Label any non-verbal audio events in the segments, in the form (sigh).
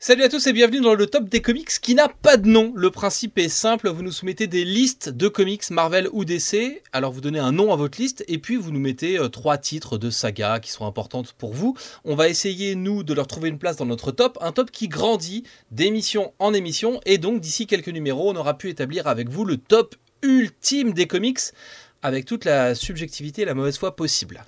Salut à tous et bienvenue dans le top des comics qui n'a pas de nom. Le principe est simple, vous nous soumettez des listes de comics Marvel ou DC. Alors vous donnez un nom à votre liste et puis vous nous mettez euh, trois titres de saga qui sont importantes pour vous. On va essayer nous de leur trouver une place dans notre top, un top qui grandit d'émission en émission et donc d'ici quelques numéros, on aura pu établir avec vous le top ultime des comics avec toute la subjectivité et la mauvaise foi possible.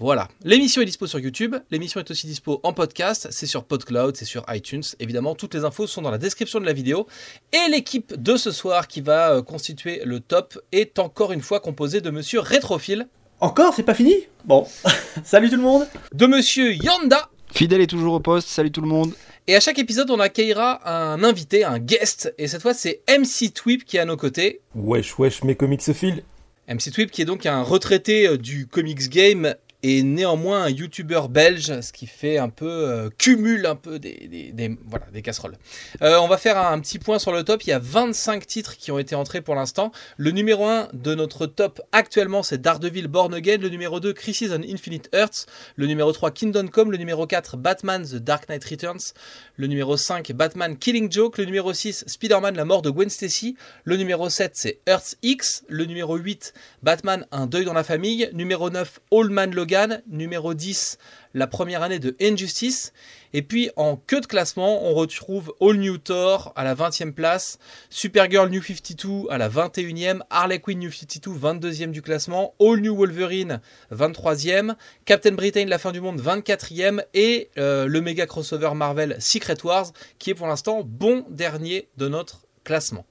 Voilà, l'émission est dispo sur YouTube, l'émission est aussi dispo en podcast, c'est sur PodCloud, c'est sur iTunes. Évidemment, toutes les infos sont dans la description de la vidéo. Et l'équipe de ce soir qui va euh, constituer le top est encore une fois composée de monsieur Rétrophile. Encore? C'est pas fini? Bon, (laughs) salut tout le monde De monsieur Yanda. Fidèle est toujours au poste, salut tout le monde. Et à chaque épisode, on accueillera un invité, un guest. Et cette fois, c'est MC Twip qui est à nos côtés. Wesh, wesh, mes comics se filent. MC Twip qui est donc un retraité euh, du comics game et néanmoins un youtubeur belge, ce qui fait un peu euh, cumule un peu des, voilà, des casseroles. Euh, on va faire un, petit point sur le top. Il y a 25 titres qui ont été entrés pour l'instant. Le numéro 1 de notre top actuellement, c'est Daredevil Born Again. Le numéro 2, Crisis on Infinite Earths. Le numéro 3, Kingdom Come. Le numéro 4, Batman The Dark Knight Returns. Le numéro 5, Batman Killing Joke. Le numéro 6, Spider-Man La mort de Gwen Stacy. Le numéro 7, c'est Earth X. Le numéro 8, Batman Un deuil dans la famille. Numéro 9, Old Man Logan numéro 10, la première année de Injustice. Et puis en queue de classement, on retrouve All New Thor à la 20e place, Supergirl New 52 à la 21e, Harley Quinn New 52 22e du classement, All New Wolverine 23e, Captain Britain La fin du monde 24e et euh, le méga crossover Marvel Secret Wars qui est pour l'instant bon dernier de notre classement.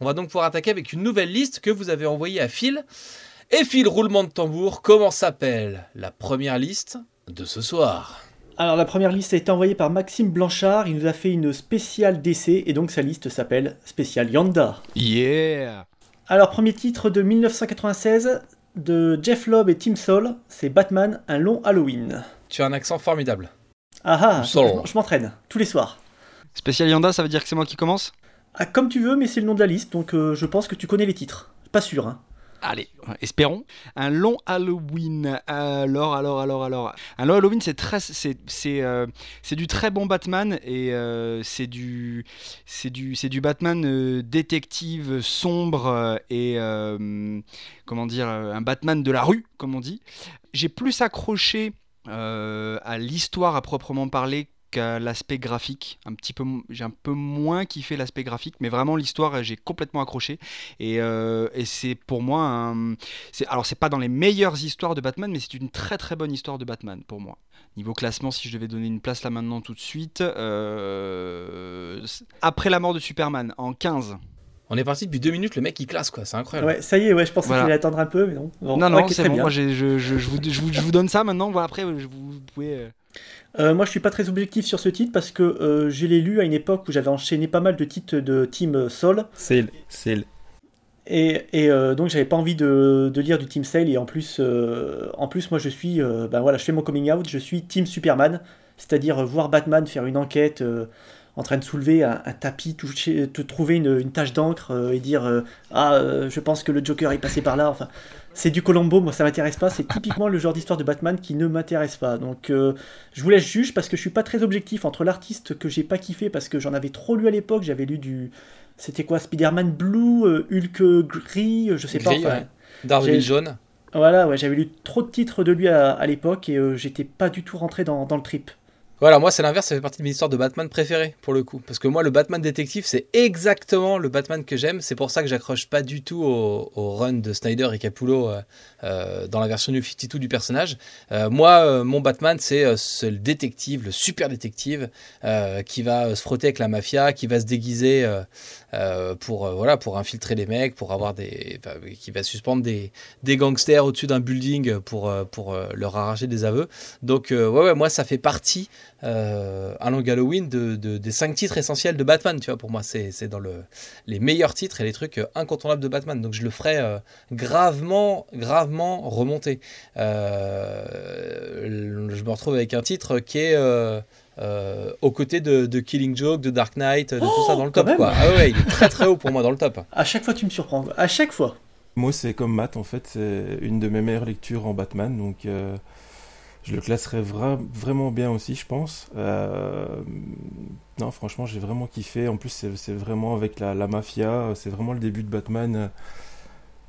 On va donc pouvoir attaquer avec une nouvelle liste que vous avez envoyée à Phil. Et fil roulement de tambour, comment s'appelle la première liste de ce soir Alors la première liste a été envoyée par Maxime Blanchard, il nous a fait une spéciale DC et donc sa liste s'appelle Spécial Yanda. Yeah Alors premier titre de 1996 de Jeff Lobb et Tim Sol, c'est Batman, un long Halloween. Tu as un accent formidable. Ah ah, je, m'entraîne, tous les soirs. Spécial Yanda, ça veut dire que c'est moi qui commence? Ah comme tu veux, mais c'est le nom de la liste, donc euh, je pense que tu connais les titres. Pas sûr, hein. Allez, espérons. Un long Halloween. Alors, alors, alors, alors. Un long Halloween, c'est très, c'est, c'est, euh, c'est du très bon Batman et euh, c'est du, c'est du, c'est du Batman euh, détective sombre et comment dire, un Batman de la rue, comme on dit. J'ai plus accroché à l'histoire à proprement parler qu'à l'aspect graphique. Un petit peu, j'ai un peu moins kiffé l'aspect graphique, mais vraiment l'histoire, j'ai complètement accroché. Et, euh, et c'est pour moi un. C'est, alors, c'est pas dans les meilleures histoires de Batman, mais c'est une très très bonne histoire de Batman pour moi. Niveau classement, si je devais donner une place là maintenant tout de suite, euh, après la mort de Superman en 15. On est parti depuis deux minutes, le mec il classe quoi, c'est incroyable. Ouais, ça y est, ouais, je pensais qu'il allait attendre un peu, mais non. non, non, c'est bon, moi je, je, je, vous, je, vous, donne ça maintenant, voilà, après vous, vous pouvez. Euh, euh, moi, je suis pas très objectif sur ce titre parce que euh, je l'ai lu à une époque où j'avais enchaîné pas mal de titres de Team Soul. Sail, Sail. Et, et euh, donc, j'avais pas envie de, lire du Team Sail. Et en plus, en plus moi, je suis, ben voilà, je fais mon coming out. Je suis Team Superman, c'est-à-dire voir Batman faire une enquête en train de soulever un, tapis, toucher, trouver une, une tache d'encre et dire ah, je pense que le Joker est passé par là. Enfin c'est du Colombo, moi ça m'intéresse pas, c'est typiquement le genre d'histoire de Batman qui ne m'intéresse pas. Donc euh, je vous laisse juge parce que je suis pas très objectif entre l'artiste que j'ai pas kiffé parce que j'en avais trop lu à l'époque, j'avais lu du c'était quoi Spider-Man Blue, euh, Hulk gris, euh, je sais pas enfin, Daredevil jaune. Voilà, ouais, j'avais lu trop de titres de lui à, l'époque et j'étais pas du tout rentré dans, dans le trip. Voilà, moi c'est l'inverse, ça fait partie de mes histoires de Batman préférées pour le coup. Parce que moi, le Batman détective, c'est exactement le Batman que j'aime. C'est pour ça que j'accroche pas du tout au, run de Snyder et Capullo euh, euh, dans la version New 52 du personnage. Euh, moi, mon Batman, c'est le détective, le super détective, qui va se frotter avec la mafia, qui va se déguiser pour, voilà, pour infiltrer les mecs, pour avoir des. qui va suspendre des, des gangsters au-dessus d'un building pour, pour leur arracher des aveux. Donc, ouais, ouais, moi, ça fait partie euh, un long Halloween de, des cinq titres essentiels de Batman, tu vois, pour moi, c'est dans le, les meilleurs titres et les trucs euh, incontournables de Batman. Donc je le ferai euh, gravement, gravement remonter. je me retrouve avec un titre qui est aux côtés de, Killing Joke, de Dark Knight, de tout ça dans le top. Quoi. Ah ouais, il est très très haut pour moi dans le top. (laughs) À chaque fois, tu me surprends. À chaque fois. Moi, c'est comme Matt, en fait, c'est une de mes meilleures lectures en Batman, donc Je le classerais vraiment bien aussi, je pense. Euh, non, franchement, j'ai vraiment kiffé. En plus, c'est vraiment avec la, mafia. C'est vraiment le début de Batman.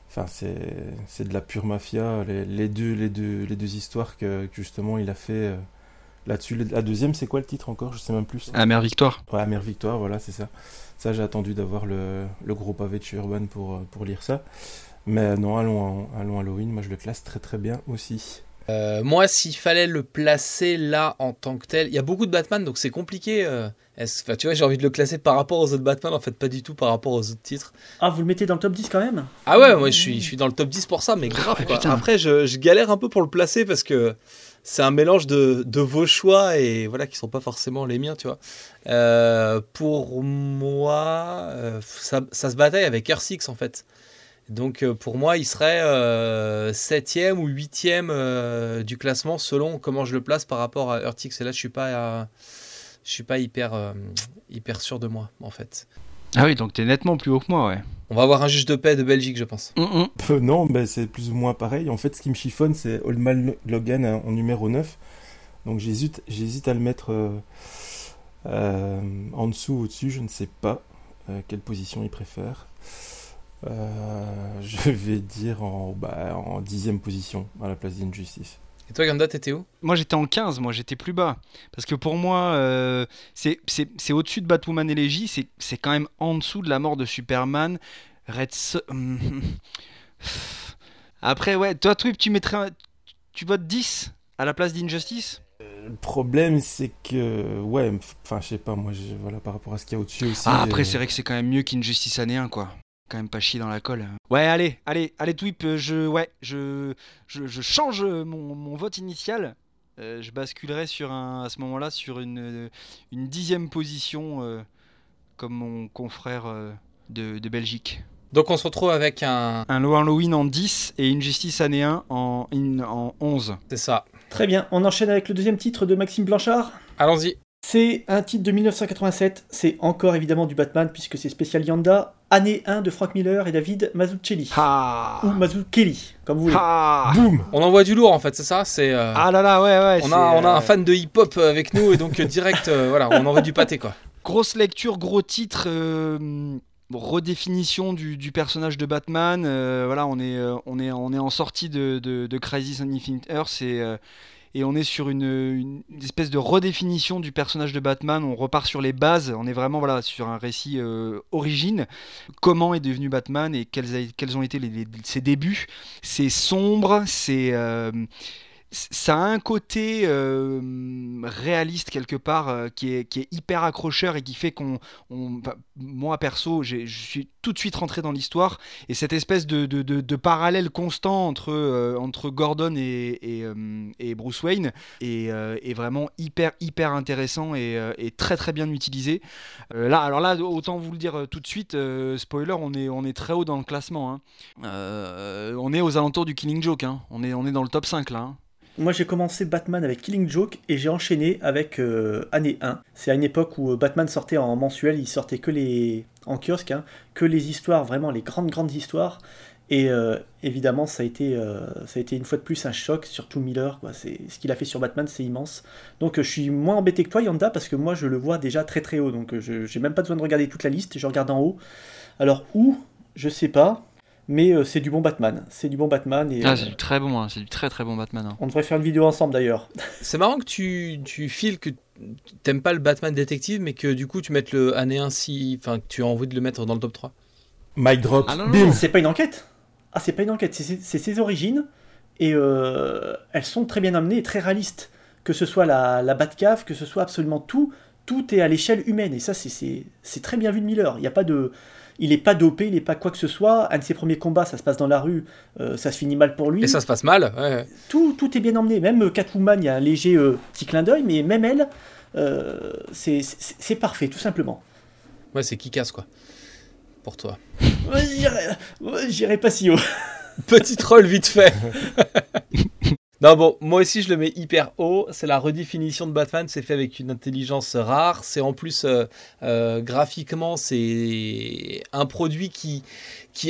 Enfin, c'est de la pure mafia. Les, deux, les, deux, les deux histoires que, justement il a fait euh, là-dessus. La deuxième, c'est quoi le titre encore? Je sais même plus. Amère Victoire. Ouais, Amère Victoire, voilà, c'est ça. Ça, j'ai attendu d'avoir le, le, gros pavé de chez Urban pour, pour lire ça. Mais non, allons, allons Halloween, moi je le classe très très bien aussi. Euh, moi, s'il fallait le placer là en tant que tel, il y a beaucoup de Batman, donc c'est compliqué. Euh, enfin, tu vois, j'ai envie de le classer par rapport aux autres Batman, en fait, pas du tout par rapport aux autres titres. Ah, vous le mettez dans le top 10 quand même? Ah ouais, moi je suis, je suis dans le top 10 pour ça, mais grave. Quoi. Après, je, je, galère un peu pour le placer parce que c'est un mélange de, de, vos choix et voilà, qui sont pas forcément les miens, tu vois. Euh, pour moi, ça, ça, se bataille avec R6 en fait. Donc euh, pour moi, il serait 7 ou 8 euh, du classement selon comment je le place par rapport à Urtix. Et là, je suis pas, je suis pas hyper, euh, hyper sûr de moi, en fait. Ah oui, donc tu es nettement plus haut que moi, ouais. On va avoir un juge de paix de Belgique, je pense. Mm, mm. non, ben, c'est plus ou moins pareil. En fait, ce qui me chiffonne, c'est Old Logan en numéro 9. Donc j'hésite, j'hésite à le mettre en dessous ou au-dessus, je ne sais pas quelle position il préfère. Euh, (laughs) je vais dire en, bah, en dixième position à la place d'Injustice. Et toi, Ganda, t'étais où? Moi, j'étais en 15, moi, j'étais plus bas. Parce que pour moi, euh, c'est au-dessus de Batwoman et Légie, c'est quand même en dessous de la mort de Superman. Red (laughs) Après, ouais, toi, Twip, tu mettrais. Tu votes 10 à la place d'Injustice? Euh, le problème, c'est que, ouais, enfin, je sais pas, moi, voilà, par rapport à ce qu'il y a au-dessus aussi. Ah, après, c'est vrai que c'est quand même mieux qu'Injustice année 1, quoi quand même pas chier dans la colle. Ouais, allez, allez, allez, Twip, je, ouais, je, je, change mon, vote initial. Euh, je basculerai sur un, à ce moment-là sur une, une dixième position euh, comme mon confrère euh, de, de, Belgique. Donc on se retrouve avec un... Un Low Halloween en 10 et une Justice année 1 en, en 11. C'est ça. Très bien, on enchaîne avec le deuxième titre de Maxime Blanchard. Allons-y. C'est un titre de 1987, c'est encore évidemment du Batman puisque c'est spécial Yanda, année 1 de Frank Miller et David Mazzucchelli. Ou Mazzucchelli, comme vous voulez. Boum On envoie du lourd en fait, c'est ça c'est, euh, Ah là là, ouais, ouais. On a, on a un euh, fan de hip-hop avec nous et donc euh, direct, voilà, on envoie du pâté quoi. Grosse lecture, gros titre. redéfinition du, personnage de Batman. voilà, on est, on, est, on est en sortie de, de, de Crisis on Infinite Earth et et on est sur une, espèce de redéfinition du personnage de Batman. On repart sur les bases. On est vraiment voilà sur un récit euh, origine. Comment est devenu Batman et quels, quels ont été ses débuts? C'est sombre, c'est euh, ça a un côté euh, réaliste quelque part euh, qui, est, hyper accrocheur et qui fait qu'on, moi perso, je suis tout de suite rentré dans l'histoire et cette espèce de, parallèle constant entre, euh, Gordon et, Bruce Wayne est, est, vraiment hyper hyper intéressant et, très très bien utilisé. alors là, autant vous le dire tout de suite, spoiler, on est, on très haut dans le classement. Hein. on est aux alentours du Killing Joke, hein. on, est, on est dans le top 5 là. Hein. Moi j'ai commencé Batman avec Killing Joke et j'ai enchaîné avec euh, année 1. C'est à une époque où euh, Batman sortait en mensuel, il sortait que les en kiosque, hein, que les histoires, vraiment les grandes grandes histoires. Et euh, évidemment ça a, été, ça a été une fois de plus un choc, surtout Miller. Ce qu'il a fait sur Batman c'est immense. Donc je suis moins embêté que toi Yanda parce que moi je le vois déjà très très haut. Donc je n'ai même pas besoin de regarder toute la liste, je regarde en haut. Alors où? Je sais pas mais euh, c'est du bon Batman. C'est du bon Batman. Et, ah, c'est du très bon, hein. c'est du très très bon Batman. Hein. On devrait faire une vidéo ensemble d'ailleurs. (laughs) C'est marrant que tu, tu files que t'aimes pas le Batman détective, mais que du coup tu mettes le année 1 si. Enfin, que tu as envie de le mettre dans le top 3. Mike drop. Ah, non, C'est pas une enquête. Ah, c'est pas une enquête, c'est ses origines. Et euh, elles sont très bien amenées et très réalistes. Que ce soit la, la Batcave, que ce soit absolument tout. Tout est à l'échelle humaine. Et ça, c'est très bien vu de Miller. Il n'y a pas de il n'est pas dopé, il n'est pas quoi que ce soit. Un de ses premiers combats, ça se passe dans la rue, euh, ça se finit mal pour lui. Et ça se passe mal, ouais. Tout, tout est bien emmené. Même euh, Catwoman, il y a un léger euh, petit clin d'œil, mais même elle, c'est parfait, tout simplement. Ouais, c'est qui casse, quoi. Pour toi. J'irai pas si haut. Petit troll vite fait. (laughs) Non, bon, moi aussi je le mets hyper haut. C'est la redéfinition de Batman, c'est fait avec une intelligence rare. C'est en plus, euh, euh, graphiquement, c'est un produit qui,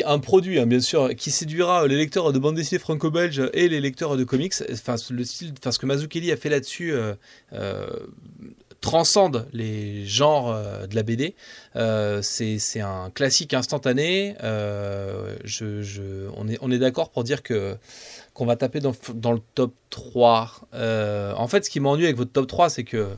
un produit, hein, bien sûr, qui séduira les lecteurs de bande dessinée franco-belge et les lecteurs de comics. Enfin, le style, enfin, ce que Mazzucchelli a fait là-dessus. Euh, transcende les genres de la BD. c'est un classique instantané. on est d'accord pour dire que qu'on va taper dans, dans, le top 3. Euh, en fait, ce qui m'ennuie avec votre top 3, c'est que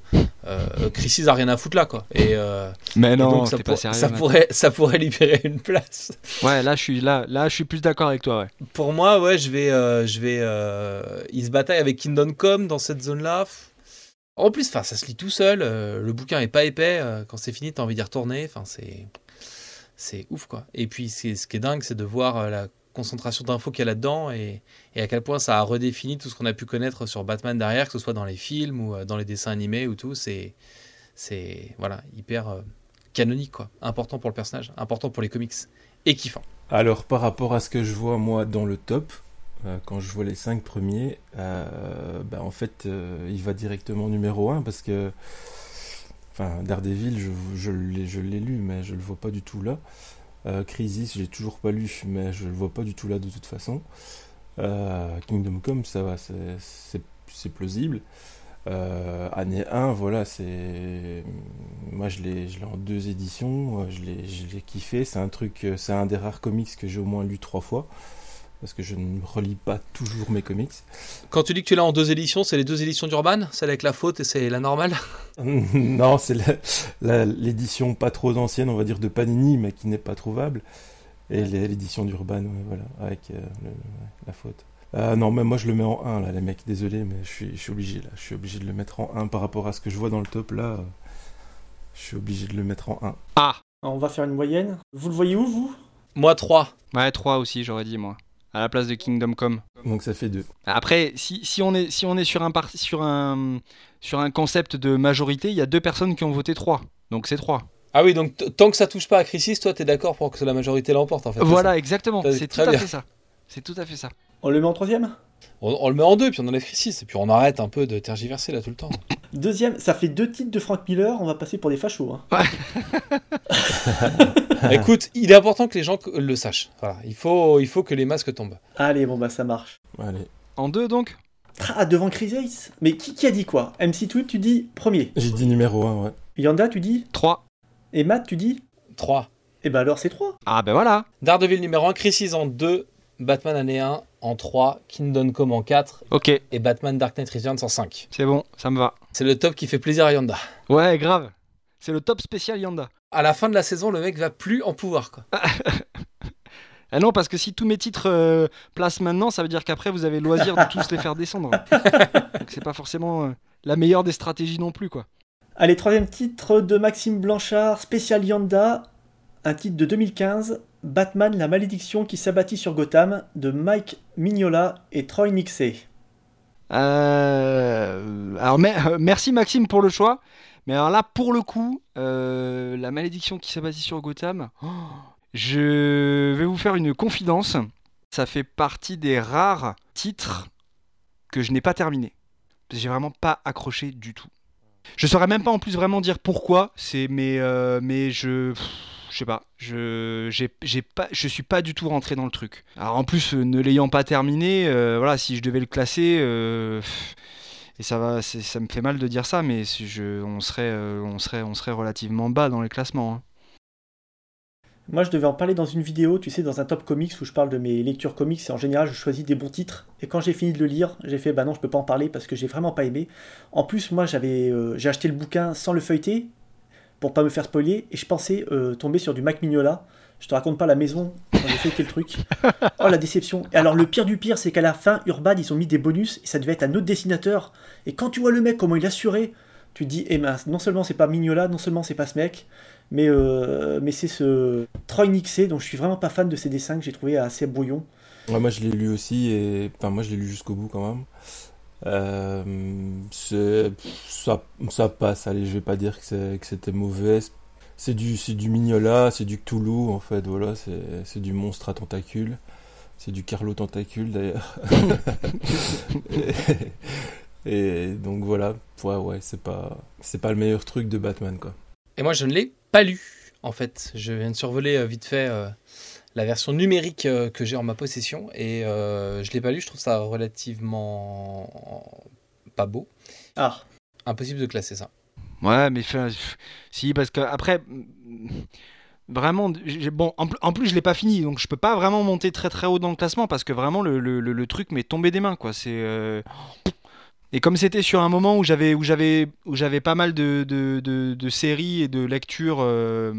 euh, Crisis a rien à foutre là, quoi. Et, euh, Mais non, ça, pas sérieux, ça pourrait, ça pourrait libérer une place. Ouais, là, je suis là, là, je suis plus d'accord avec toi. Ouais. Pour moi, ouais, je vais, euh, je vais. Il se bataille avec Kingdom Come dans cette zone-là. En plus, enfin, ça se lit tout seul. le bouquin est pas épais. quand c'est fini, t'as envie d'y retourner. Enfin, c'est, c'est ouf, quoi. Et puis, ce qui est dingue, c'est de voir la concentration d'infos qu'il y a là-dedans et, à quel point ça a redéfini tout ce qu'on a pu connaître sur Batman derrière, que ce soit dans les films ou euh, dans les dessins animés ou tout. C'est, c'est voilà, hyper euh, canonique, quoi. Important pour le personnage, important pour les comics et kiffant. Alors, par rapport à ce que je vois moi dans le top, euh, quand je vois les cinq premiers, bah, en fait, il va directement numéro 1 parce que. Enfin, Daredevil, je, l'ai lu, mais je le vois pas du tout là. Euh, Crisis, j'ai toujours pas lu, mais je le vois pas du tout là de toute façon. Euh, Kingdom Come, ça va, c'est plausible. Euh, année 1, voilà, c'est. Moi, je l'ai en deux éditions, je l'ai kiffé. C'est un truc, c'est un des rares comics que j'ai au moins lu trois fois parce que je ne relis pas toujours mes comics. Quand tu dis que tu l'as en deux éditions, c'est les deux éditions d'Urban Celle avec la faute et (laughs) c'est la normale? Non, c'est l'édition pas trop ancienne, on va dire, de Panini, mais qui n'est pas trouvable. Et l'édition d'Urban, voilà, avec euh, la faute. Euh, non, mais moi je le mets en 1 là, les mecs, désolé, mais je suis, je suis obligé là. Je suis obligé de le mettre en 1 par rapport à ce que je vois dans le top là. Je suis obligé de le mettre en 1. Ah On va faire une moyenne. Vous le voyez où, vous? Moi 3. Ouais, 3 aussi, j'aurais dit, moi à la place de Kingdom Come. Donc ça fait deux. Après, si, si, on, est, si on est sur un, sur, un, sur un concept de majorité, il y a deux personnes qui ont voté 3. Donc c'est 3. Ah oui, donc tant que ça touche pas à Crisis, toi t'es d'accord pour que la majorité l'emporte en fait. Voilà, exactement. C'est tout à fait ça. C'est tout à fait ça. On le met en troisième? On, le met en deux, puis on enlève Crisis, et puis on arrête un peu de tergiverser là tout le temps. Deuxième, ça fait deux titres de Frank Miller, on va passer pour des fachos. Hein. (laughs) Écoute, il est important que les gens le sachent. Voilà, il faut, il faut que les masques tombent. Allez, bon bah ça marche. Allez. En deux donc? Ah, devant Crisis Mais qui, qui, a dit quoi? MC Tweet, tu dis premier. J'ai dit numéro 1, ouais. Yanda, tu dis 3. Et Matt, tu dis 3. Et bah alors c'est 3. Ah ben voilà. Daredevil numéro 1, Crisis en 2, Batman année 1 en 3, Kingdom Come en 4 ok et Batman Dark Knight Returns en 5. C'est bon, ça me va. C'est le top qui fait plaisir à Yanda. Ouais, grave. C'est le top spécial Yanda. À la fin de la saison, le mec va plus en pouvoir. Quoi. (laughs) ah non, parce que si tous mes titres euh, placent maintenant, ça veut dire qu'après vous avez le loisir de tous les faire descendre. (laughs) c'est pas forcément euh, la meilleure des stratégies non plus. quoi. Allez, troisième titre de Maxime Blanchard, spécial Yanda, un titre de 2015, Batman, la malédiction qui s'abattit sur Gotham, de Mike Mignola et Troy Nixey. Euh, alors, euh, merci Maxime pour le choix. Mais alors là, pour le coup, euh, la malédiction qui s'abattit sur Gotham, oh, je vais vous faire une confidence. Ça fait partie des rares titres que je n'ai pas terminé. J'ai vraiment pas accroché du tout. Je saurais même pas en plus vraiment dire pourquoi. C'est mais mais je je sais pas, je j'ai pas, je suis pas du tout rentré dans le truc. Alors en plus, euh, ne l'ayant pas terminé, euh, voilà, si je devais le classer, euh, et ça va, ça me fait mal de dire ça, mais je, on serait, on serait, on serait relativement bas dans les classements. Hein. Moi, je devais en parler dans une vidéo, tu sais, dans un top comics où je parle de mes lectures comics et en général, je choisis des bons titres. Et quand j'ai fini de le lire, j'ai fait bah non, je peux pas en parler parce que j'ai vraiment pas aimé. En plus, moi, j'avais, j'ai acheté le bouquin sans le feuilleter pour pas me faire spoiler, et je pensais euh, tomber sur du Mac Mignola. Je te raconte pas la maison quand j'ai fait quel truc. Oh la déception. Et alors le pire du pire, c'est qu'à la fin, Urban, ils ont mis des bonus et ça devait être un autre dessinateur. Et quand tu vois le mec, comment il assurait, tu te dis, eh ben, non seulement c'est pas Mignola, non seulement c'est pas ce mec, mais, euh, mais c'est ce Troy Nixé, dont je suis vraiment pas fan de ses dessins que j'ai trouvé assez brouillon. Ouais, moi je l'ai lu aussi, et enfin moi je l'ai lu jusqu'au bout quand même. Euh, ça, ça passe, allez, je vais pas dire que c'était mauvais. C'est du, du Mignola, c'est du Cthulhu, en fait, voilà, c'est du monstre à tentacules. C'est du Carlo Tentacule d'ailleurs. (laughs) et, donc voilà, ouais, ouais, c'est pas, c'est pas le meilleur truc de Batman quoi. Et moi je ne l'ai pas lu en fait. Je viens de survoler euh, vite fait euh, la version numérique euh, que j'ai en ma possession et je l'ai pas lu. Je trouve ça relativement pas beau. Ah. Impossible de classer ça. Ouais, mais si parce que après Vraiment, bon, en, plus je l'ai pas fini, donc je peux pas vraiment monter très très haut dans le classement parce que vraiment le, le, le, truc m'est tombé des mains, quoi. C'est euh, et comme c'était sur un moment où j'avais où j'avais où j'avais pas mal de, de, de, séries et de lectures euh,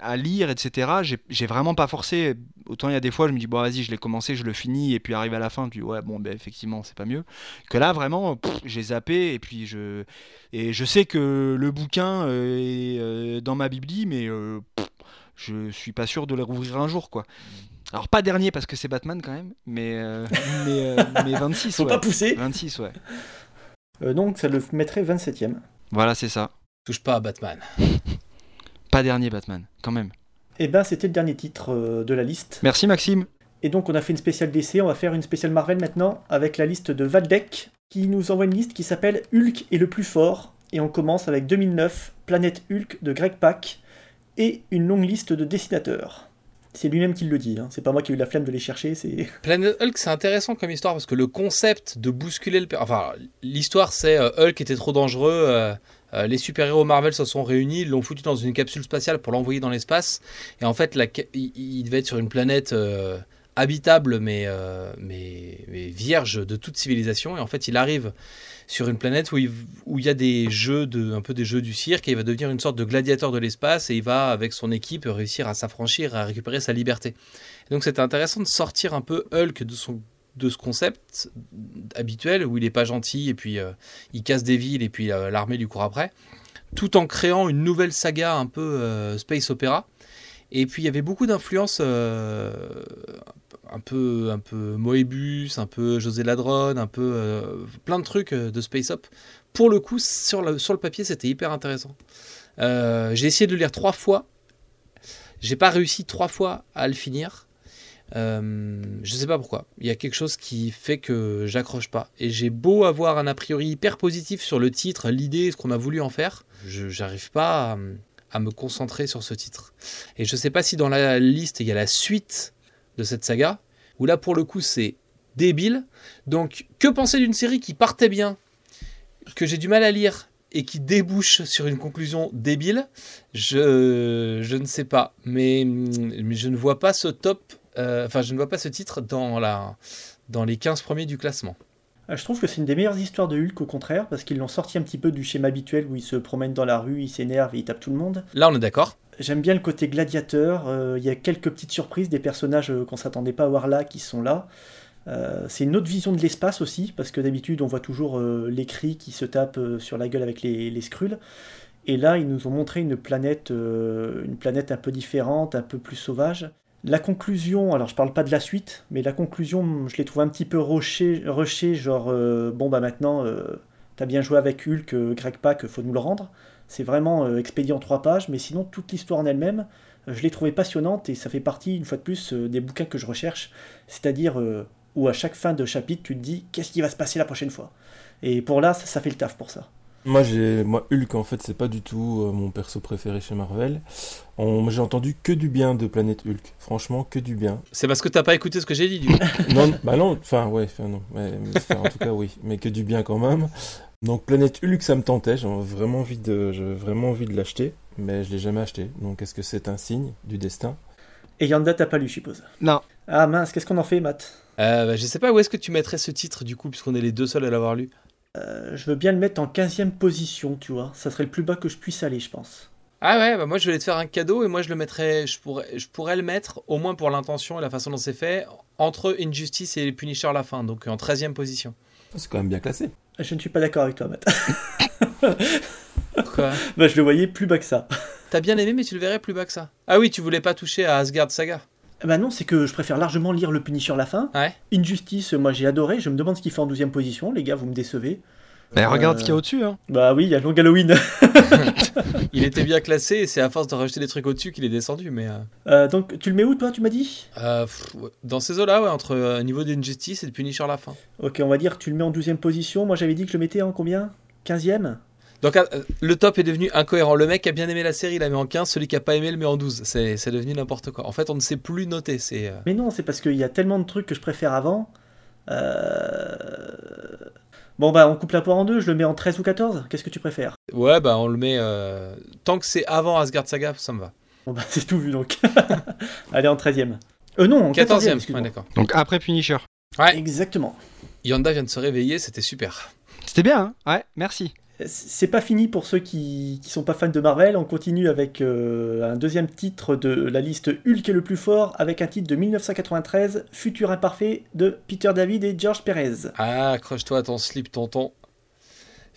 à lire, etc. J'ai vraiment pas forcé. Autant il y a des fois, je me dis bon vas-y, je l'ai commencé, je le finis, et puis arrive à la fin, tu dis ouais bon ben effectivement c'est pas mieux. Que là vraiment, j'ai zappé et puis je et je sais que le bouquin euh, est dans ma bibli, mais je suis pas sûr de les rouvrir un jour, quoi. Alors pas dernier parce que c'est Batman quand même, mais, euh, (laughs) mais, euh, mais, 26. Faut pas pousser. 26, ouais. Euh, donc ça le mettrait 27ème. Voilà, c'est ça. Touche pas à Batman. (laughs) Pas dernier Batman, quand même. Et eh ben c'était le dernier titre de la liste. Merci Maxime. Et donc on a fait une spéciale DC, on va faire une spéciale Marvel maintenant avec la liste de Valdec qui nous envoie une liste qui s'appelle Hulk est le plus fort. Et on commence avec 2009, Planète Hulk de Greg Pak et une longue liste de dessinateurs. C'est lui-même qui le dit, hein. c'est pas moi qui ai eu la flemme de les chercher. C'est (laughs) Planet Hulk, c'est intéressant comme histoire parce que le concept de bousculer le. Enfin, l'histoire c'est euh, Hulk était trop dangereux, euh, euh, les super-héros Marvel se sont réunis, l'ont foutu dans une capsule spatiale pour l'envoyer dans l'espace, et en fait, il, devait être sur une planète habitable mais, mais, mais, vierge de toute civilisation, et en fait, il arrive sur une planète où il, où il y a des jeux, de, un peu des jeux du cirque, et il va devenir une sorte de gladiateur de l'espace, et il va, avec son équipe, réussir à s'affranchir, à récupérer sa liberté. donc c'était intéressant de sortir un peu Hulk de, son, de ce concept habituel, où il n'est pas gentil, et puis euh, il casse des villes, et puis euh, l'armée lui court après, tout en créant une nouvelle saga un peu euh, space opéra. Et puis il y avait beaucoup d'influences un peu, un peu Moebius, un peu José Ladrone, un peu euh, plein de trucs euh, de Space Up. Pour le coup, sur le, sur le papier, c'était hyper intéressant. Euh, j'ai essayé de le lire trois fois. J'ai pas réussi trois fois à le finir. Euh, je sais pas pourquoi. Il y a quelque chose qui fait que j'accroche pas. Et j'ai beau avoir un a priori hyper positif sur le titre, l'idée, ce qu'on a voulu en faire, j'arrive pas à, à, me concentrer sur ce titre. Et je sais pas si dans la liste il y a la suite de cette saga, où là pour le coup c'est débile. Donc que penser d'une série qui partait bien, que j'ai du mal à lire et qui débouche sur une conclusion débile? Je, je ne sais pas, mais, mais je ne vois pas ce top, euh, enfin je ne vois pas ce titre dans, la, dans les 15 premiers du classement. Euh, je trouve que c'est une des meilleures histoires de Hulk au contraire, parce qu'ils l'ont sorti un petit peu du schéma habituel où il se promène dans la rue, il s'énerve et il tape tout le monde. Là on est d'accord. J'aime bien le côté gladiateur. Euh, il y a quelques petites surprises, des personnages euh, qu'on s'attendait pas à voir là qui sont là. Euh, c'est une autre vision de l'espace aussi, parce que d'habitude on voit toujours les cris qui se tapent sur la gueule avec les, les Skrulls. Et là, ils nous ont montré une planète, une planète un peu différente, un peu plus sauvage. La conclusion, alors je parle pas de la suite, mais la conclusion, je l'ai trouvé un petit peu rushée, genre bon bah maintenant, t'as bien joué avec Hulk, Greg Pak, faut nous le rendre. C'est vraiment euh, expédié en trois pages, mais sinon toute l'histoire en elle-même, euh, je l'ai trouvée passionnante et ça fait partie, une fois de plus, euh, des bouquins que je recherche, c'est-à-dire où à chaque fin de chapitre, tu te dis qu'est-ce qui va se passer la prochaine fois? Et pour là, ça, fait le taf pour ça. Moi, j'ai, moi, Hulk, en fait, c'est pas du tout mon perso préféré chez Marvel. J'ai entendu que du bien de Planète Hulk. Franchement, que du bien. C'est parce que t'as pas écouté ce que j'ai dit, du (laughs) non, bah non, enfin, ouais, enfin, non. en tout cas, oui. Mais que du bien quand même. Donc Planète Hulk, ça me tentait, j'ai vraiment envie de, vraiment envie de l'acheter, mais je l'ai jamais acheté. Donc est-ce que c'est un signe du destin? Et Yanda, t'as pas lu, je suppose? Non. Ah mince, qu'est-ce qu'on en fait, Matt? Euh, bah, Je sais pas où est-ce que tu mettrais ce titre, du coup, puisqu'on est les deux seuls à l'avoir lu? Euh, je veux bien le mettre en 15ème position, tu vois. Ça serait le plus bas que je puisse aller, je pense. Ah ouais, bah moi je voulais te faire un cadeau et moi je le mettrais, je pourrais, je pourrais le mettre, au moins pour l'intention et la façon dont c'est fait, entre Injustice et Punisher à la fin, donc en 13ème position. C'est quand même bien classé. Je ne suis pas d'accord avec toi, Matt. (laughs) Pourquoi bah, Je le voyais plus bas que ça. T'as bien aimé, mais tu le verrais plus bas que ça. Ah oui, tu voulais pas toucher à Asgard Saga bah non, c'est que je préfère largement lire le Punisher la fin. Ouais. Injustice, moi j'ai adoré, je me demande ce qu'il fait en 12 position, les gars, vous me décevez. Bah, regarde Euh, ce qu'il y a au-dessus. Hein. Bah oui, il y a Long Halloween. (laughs) Il était bien classé et c'est à force de rajouter des trucs au-dessus qu'il est descendu. Mais euh, Euh, donc, tu le mets où, toi, tu m'as dit? Euh, pff, dans ces eaux-là, ouais, entre euh, niveau d'Injustice et de Punisher à la fin. Ok, on va dire que tu le mets en 12 position. Moi, j'avais dit que je le mettais en combien? 15e Donc le top est devenu incohérent. Le mec qui a bien aimé la série, il la met en 15. Celui qui a pas aimé le met en 12. C'est c'est devenu n'importe quoi. En fait, on ne sait plus noter. C'est Mais non, c'est parce qu'il y a tellement de trucs que je préfère avant. Euh, Bon, bah, on coupe la poire en deux. Je le mets en 13 ou 14 Qu'est-ce que tu préfères? Ouais, bah on le met euh, tant que c'est avant Asgard Saga, ça me va. Bon, bah, (laughs) c'est tout vu donc. (laughs) Allez, en 13e. Euh, non, en 14e. 14e, ouais, excuse-moi. d'accord. Donc après Punisher. Exactement. Yanda vient de se réveiller, c'était super. C'était bien, hein? Ouais, merci. C'est pas fini pour ceux qui, qui sont pas fans de Marvel. On continue avec euh, un deuxième titre de la liste Hulk est le plus fort, avec un titre de 1993, Futur imparfait de Peter David et George Perez. Ah, accroche-toi à ton slip, tonton.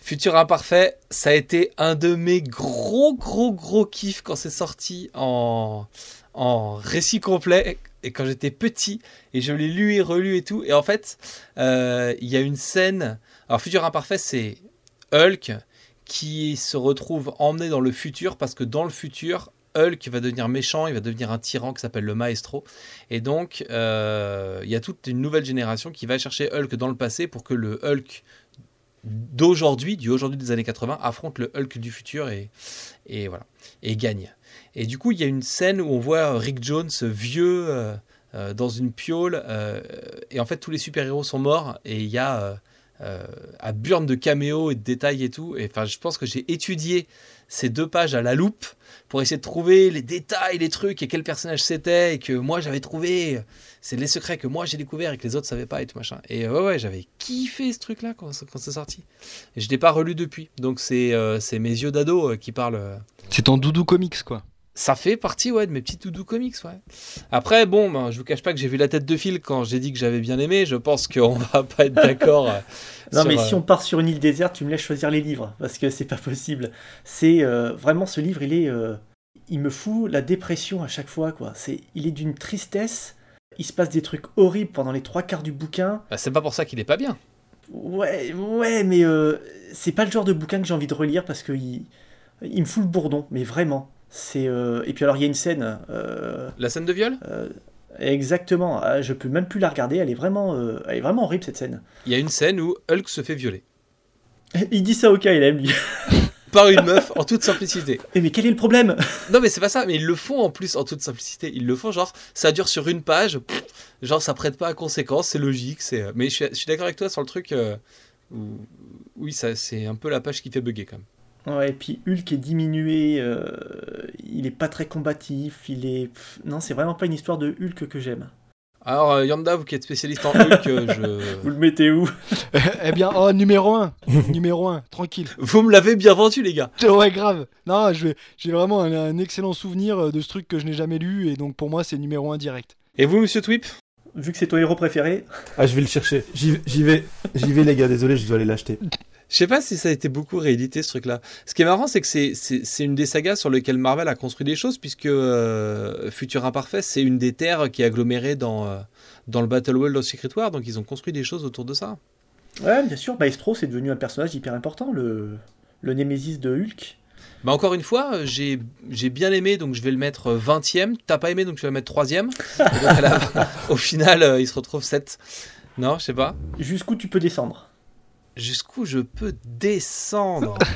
Futur Imparfait, ça a été un de mes gros, gros, gros kiffs quand c'est sorti en, récit complet et quand j'étais petit et je l'ai lu et relu et tout. Et en fait, euh, il y a une scène. Alors, Futur Imparfait, c'est Hulk qui se retrouve emmené dans le futur parce que dans le futur, Hulk va devenir méchant, il va devenir un tyran qui s'appelle le Maestro. Et donc, euh, il y a toute une nouvelle génération qui va chercher Hulk dans le passé pour que le Hulk d'aujourd'hui, du aujourd'hui des années 80, affronte le Hulk du futur et, voilà, et gagne. Et du coup, il y a une scène où on voit Rick Jones vieux euh, euh, dans une piole, et en fait, tous les super-héros sont morts, et il y a euh, à burne de caméos et de détails et tout. Et enfin, je pense que j'ai étudié ces deux pages à la loupe pour essayer de trouver les détails, les trucs et quel personnage c'était et que moi j'avais trouvé. C'est les secrets que moi j'ai découvert et que les autres savaient pas et tout machin. Et ouais, ouais, j'avais kiffé ce truc-là quand, quand c'est sorti. Et je l'ai pas relu depuis. Donc c'est euh, mes yeux d'ado euh, qui parlent. euh. C'est ton doudou comics, quoi. Ça fait partie ouais, de mes petits doudous comics. Ouais. Après, bon, ben, je vous cache pas que j'ai vu la tête de fil quand j'ai dit que j'avais bien aimé. Je pense qu'on va pas être d'accord. euh, (laughs) Non, sur, mais euh, si on part sur une île déserte, tu me laisses choisir les livres, parce que c'est pas possible. C'est euh, vraiment ce livre, il est, il me fout la dépression à chaque fois, quoi. C'est, il est d'une tristesse. Il se passe des trucs horribles pendant les trois quarts du bouquin. bah, c'est pas pour ça qu'il est pas bien. Ouais, ouais, mais c'est pas le genre de bouquin que j'ai envie de relire parce que il, il me fout le bourdon, mais vraiment. C'est euh, et puis alors il y a une scène. euh, La scène de viol? euh, exactement. ah, Je peux même plus la regarder. Elle est vraiment, euh, elle est vraiment horrible cette scène. Il y a une scène où Hulk se fait violer. (laughs) Il dit ça au cas, il aime lui. (laughs) Par une meuf en toute simplicité. (laughs) Mais quel est le problème? Non mais c'est pas ça, mais ils le font en plus en toute simplicité. Ils le font genre, ça dure sur une page, pff, genre ça prête pas à conséquence, c'est logique. c'est. Mais je suis, d'accord avec toi sur le truc euh, où, oui, ça c'est un peu la page qui fait bugger quand même. Ouais, et puis Hulk est diminué, euh, il est pas très combatif, il est... pff, Non, c'est vraiment pas une histoire de Hulk que j'aime. Alors euh, Yanda, vous qui êtes spécialiste en Hulk, euh, (laughs) Vous je... le mettez où? (laughs) Eh bien, oh, numéro 1 Numéro 1, tranquille. vous me l'avez bien vendu les gars. (laughs) Ouais, grave. Non, j'ai vraiment un, un excellent souvenir de ce truc que je n'ai jamais lu, et donc pour moi, c'est numéro 1 direct. Et vous, Monsieur Twip? Vu que c'est ton héros préféré, Ah, je vais le chercher. J'y j'y vais. J'y vais, les gars. Désolé, je dois aller l'acheter. Je sais pas si ça a été beaucoup réédité ce truc-là. Ce qui est marrant, c'est que c'est- une des sagas sur lesquelles Marvel a construit des choses, puisque euh, Futur Imparfait, c'est une des terres qui est agglomérée dans, euh, dans le Battle World of Secret War, donc ils ont construit des choses autour de ça. ouais, bien sûr, Maestro c'est devenu un personnage hyper important, le, le némésis de Hulk. Bah encore une fois, euh, j'ai bien aimé, donc je vais le mettre euh, 20ème. T'as pas aimé, donc je vais le mettre 3ème. (laughs) au final, euh, il se retrouve 7. Non, je sais pas. Jusqu'où tu peux descendre Jusqu'où je peux descendre? (laughs)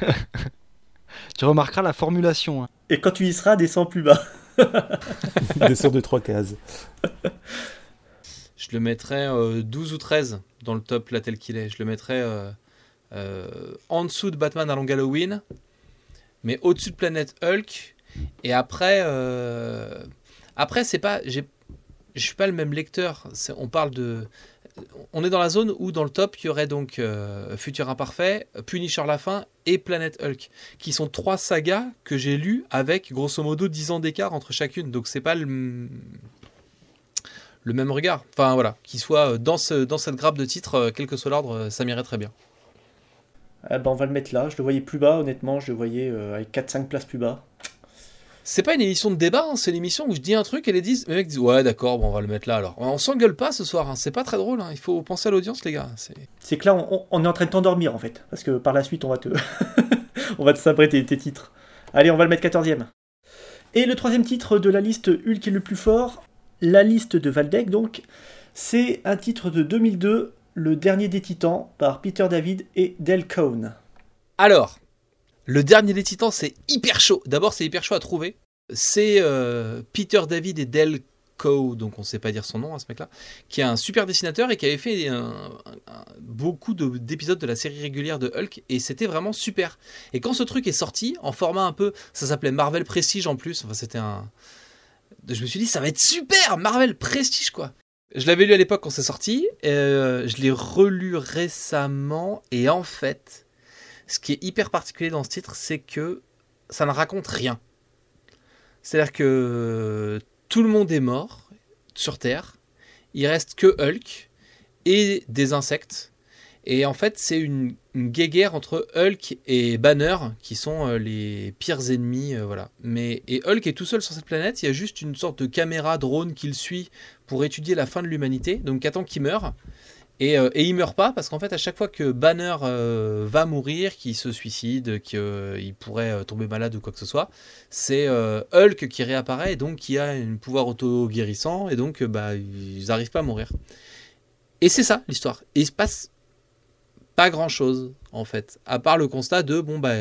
Tu remarqueras la formulation. hein. Et quand tu y seras, descends plus bas. (laughs) Descends de trois cases. Je le mettrais euh, 12 ou 13 dans le top là tel qu'il est. Je le mettrais euh, euh, en dessous de Batman à Long Halloween, mais au-dessus de Planète Hulk. Et après, euh, après c'est pas, je suis pas le même lecteur. On parle de, on est dans la zone où dans le top il y aurait donc euh, Futur Imparfait, Punisher la fin et Planète Hulk, qui sont trois sagas que j'ai lues avec grosso modo 10 ans d'écart entre chacune. Donc c'est pas le même regard. Enfin voilà, qu'il soit dans, ce, dans cette grappe de titres, euh, quel que soit l'ordre, euh, ça m'irait très bien. Eh ben, on va le mettre là. Je le voyais plus bas, honnêtement, je le voyais euh, avec 4-5 places plus bas. C'est pas une émission de débat, hein, c'est une émission où je dis un truc et les disent, les mecs disent ouais d'accord, bon, on va le mettre là alors. On s'engueule pas ce soir, hein, c'est pas très drôle, hein, il faut penser à l'audience les gars. C'est que là, on, on est en train de t'endormir en fait, parce que par la suite, on va te, (laughs) on va te sabrer tes, tes titres. Allez, on va le mettre 14e. Et le troisième titre de la liste Hulk est le plus fort, la liste de Valdec donc, c'est un titre de 2002, Le dernier des titans, par Peter David et Del Cohn. Alors, le dernier des titans, c'est hyper chaud. D'abord, c'est hyper chaud à trouver. C'est euh, Peter David et Del Coe, donc on ne sait pas dire son nom à ce mec-là, qui est un super dessinateur et qui avait fait beaucoup de- d'épisodes de la série régulière de Hulk et c'était vraiment super. Et quand ce truc est sorti, en format un peu, ça s'appelait Marvel Prestige en plus, enfin c'était un... Je me suis dit, ça va être super, Marvel Prestige quoi. Je l'avais lu à l'époque quand c'est sorti, euh, je l'ai relu récemment et en fait, ce qui est hyper particulier dans ce titre, c'est que ça ne raconte rien. C'est-à-dire que tout le monde est mort sur Terre. Il reste que Hulk et des insectes. Et en fait, c'est une, guéguerre entre Hulk et Banner, qui sont euh, les pires ennemis. euh, voilà. Mais, et Hulk est tout seul sur cette planète. Il y a juste une sorte de caméra drone qui le suit pour étudier la fin de l'humanité. Donc, attend qu'il meure. Et, euh, et il meurt pas parce qu'en fait, à chaque fois que Banner euh, va mourir, qu'il se suicide, qu'il pourrait euh, tomber malade ou quoi que ce soit, c'est euh, Hulk qui réapparaît et donc qui a un pouvoir auto-guérissant et donc euh, bah, ils n'arrivent pas à mourir. Et c'est ça l'histoire. Et il se passe pas grand chose en fait, à part le constat de bon bah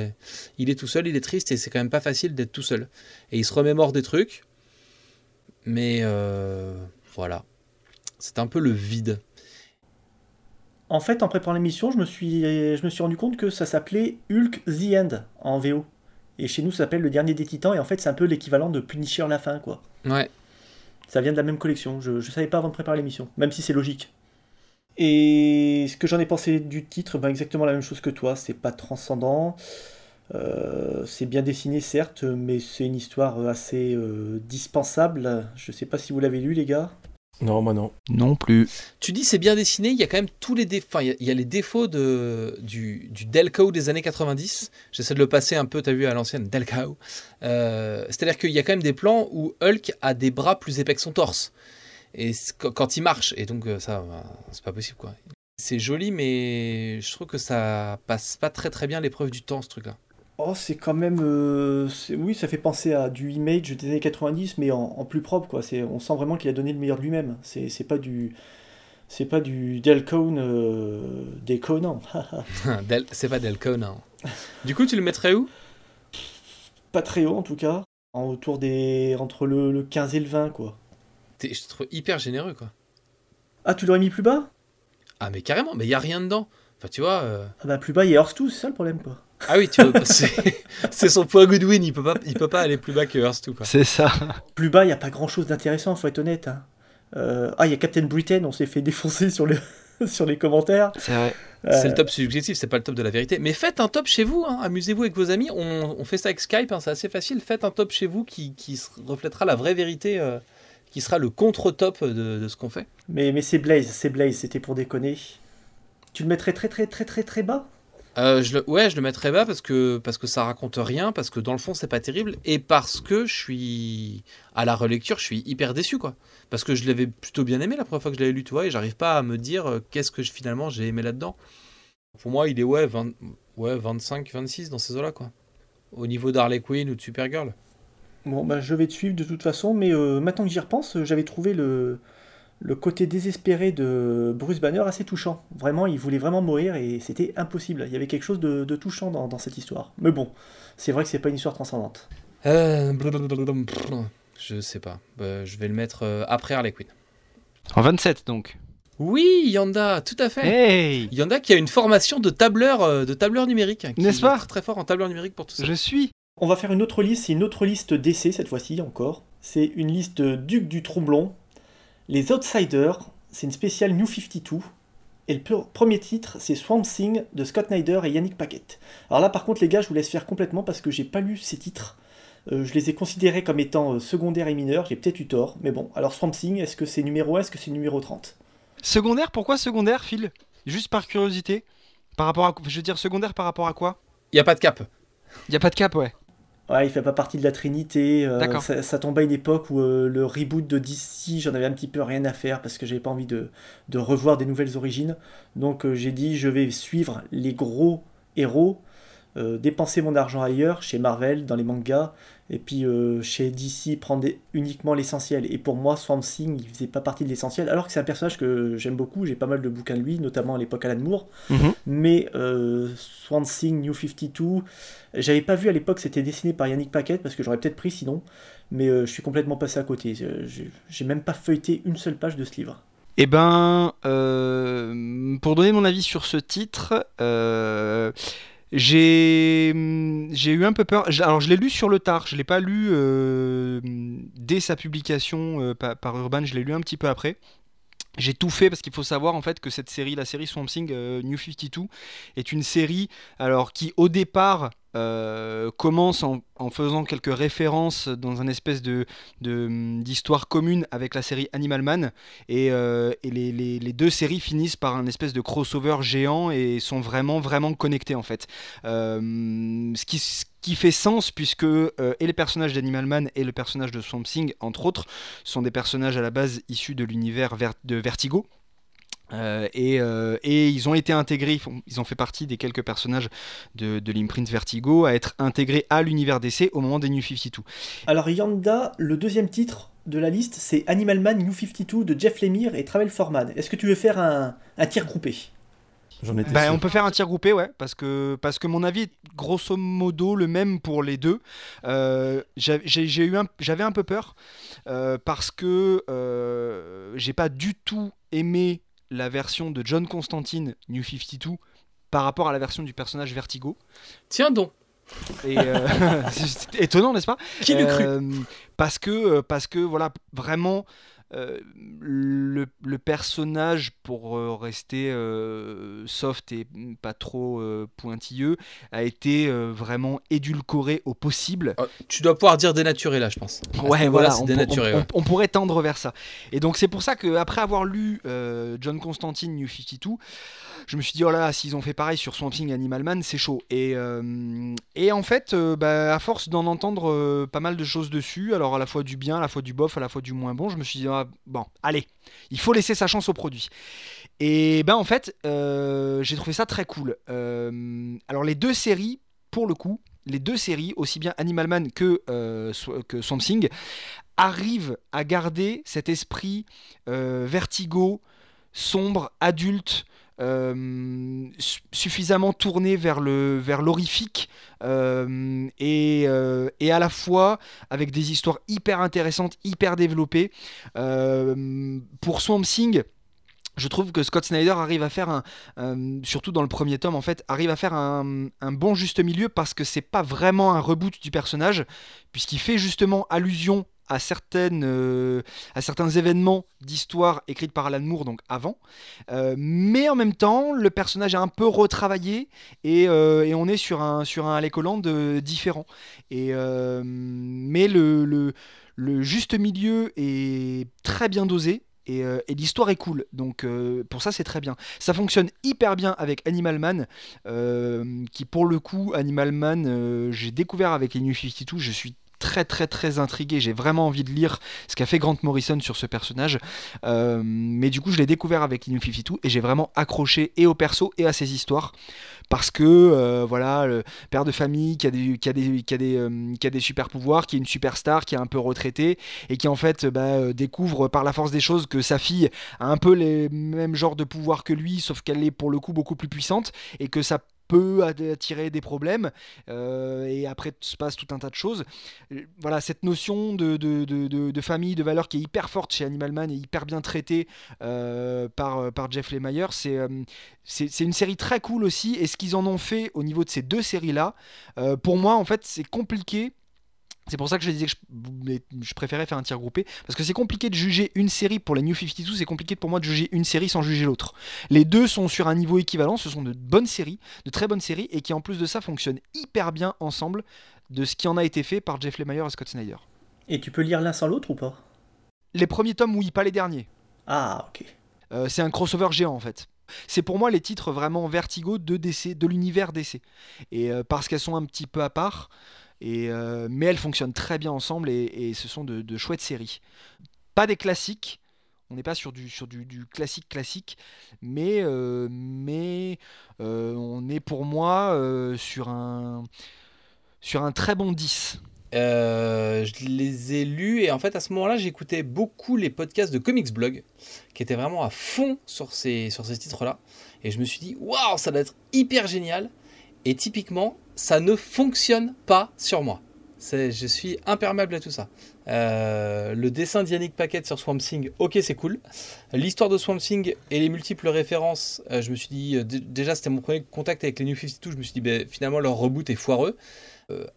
il est tout seul, il est triste et c'est quand même pas facile d'être tout seul. Et il se remémore des trucs, mais euh, voilà, c'est un peu le vide. En fait, en préparant l'émission, je me suis, je me suis rendu compte que ça s'appelait Hulk The End en VO. Et chez nous, ça s'appelle Le Dernier des Titans, et en fait, c'est un peu l'équivalent de Punisher la fin, quoi. Ouais. Ça vient de la même collection, je, je savais pas avant de préparer l'émission, même si c'est logique. Et ce que j'en ai pensé du titre, ben exactement la même chose que toi, c'est pas transcendant, euh, c'est bien dessiné certes, mais c'est une histoire assez euh, dispensable. Je sais pas si vous l'avez lu les gars. Non, moi non. Non plus. Tu dis c'est bien dessiné, il y a quand même tous les défauts, il y a- il y, a les défauts de, du, du Delco des années 90. J'essaie de le passer un peu, t'as vu à l'ancienne, Delco. Euh, C'est-à-dire qu'il y a quand même des plans où Hulk a des bras plus épais que son torse. Et quand- il marche, et donc euh, ça, bah, c'est pas possible quoi. C'est joli, mais je trouve que ça passe pas très très bien l'épreuve du temps ce truc-là. Oh, c'est quand même. euh, c'est- oui, ça fait penser à du image des années 90, mais en, en plus propre, quoi. On sent vraiment qu'il a donné le meilleur de lui-même. C'est, c'est pas du. C'est pas du Delcone euh, des Conan. (laughs) (laughs) Del- c'est pas Delco, non. Du coup, tu le mettrais où? Pas très haut en tout cas. En autour des. Entre le, le 15 et le 20, quoi. T'es- Je te trouve hyper généreux quoi. Ah, tu l'aurais mis plus bas? Ah mais carrément, mais il y a rien dedans. Enfin tu vois. euh, Ah, bah plus bas, il y a 2, c'est ça le problème, quoi. Ah oui, tu vois, (laughs) c'est c'est son point Goodwin, il peut pas, il peut pas aller plus bas que Hearst quoi. C'est ça. Plus bas, il n'y a pas grand chose d'intéressant, faut être honnête. hein. Euh, Ah, il y a Captain Britain, on s'est fait défoncer sur, le... (laughs) sur les commentaires. C'est vrai. C'est Euh, le top subjectif, c'est pas le top de la vérité. Mais faites un top chez vous, hein. amusez-vous avec vos amis. On, on fait ça avec Skype, hein, c'est assez facile. Faites un top chez vous qui, qui reflètera la vraie vérité, euh, qui sera le contre-top de, de ce qu'on fait. Mais, mais c'est Blaze, c'est Blaze, c'était pour déconner. Tu le mettrais très très très très très bas? Euh, je le, ouais, je le mettrai bas parce que, parce que ça raconte rien, parce que dans le fond c'est pas terrible, et parce que je suis à la relecture, je suis hyper déçu quoi. Parce que je l'avais plutôt bien aimé la première fois que je l'avais lu, tu vois, et j'arrive pas à me dire euh, qu'est-ce que finalement j'ai aimé là-dedans. Pour moi, il est ouais, 20 ouais 25, 26 dans ces eaux-là quoi. Au niveau d'Harley Quinn ou de Supergirl. Bon, bah, je vais te suivre de toute façon, mais euh, maintenant que j'y repense, j'avais trouvé le, le côté désespéré de Bruce Banner assez touchant. Vraiment, il voulait vraiment mourir et c'était impossible. Il y avait quelque chose de, de touchant dans, dans cette histoire. Mais bon, c'est vrai que c'est pas une histoire transcendante. Euh, je sais pas. Bah, je vais le mettre euh, après Harley Quinn. En 27 donc. Oui, Yanda, tout à fait. Hey Yanda qui a une formation de tableur, euh, de tableur numérique. hein, qui N'est-ce est pas Très très fort en tableur numérique pour tout ça. Je suis. On va faire une autre liste, c'est une autre liste d'essais cette fois-ci encore. C'est une liste Duc du Tromblon. Les Outsiders, c'est une spéciale New 52. Et le pre- premier titre, c'est Swamp Thing de Scott Snyder et Yannick Paquette. Alors là, par contre, les gars, je vous laisse faire complètement parce que j'ai pas lu ces titres. Euh, je les ai considérés comme étant euh, secondaires et mineurs. J'ai peut-être eu tort. Mais bon, alors Swamp Thing, est-ce que c'est numéro 1, est-ce que c'est numéro 30 Secondaire, pourquoi secondaire, Phil? Juste par curiosité. Par rapport à. Je veux dire, secondaire par rapport à quoi? Il y a pas de cap. Y a pas de cap, ouais. Ouais, il fait pas partie de la Trinité. Euh, ça, ça tombe à une époque où euh, le reboot de DC, j'en avais un petit peu rien à faire parce que j'avais pas envie de, de, revoir des nouvelles origines. Donc j'ai dit, je vais suivre les gros héros euh, dépenser mon argent ailleurs, chez Marvel, dans les mangas, et puis euh, chez DC, prendre uniquement l'essentiel. Et pour moi, Swamp Thing, il faisait pas partie de l'essentiel, alors que c'est un personnage que j'aime beaucoup, j'ai pas mal de bouquins de lui, notamment à l'époque Alan Moore. Mhm. Mais euh, Swamp Thing, New 52, j'avais pas vu à l'époque, c'était dessiné par Yannick Paquette, parce que j'aurais peut-être pris sinon, mais je suis complètement passé à côté. J'ai même pas feuilleté une seule page de ce livre. Eh ben, pour donner mon avis sur ce titre, j'ai j'ai eu un peu peur. Alors je l'ai lu sur le tard, je l'ai pas lu euh, dès sa publication euh, par, Urban, je l'ai lu un petit peu après. J'ai tout fait parce qu'il faut savoir en fait que cette série, la série Swamp Thing euh, New 52, est une série alors qui au départ euh, commence en, faisant quelques références dans un espèce de, d'histoire commune avec la série Animal Man. Et, euh, les, deux séries finissent par un espèce de crossover géant et sont vraiment vraiment connectés en fait. Euh, ce, qui, qui fait sens puisque et les personnages d'Animal Man et le personnage de Swamp Thing entre autres sont des personnages à la base issus de l'univers de Vertigo euh, euh, et, ils ont été intégrés, ils, ont fait partie des quelques personnages de, l'imprint Vertigo à être intégrés à l'univers DC au moment des New 52. Alors Yanda, le deuxième titre de la liste, c'est Animal Man New 52 de Jeff Lemire et Travel Foreman. Est-ce que tu veux faire un, tir groupé? Bah, on peut faire un tir groupé, ouais, parce que, parce que mon avis est grosso modo le même pour les deux. Euh, j'ai eu j'avais un peu peur parce que j'ai pas du tout aimé la version de John Constantine New 52 par rapport à la version du personnage Vertigo. Tiens donc. Euh, (laughs) c'est étonnant, n'est-ce pas? Qui le cru? Euh, Parce que, euh, parce que voilà, vraiment, euh, le, personnage, pour euh, rester euh, soft et pas trop pointilleux, a été vraiment édulcoré au possible. Oh, tu dois pouvoir dire dénaturé là, je pense. Ouais, voilà, on, dénaturé, on, pourrait tendre vers ça. Et donc c'est pour ça qu'après avoir lu John Constantine New 52, je me suis dit, oh là là, s'ils ont fait pareil sur Swamp Thing Animal Man, c'est chaud. Et, et en fait, bah, à force d'en entendre pas mal de choses dessus, alors à la fois du bien, à la fois du bof, à la fois du moins bon, je me suis dit, ah, bon, allez, il faut laisser sa chance au produit. Et ben en fait, euh, j'ai trouvé ça très cool. Euh, alors les deux séries, pour le coup, les deux séries, aussi bien Animal Man que, euh, que Something, arrivent à garder cet esprit vertigo, sombre, adulte, euh, suffisamment tourné vers le vers l'horrifique euh, et, euh, et, à la fois avec des histoires hyper intéressantes, hyper développées. pour Swamp Thing, je trouve que Scott Snyder arrive à faire un, surtout dans le premier tome en fait, arrive à faire un, bon juste milieu parce que c'est pas vraiment un reboot du personnage, puisqu'il fait justement allusion à, certaines, euh, à certains événements d'histoire écrites par Alan Moore, donc avant. Euh, mais en même temps, le personnage est un peu retravaillé et, euh, et on est sur un, sur un Alec différent. Et, mais le, le, le, juste milieu est très bien dosé. Et, et l'histoire est cool, donc pour ça c'est très bien. Ça fonctionne hyper bien avec Animal Man, qui pour le coup, Animal Man, j'ai découvert avec les New 52, je suis très très très intrigué. J'ai vraiment envie de lire ce qu'a fait Grant Morrison sur ce personnage. Euh, mais du coup, je l'ai découvert avec Inu Fifitou et j'ai vraiment accroché et au perso et à ses histoires. Parce que euh, voilà, le père de famille qui a des, euh, super pouvoirs, qui est une superstar, qui est un peu retraité et qui en fait bah, découvre par la force des choses que sa fille a un peu les mêmes genres de pouvoirs que lui, sauf qu'elle est pour le coup beaucoup plus puissante et que ça peut attirer des problèmes euh, et après se passe tout un tas de choses. Euh, voilà, cette notion de, de, de, famille, de valeur qui est hyper forte chez Animal Man et hyper bien traitée euh, par, par Jeff Lemire, c'est c'est une série très cool aussi. Et ce qu'ils en ont fait au niveau de ces deux séries-là, pour moi, en fait, c'est compliqué c'est pour ça que je disais que je, préférais faire un tir groupé, parce que c'est compliqué de juger une série pour les New 52, c'est compliqué pour moi de juger une série sans juger l'autre. Les deux sont sur un niveau équivalent, ce sont de bonnes séries, de très bonnes séries, et qui en plus de ça fonctionnent hyper bien ensemble de ce qui en a été fait par Jeff Lemire et Scott Snyder. Et tu peux lire l'un sans l'autre ou pas? Les premiers tomes, oui, pas les derniers. Ah, ok. Euh, c'est un crossover géant en fait. C'est pour moi les titres vraiment vertigo de DC, de l'univers DC. Et euh, parce qu'elles sont un petit peu à part, Euh, mais elles fonctionnent très bien ensemble et, ce sont de, chouettes séries. Pas des classiques, on n'est pas sur du, classique classique, mais, euh, euh, on est pour moi sur, un, très bon 10. Euh, je les ai lus et en fait à ce moment-là j'écoutais beaucoup les podcasts de Comics Blog qui étaient vraiment à fond sur ces, sur ces titres-là et je me suis dit waouh ça doit être hyper génial et typiquement ça ne fonctionne pas sur moi. Je suis imperméable à tout ça. Euh, le dessin d'Yannick Paquette sur Swamp Thing, ok c'est cool. L'histoire de Swamp Thing et les multiples références, euh, je me suis dit, euh, déjà c'était mon premier contact avec les New 52, je me suis dit ben, finalement leur reboot est foireux.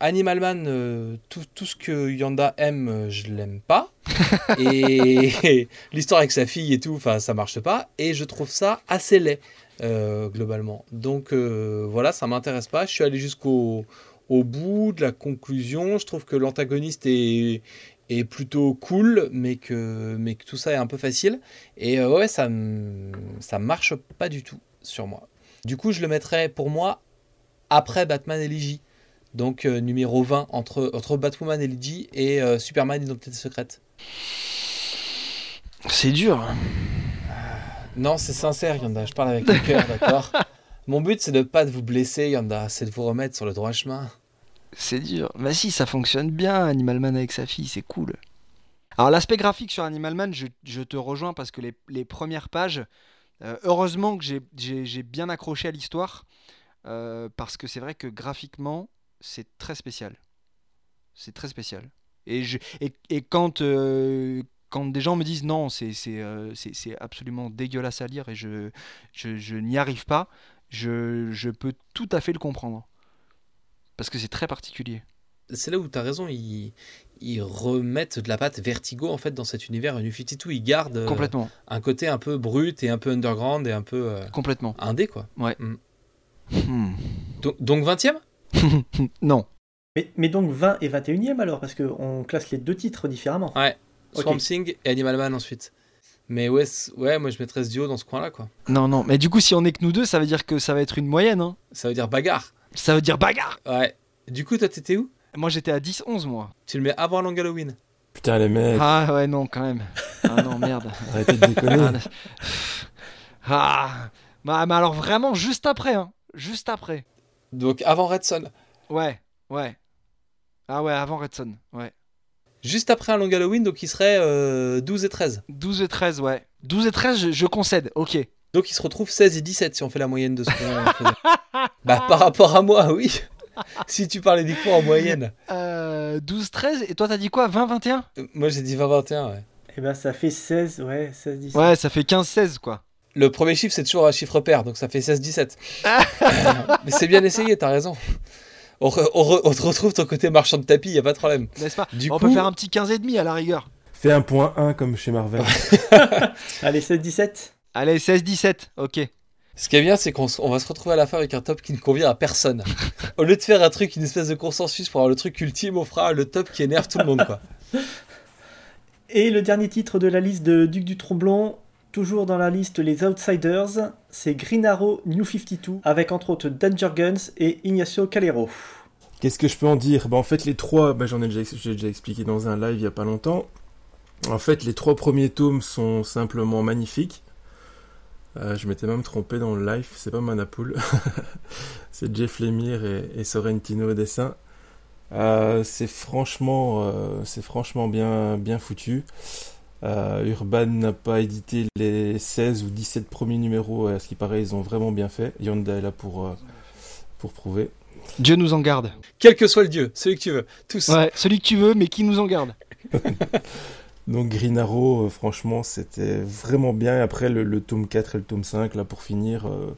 Animal Man, tout, tout ce que Yanda aime, je l'aime pas. (laughs) et (laughs) l'histoire avec sa fille et tout, ça marche pas. Et je trouve ça assez laid, euh, globalement. Donc euh, voilà, ça m'intéresse pas. Je suis allé jusqu'au au bout de la conclusion. Je trouve que l'antagoniste est, plutôt cool, mais que, mais que tout ça est un peu facile. Et euh, ouais, ça, ça marche pas du tout sur moi. Du coup, je le mettrais pour moi après Batman et Ligi. Donc numéro 20 entre, entre Batwoman et Ligi et Superman Identité secrète. C'est dur. Non, c'est sincère, Yanda. Je parle avec le cœur, d'accord? Mon but, c'est de pas de vous blesser, Yanda. C'est de vous remettre sur le droit chemin. C'est dur. Bah si, ça fonctionne bien, Animal Man avec sa fille, c'est cool. Alors l'aspect graphique sur Animal Man, je, te rejoins parce que les, premières pages, euh, heureusement que j'ai- bien accroché à l'histoire, euh, parce que c'est vrai que graphiquement, c'est très spécial. C'est très spécial. Et quand, euh, quand des gens me disent non, c'est c'est, euh, absolument dégueulasse à lire et je, je, je n'y arrive pas, je, je peux tout à fait le comprendre. Parce que c'est très particulier. C'est là où tu as raison. Ils, ils remettent de la patte vertigo, en fait, dans cet univers. New 52, ils gardent euh, Complètement, un côté un peu brut et un peu underground et un peu euh, complètement. indé, quoi. Hmm. Donc, donc 20e (laughs) non. Mais, mais donc 20 et 21e alors, parce qu'on classe les deux titres différemment. Ouais. Swamp Thing et Animal Man ensuite. Mais ouais, ouais, moi je mettrais ce duo dans ce coin-là, quoi. Non, non. Mais du coup, si on est que nous deux, ça veut dire que ça va être une moyenne. Hein. Ça veut dire bagarre. Ça veut dire bagarre. Ouais. Du coup, toi, t'étais où? Moi, j'étais à 10-11, moi. Tu le mets avant Long Halloween. Putain, les mecs, Ah ouais, non, quand même. Ah non, merde. (laughs) arrêtez de déconner. Ah, bah, mais alors vraiment juste après, hein. Juste après. Donc avant Red Son. Ouais, ouais. Ah ouais, avant Redson, ouais. Juste après un Long Halloween, donc il serait euh, 12 et 13. 12 et 13, ouais. 12 et 13, je, je concède, ok. Donc il se retrouve 16 et 17 si on fait la moyenne de ce qu'on faisait. Bah par rapport à moi, oui. (laughs) si tu parlais uniquement en moyenne. Euh, 12, 13, et toi t'as dit quoi 20, 21 Euh, Moi j'ai dit 20-21, ouais. Et ben ça fait 16, ouais, 16, 17. Ouais, ça fait 15, 16, quoi. Le premier chiffre c'est toujours un chiffre pair, donc ça fait 16-17. (laughs) Mais c'est bien essayé, t'as raison. On, re- on re- on te retrouve ton côté marchand de tapis, y a pas de problème. N'est-ce pas Du On coup, peut faire un petit 15 et demi à la rigueur. Fais un point 1 comme chez Marvel. (laughs) (laughs) Allez, 16, 17. Allez, 16, 17, ok. ce qui est bien, c'est qu'on on va se retrouver à la fin avec un top qui ne convient à personne. Au lieu de faire un truc, une espèce de consensus pour avoir le truc ultime, on fera le top qui énerve tout le monde, quoi. Et le dernier titre de la liste de Duc du Tromblon, toujours dans la liste Les Outsiders, c'est Green Arrow New 52, avec entre autres Danger Guns et Ignacio Calero. Qu'est-ce que je peux en dire? Bah, En fait, les trois, bah, j'en ai déjà, expliqué dans un live il y a pas longtemps. En fait, les trois premiers tomes sont simplement magnifiques. Euh, je m'étais même trompé dans le live, c'est pas Manapool. (laughs) c'est Jeff Lemire et, et Sorrentino au dessin. Euh, c'est franchement, euh, c'est franchement bien, bien foutu. Euh, Urban n'a pas édité les 16 ou 17 premiers numéros, à ce qui paraît, ils ont vraiment bien fait. Yonda est là pour, euh, pour prouver. Dieu nous en garde. Quel que soit le dieu, celui que tu veux, tous. Ouais, celui que tu veux, mais qui nous en garde. (laughs) Donc Green Arrow, euh, franchement, c'était vraiment bien. Après, le, le tome 4 et le tome 5, là, pour finir, euh,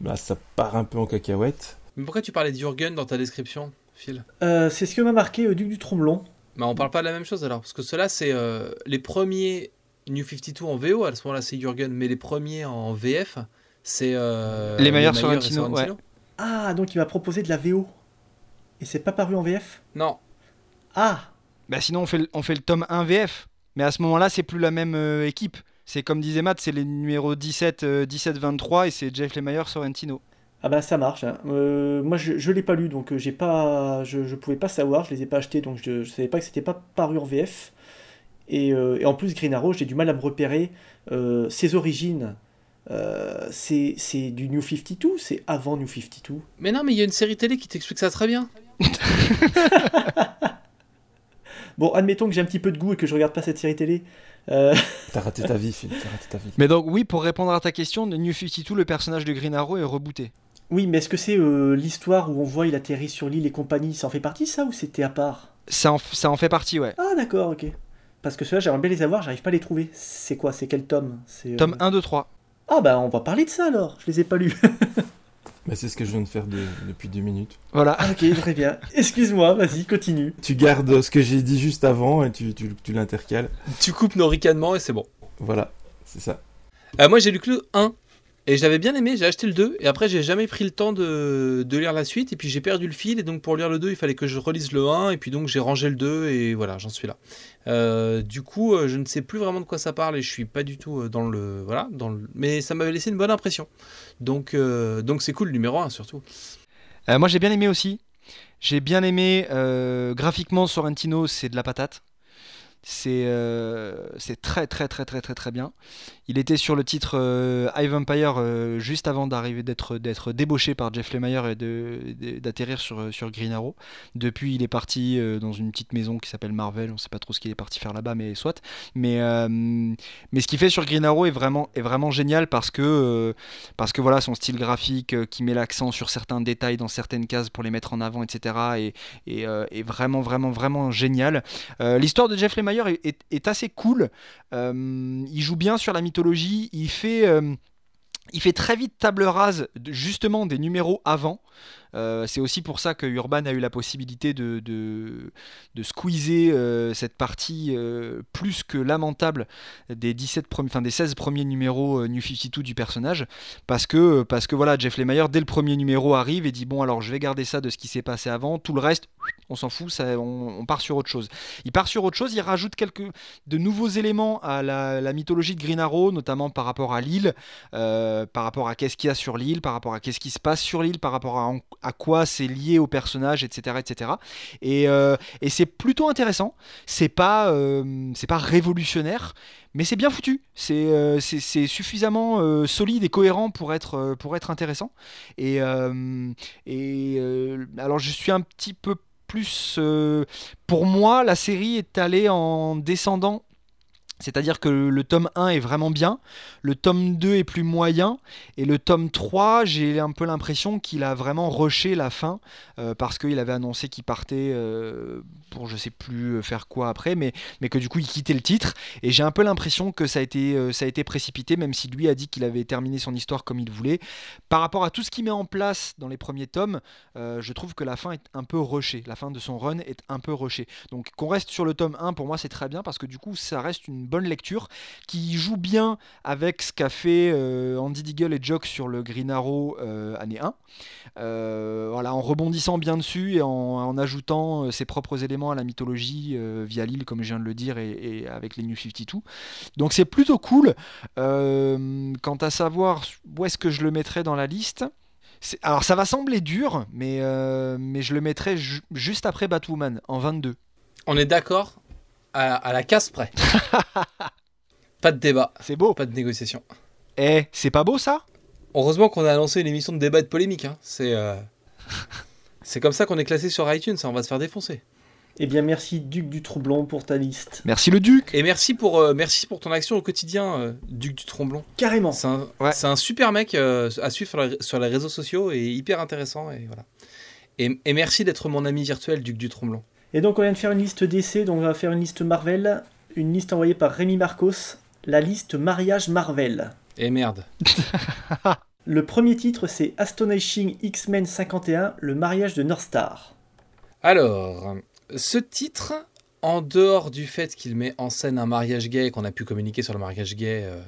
bah, ça part un peu en cacahuète. Mais pourquoi tu parlais d'Jurgen dans ta description, Phil? Euh, c'est ce que m'a marqué au Duc du Tromblon. Bah, on parle pas de la même chose alors, parce que ceux-là, c'est euh, les premiers New 52 en VO, à ce moment-là, c'est Jurgen, mais les premiers en VF, c'est. euh, Les meilleurs et Sorrentino, Ah, donc il m'a proposé de la VO. Et c'est pas paru en VF Non, Ah Bah sinon on fait, le- on fait le tome 1 VF. Mais à ce moment-là, c'est plus la même euh, équipe. C'est comme disait Matt, c'est les numéros 17, euh, 17, 23 et c'est Jeff Lemire Sorrentino. Ah bah ça marche. hein. Euh, moi je, je l'ai pas lu donc euh, j'ai pas je, je pouvais pas savoir, je les ai pas achetés donc je, je savais pas que c'était pas paru en VF. Et, euh, et en plus Green Arrow, j'ai du mal à me repérer euh, ses origines. Euh, c'est c'est du New 52, c'est avant New 52. Mais non, mais il y a une série télé qui t'explique ça très bien. (laughs) Bon, admettons que j'ai un petit peu de goût et que je regarde pas cette série télé. Euh, (laughs) T'as raté ta vie, Phil. T'as raté ta vie. Mais donc oui, pour répondre à ta question, de New 52, le personnage de Green Arrow est rebooté. Oui, mais est-ce que c'est euh, l'histoire où on voit il atterrit sur l'île et compagnie, ça en fait partie ça ou c'était à part? Ça en, ça en fait partie, ouais. Ah d'accord, ok. Parce que ceux-là j'aimerais bien les avoir, j'arrive pas à les trouver. C'est quoi C'est quel tome? C'est, euh, Tome 1, 2, 3. Ah bah on va parler de ça alors, je les ai pas lus. Mais (laughs) c'est ce que je viens de faire de- depuis deux minutes. Voilà. Ah, ok, très bien. Excuse-moi, vas-y, continue. Tu gardes ce que j'ai dit juste avant et tu, tu, tu l'intercales. Tu coupes nos ricanements et c'est bon. Voilà, c'est ça. Euh, moi, j'ai lu que le 1. Et j'avais bien aimé, j'ai acheté le 2. Et après, j'ai jamais pris le temps de, de lire la suite. Et puis, j'ai perdu le fil. Et donc, pour lire le 2, il fallait que je relise le 1. Et puis, donc, j'ai rangé le 2. Et voilà, j'en suis là. Euh, du coup, euh, je ne sais plus vraiment de quoi ça parle. Et je suis pas du tout euh, dans le. Voilà. Dans le... Mais ça m'avait laissé une bonne impression. Donc, donc c'est cool, le numéro 1 surtout. Moi j'ai bien aimé aussi. J'ai bien aimé graphiquement Sorrentino, c'est de la patate. C'est euh, très très très très très très bien. Il était sur le titre euh, High Vampire euh, juste avant d'arriver d'être débauché par Jeff Lemire et d'atterrir sur sur Green Arrow. Depuis, il est parti euh, dans une petite maison qui s'appelle Marvel. On sait pas trop ce qu'il est parti faire là-bas, mais soit. Mais euh, mais ce qu'il fait sur Green Arrow est vraiment est vraiment génial parce que euh, parce que voilà son style graphique euh, qui met l'accent sur certains détails dans certaines cases pour les mettre en avant, etc. est, euh, est vraiment vraiment vraiment génial. Euh, L'histoire de Jeff Lemire est, assez cool. Euh, il joue bien sur la mythologie. Il fait euh, très vite table rase justement des numéros avant. Euh, c'est aussi pour ça que Urban a eu la possibilité de, de, de squeezer euh, cette partie euh, plus que lamentable des, 17 premiers, des 16 premiers numéros New 52 du personnage. Parce que, parce que voilà, Jeff Lemire, dès le premier numéro, arrive et dit Bon, alors je vais garder ça de ce qui s'est passé avant. Tout le reste, on s'en fout, ça, on, part sur autre chose. Il part sur autre chose, il rajoute quelques de nouveaux éléments à la, la mythologie de Green Arrow, notamment par rapport à l'île, par rapport à qu'est-ce qu'il y a sur l'île, par rapport à qu'est-ce qui se passe sur l'île, par rapport à, à quoi c'est lié au personnage, etc. etc. Et, euh, et c'est plutôt intéressant. C'est pas, euh, c'est pas révolutionnaire, mais c'est bien foutu. C'est euh, suffisamment solide et cohérent pour être, pour être intéressant. Et, et alors je suis un petit peu plus... pour moi, la série est allée en descendant. C'est-à-dire que le tome 1 est vraiment bien, le tome 2 est plus moyen, et le tome 3, j'ai un peu l'impression qu'il a vraiment rushé la fin, euh, parce qu'il avait annoncé qu'il partait euh, pour je sais plus faire quoi après, mais, mais que du coup il quittait le titre, et j'ai un peu l'impression que ça a, été, euh, ça a été précipité, même si lui a dit qu'il avait terminé son histoire comme il voulait. Par rapport à tout ce qu'il met en place dans les premiers tomes, euh, je trouve que la fin est un peu rushée, la fin de son run est un peu rushée. Donc qu'on reste sur le tome 1, pour moi c'est très bien, parce que du coup ça reste une bonne lecture, qui joue bien avec ce qu'a fait euh, Andy Deagle et Jock sur le Green Arrow euh, année 1. Euh, voilà, en rebondissant bien dessus et en, en ajoutant ses propres éléments à la mythologie via l'île, comme je viens de le dire, et, avec les New 52. Donc c'est plutôt cool. Quant à savoir où est-ce que je le mettrais dans la liste, alors ça va sembler dur, mais, mais je le mettrais ju- juste après Batwoman, en 22. On est d'accord? À, à la casse près. (laughs) pas de débat, C'est beau. pas de négociation. Eh, c'est pas beau ça? Heureusement qu'on a annoncé une émission de débat et de polémique. hein. C'est euh, (laughs) c'est comme ça qu'on est classé sur iTunes. hein. On va se faire défoncer. Eh bien, merci Duc du Troublon pour ta liste. Merci le Duc Et merci pour, euh, merci pour ton action au quotidien, euh, Duc du Tromblon. Carrément. C'est un, Ouais. c'est un super mec euh, à suivre sur, la- sur les réseaux sociaux et hyper intéressant. Et, voilà. et, et merci d'être mon ami virtuel, Duc du Tromblon. Et donc, on vient de faire une liste d'essais, donc on va faire une liste Marvel, une liste envoyée par Rémi Marcos, la liste mariage Marvel. Et merde. (laughs) Le premier titre, c'est Astonishing X-Men 51, le mariage de North Star. Alors, ce titre, en dehors du fait qu'il met en scène un mariage gay, qu'on a pu communiquer sur le mariage gay euh,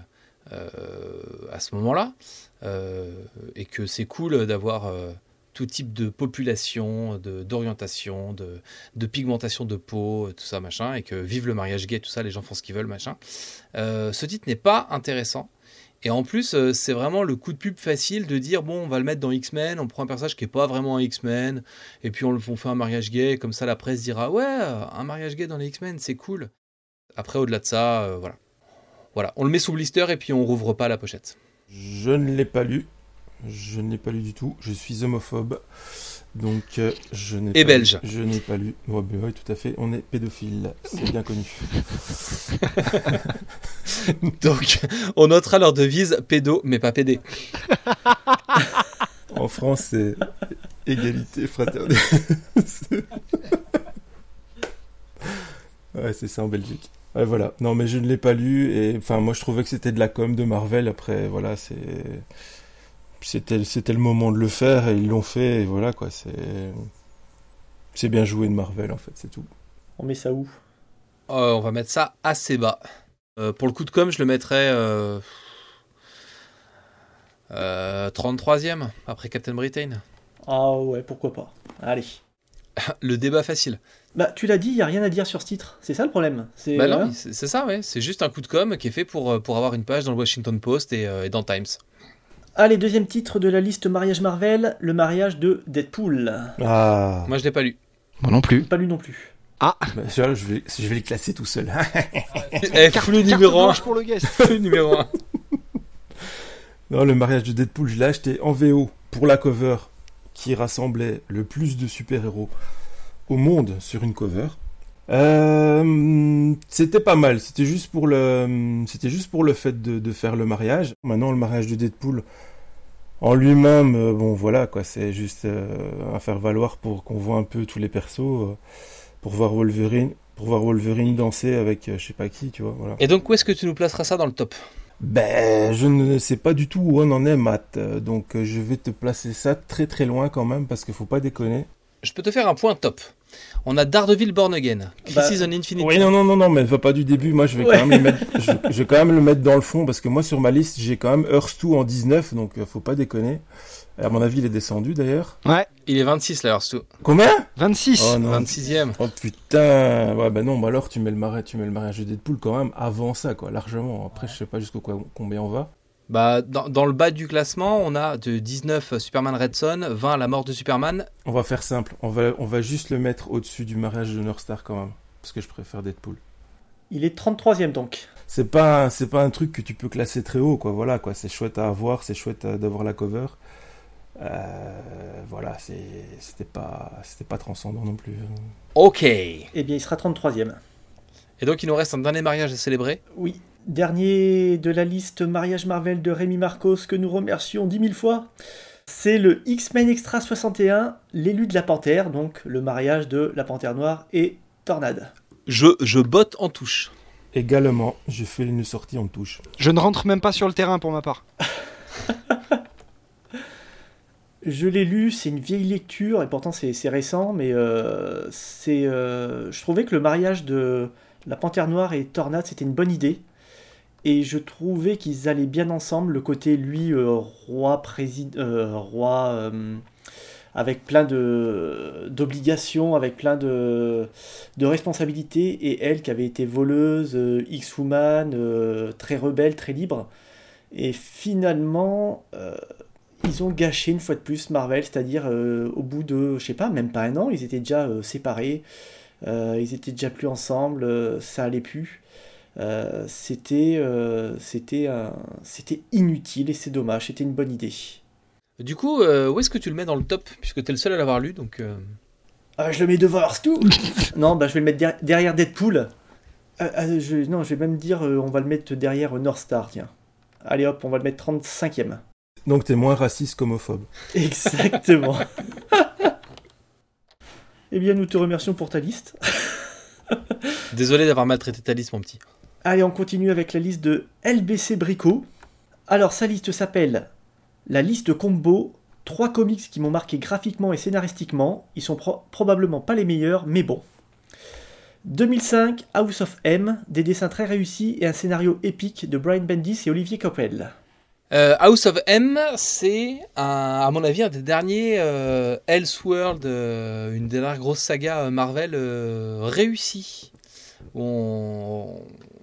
euh, à ce moment-là, euh, et que c'est cool d'avoir tout type de population, d'orientation, de, de pigmentation de peau, tout ça, machin, et que vive le mariage gay, tout ça, les gens font ce qu'ils veulent, machin. Euh, ce titre n'est pas intéressant. Et en plus, euh, c'est vraiment le coup de pub facile de dire bon, on va le mettre dans X-Men, on prend un personnage qui est pas vraiment un X-Men, et puis on, le- on fait un mariage gay, comme ça la presse dira ouais, un mariage gay dans les X-Men, c'est cool. Après, au-delà de ça, euh, voilà. Voilà, on le met sous blister et puis on rouvre pas la pochette. Je ne l'ai pas lu. Je ne l'ai pas lu du tout. Je suis homophobe. Donc, euh, je n'ai Et pas belge. lu- Je n'ai pas lu. Ouais, bah oui, tout à fait. On est pédophile. C'est bien connu. (laughs) Donc, on notera leur devise pédo, mais pas pédé. En France, c'est égalité, fraternité. (laughs) Ouais, c'est ça en Belgique. Ouais, voilà. Non, mais je ne l'ai pas lu et enfin, moi, je trouvais que c'était de la com de Marvel. Après, voilà, c'est c'était c'était le moment de le faire et ils l'ont fait. Et voilà quoi. C'est c'est bien joué de Marvel en fait. C'est tout. On met ça où? Euh, on va mettre ça assez bas. Euh, pour le coup de com, je le mettrais euh, euh, 33e après Captain Britain. Ah ouais, pourquoi pas. Allez. (laughs) Le débat facile. Bah, tu l'as dit, il n'y a rien à dire sur ce titre. C'est ça le problème. C'est Bah non, c'est ça, ouais. C'est juste un coup de com qui est fait pour, euh, pour avoir une page dans le Washington Post et, euh, et dans Times. Allez, deuxième titre de la liste mariage Marvel, le mariage de Deadpool. Ah. Moi, je l'ai pas lu. Moi non plus. Pas lu non plus. Bah, je, je vais je vais les classer tout seul. Eh, flou numéro 1. blanche pour le guest. (laughs) Numéro 1. (laughs) Non, le mariage de Deadpool, je l'ai acheté en VO pour la cover qui rassemblait le plus de super-héros au monde sur une cover. Euh, c'était pas mal, c'était juste pour le, c'était juste pour le fait de, de faire le mariage. Maintenant, le mariage de Deadpool en lui-même, euh, bon voilà quoi, c'est juste euh, à faire valoir pour qu'on voit un peu tous les persos, euh, pour voir Wolverine, pour voir Wolverine danser avec je sais pas qui, tu vois, voilà. Et donc, où est-ce que tu nous placeras ça dans le top? Ben, je ne sais pas du tout où on en est, Matt. Donc, je vais te placer ça très très loin quand même, parce qu'il faut pas déconner. Je peux te faire un point top. On a Daredevil Born Again, Crisis Bah, on Infinite. Oui, non, non, non, non, mais va pas du début. Moi, je vais Ouais. quand même le mettre, je, je vais quand même le mettre dans le fond, parce que moi, sur ma liste, j'ai quand même Earth 2 en 19, donc euh, faut pas déconner. À mon avis, il est descendu d'ailleurs. Ouais, Il est 26 là, Hearthstone. Combien? 26. Oh non. 26e. Oh putain. Ouais, ben non, bah alors tu mets le mariage, tu mets le mariage de Deadpool quand même avant ça, quoi, largement. Après, je sais pas jusqu'au combien on va. Bah, dans, dans le bas du classement, on a de 19 Superman Red Son, 20 La mort de Superman. On va faire simple. On va, on va juste le mettre au-dessus du mariage de North Star quand même, parce que je préfère Deadpool. Il est 33ème donc. c'est pas c'est pas un truc que tu peux classer très haut quoi voilà quoi c'est chouette à avoir c'est chouette à- d'avoir la cover Euh, voilà c'est c'était pas c'était pas transcendant non plus Ok. Eh bien, il sera 33ème. Et donc, il nous reste un dernier mariage à célébrer. Oui. Dernier de la liste mariage Marvel de Rémi Marcos que nous remercions 10 000 fois. C'est le X-Men Extra 61, l'élu de la panthère, donc le mariage de la panthère noire et Tornade. Je, je botte en touche. également j'ai fait une sortie en touche Je ne rentre même pas sur le terrain pour ma part. (laughs) Je l'ai lu, c'est une vieille lecture, et pourtant c'est c'est récent, mais euh, c'est, euh, je trouvais que le mariage de la Panthère Noire et Tornade, c'était une bonne idée. Et je trouvais qu'ils allaient bien ensemble, le côté, lui, euh, roi, président, roi, euh, avec plein de d'obligations, avec plein de, de responsabilités, et elle qui avait été voleuse, euh, X-Woman, euh, très rebelle, très libre. Et finalement, euh, ils ont gâché une fois de plus Marvel, c'est-à-dire euh, au bout de, je sais pas, même pas un an, ils étaient déjà euh, séparés, euh, ils étaient déjà plus ensemble, euh, ça allait plus. Euh, c'était euh, c'était un- c'était inutile et c'est dommage, c'était une bonne idée. Du coup, euh, où est-ce que tu le mets dans le top Puisque tu es le seul à l'avoir lu, donc... euh, Ah, je le mets devant tout (laughs) Non, bah je vais le mettre der- derrière Deadpool. Euh, euh, je, non, je vais même dire, euh, on va le mettre derrière North Star, tiens. Allez hop, on va le mettre 35ème. donc t'es moins raciste qu'homophobe Exactement. (laughs) eh bien, nous te remercions pour ta liste. Désolé d'avoir maltraité ta liste, mon petit. Allez, on continue avec la liste de LBC Brico. Alors, sa liste s'appelle la liste combo. Trois comics qui m'ont marqué graphiquement et scénaristiquement. Ils sont pro- probablement pas les meilleurs, mais bon. 2005, House of M, des dessins très réussis et un scénario épique de Brian Bendis et Olivier Coppel. Euh, House of M, c'est, à mon avis, un des derniers euh, Elseworld, euh, une des dernières grosses sagas euh, Marvel réussies. On,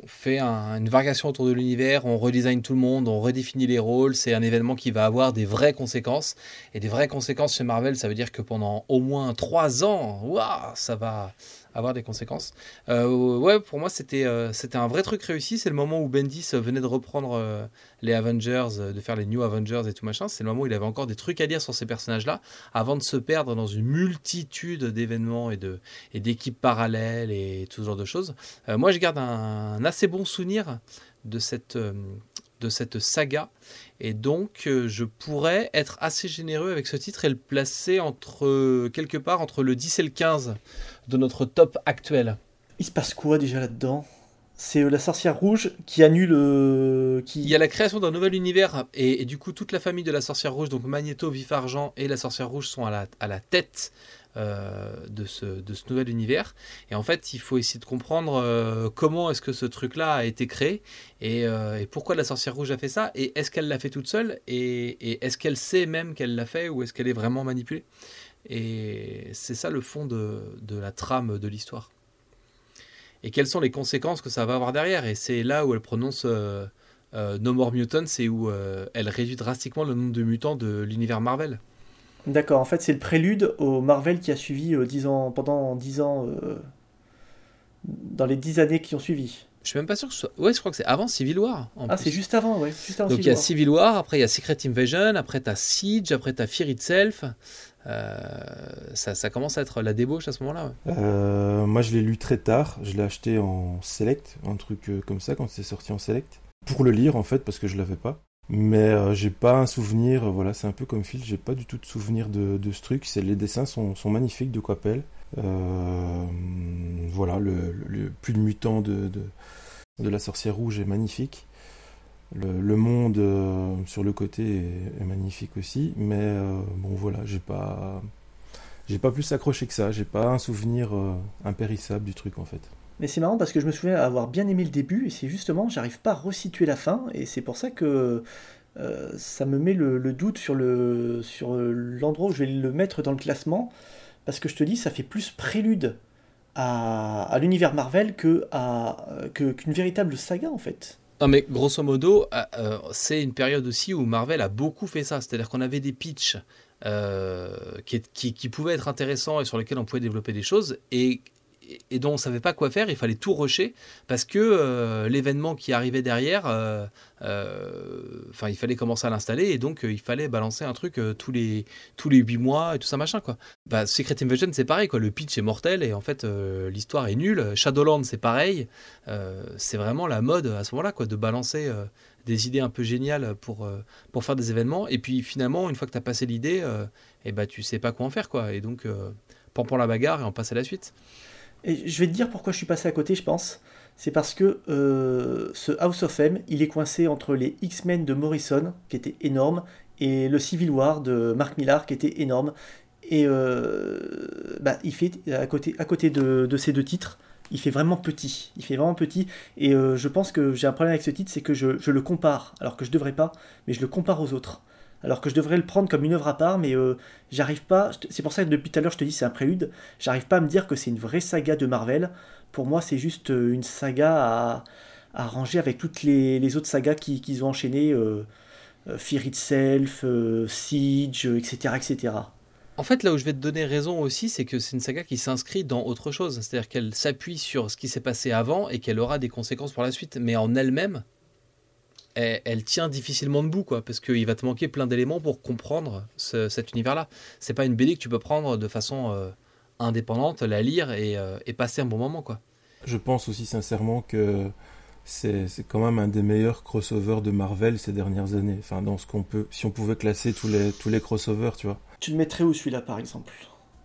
fait une variation autour de l'univers, on redesign tout le monde, on redéfinit les rôles. C'est un événement qui va avoir des vraies conséquences. Et des vraies conséquences chez Marvel, ça veut dire que pendant au moins trois ans, waouh, ça va, avoir des conséquences. Euh, ouais, pour moi, c'était euh, c'était un vrai truc réussi. C'est le moment où Bendis venait de reprendre euh, les Avengers, de faire les New Avengers et tout machin. C'est le moment où il avait encore des trucs à dire sur ces personnages-là, avant de se perdre dans une multitude d'événements et de et d'équipes parallèles et tout ce genre de choses. moi, je garde un, assez bon souvenir de cette de cette saga. Et donc, je pourrais être assez généreux avec ce titre et le placer entre quelque part entre le 10 et le 15 de notre top actuel. Il se passe quoi déjà là-dedans? C'est euh, la sorcière rouge qui annule. Euh, qui... Il y a la création d'un nouvel univers et, du coup toute la famille de la sorcière rouge, donc Magneto, Vif Argent et la sorcière rouge sont à la, à la tête euh, de, ce, de, ce, nouvel univers. Et en fait, il faut essayer de comprendre comment est-ce que ce truc-là a été créé et, pourquoi la sorcière rouge a fait ça et est-ce qu'elle l'a fait toute seule et, et est-ce qu'elle sait même qu'elle l'a fait ou est-ce qu'elle est vraiment manipulée? Et c'est ça le fond de, la trame de l'histoire. Et quelles sont les conséquences que ça va avoir derrière? Et c'est là où elle prononce euh, euh, No More Mutants c'est où euh, elle réduit drastiquement le nombre de mutants de l'univers Marvel. D'accord, en fait c'est le prélude au Marvel qui a suivi ans, pendant 10 ans, dans les 10 années qui ont suivi. Je suis même pas sûr que ce soit. Ouais, je crois que c'est avant Civil War. ah, c'est juste avant, ouais. Juste Donc il y a Civil War, après il y a Secret Invasion, après tu as Siege, après tu as Fear Itself. Euh, ça, commence à être la débauche à ce moment-là. Euh, moi, je l'ai lu très tard. Je l'ai acheté en select, un truc euh, comme ça, quand c'est sorti en select. Pour le lire, en fait, parce que je l'avais pas. Mais j'ai pas un souvenir, voilà, c'est un peu comme Phil, j'ai pas du tout de souvenir de, ce truc. Les dessins sont, magnifiques de Coppel. voilà, le, plus de mutant de, de, la sorcière rouge est magnifique. Le, monde euh, sur le côté est, magnifique aussi, mais euh, bon voilà, j'ai pas, j'ai pas plus accroché que ça. J'ai pas un souvenir euh, impérissable du truc en fait. Mais c'est marrant parce que je me souviens avoir bien aimé le début et c'est justement, j'arrive pas à resituer la fin et c'est pour ça que ça me met le, doute sur le sur l'endroit où je vais le mettre dans le classement parce que je te dis, ça fait plus prélude à, l'univers Marvel que qu'une véritable saga en fait. Non, mais grosso modo, euh, euh, c'est une période aussi où Marvel a beaucoup fait ça. C'est-à-dire qu'on avait des pitchs euh, qui, qui, qui, pouvaient être intéressants et sur lesquels on pouvait développer des choses. Et et dont on savait pas quoi faire, il fallait tout rusher parce que euh, l'événement qui arrivait derrière, euh, euh, il fallait commencer à l'installer et donc il fallait balancer un truc tous les tous les 8 mois et tout ça machin quoi. Bah, Secret Invasion c'est pareil quoi, le pitch est mortel et en fait l'histoire est nulle. Shadowland c'est pareil, c'est vraiment la mode à ce moment-là quoi de balancer des idées un peu géniales pour, pour faire des événements et puis finalement une fois que tu as passé l'idée, et eh bah tu sais pas quoi en faire quoi et donc pour la bagarre et on passe à la suite. Je vais te dire pourquoi je suis passé à côté, je pense. C'est parce que euh, ce House of M, il est coincé entre les X-Men de Morrison, qui était énorme, et le Civil War de Mark Millar, qui était énorme. Et euh, bah, il fait, à côté, à côté de, ces deux titres, il fait vraiment petit. Il fait vraiment petit. Et euh, je pense que j'ai un problème avec ce titre, c'est que je, je, le compare, alors que je devrais pas, mais je le compare aux autres alors que je devrais le prendre comme une œuvre à part, mais euh, j'arrive pas. C'est pour ça que depuis tout à l'heure je te dis c'est un prélude. J'arrive pas à me dire que c'est une vraie saga de Marvel. Pour moi, c'est juste euh, une saga à, ranger avec toutes les, autres sagas qu'ils ont enchaînées euh, Fear Itself, Siege, etc., etc. En fait, là où je vais te donner raison aussi, c'est que c'est une saga qui s'inscrit dans autre chose. C'est-à-dire qu'elle s'appuie sur ce qui s'est passé avant et qu'elle aura des conséquences pour la suite. Mais en elle-même, elle, tient difficilement debout, quoi, parce qu'il va te manquer plein d'éléments pour comprendre cet univers-là. C'est pas une BD que tu peux prendre de façon euh, indépendante, la lire euh, et, passer un bon moment, quoi. Je pense aussi sincèrement que c'est quand même un des meilleurs crossovers de Marvel ces dernières années. Enfin, dans ce qu'on peut, si on pouvait classer tous les tous les crossovers, tu vois. Tu le mettrais où celui-là, par exemple?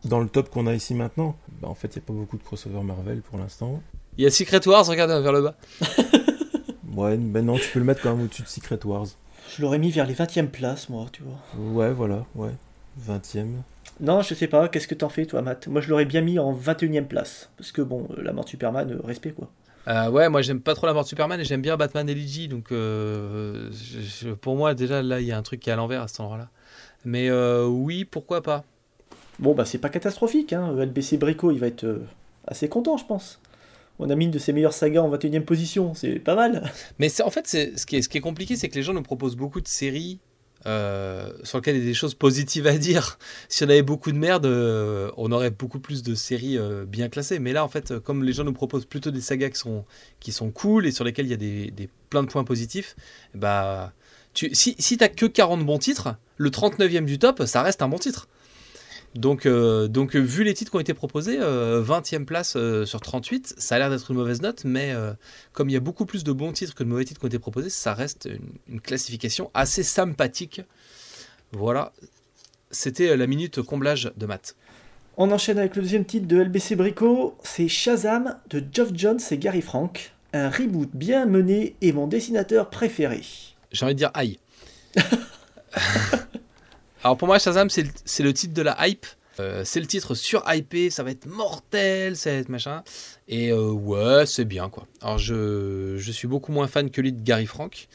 Dans le top qu'on a ici maintenant? Bah, en fait, il n'y a pas beaucoup de crossovers Marvel pour l'instant. Il y a Secret Wars, regarde vers le bas. (laughs) Ouais, ben non, tu peux le mettre quand même au-dessus de Secret Wars. Je l'aurais mis vers les 20e places, moi, tu vois. Ouais, voilà, ouais. 20e. Non, je sais pas, qu'est-ce que t'en fais, toi, Matt? Moi, je l'aurais bien mis en 21e place. Parce que, bon, euh, la mort de Superman, euh, respect, quoi. Euh, ouais, moi j'aime pas trop la mort de Superman et j'aime bien Batman et Ligi, donc pour moi déjà là il y a un truc qui est à l'envers à cet endroit-là. Mais oui, pourquoi pas? Bon bah c'est pas catastrophique, hein. LBC Brico il va être assez content je pense on a mis une de ses meilleures sagas en 21 e position, c'est pas mal. Mais en fait, ce qui, est, compliqué, c'est que les gens nous proposent beaucoup de séries euh, sur lesquelles il y a des choses positives à dire. (laughs) Si on avait beaucoup de merde, euh, on aurait beaucoup plus de séries euh, bien classées. Mais là, en fait, comme les gens nous proposent plutôt des sagas qui sont, cool et sur lesquelles il y a des, des plein de points positifs, bah, tu, si, si t'as que 40 bons titres, le 39e du top, ça reste un bon titre. Donc, euh, donc vu les titres qui ont été proposés, 20e euh, place euh, sur 38, ça a l'air d'être une mauvaise note, mais comme il y a beaucoup plus de bons titres que de mauvais titres qui ont été proposés, ça reste une, classification assez sympathique. Voilà, c'était la minute comblage de maths. On enchaîne avec le deuxième titre de LBC Brico, c'est Shazam de Geoff Jones et Gary Frank. Un reboot bien mené et mon dessinateur préféré. J'ai envie de dire aïe. (laughs) Alors pour moi, Shazam, c'est le, titre de la hype. Euh, c'est le titre sur hypé, ça va être mortel, ça va être machin. Et euh, ouais, c'est bien quoi. Alors je, je, suis beaucoup moins fan que lui de Gary Frank,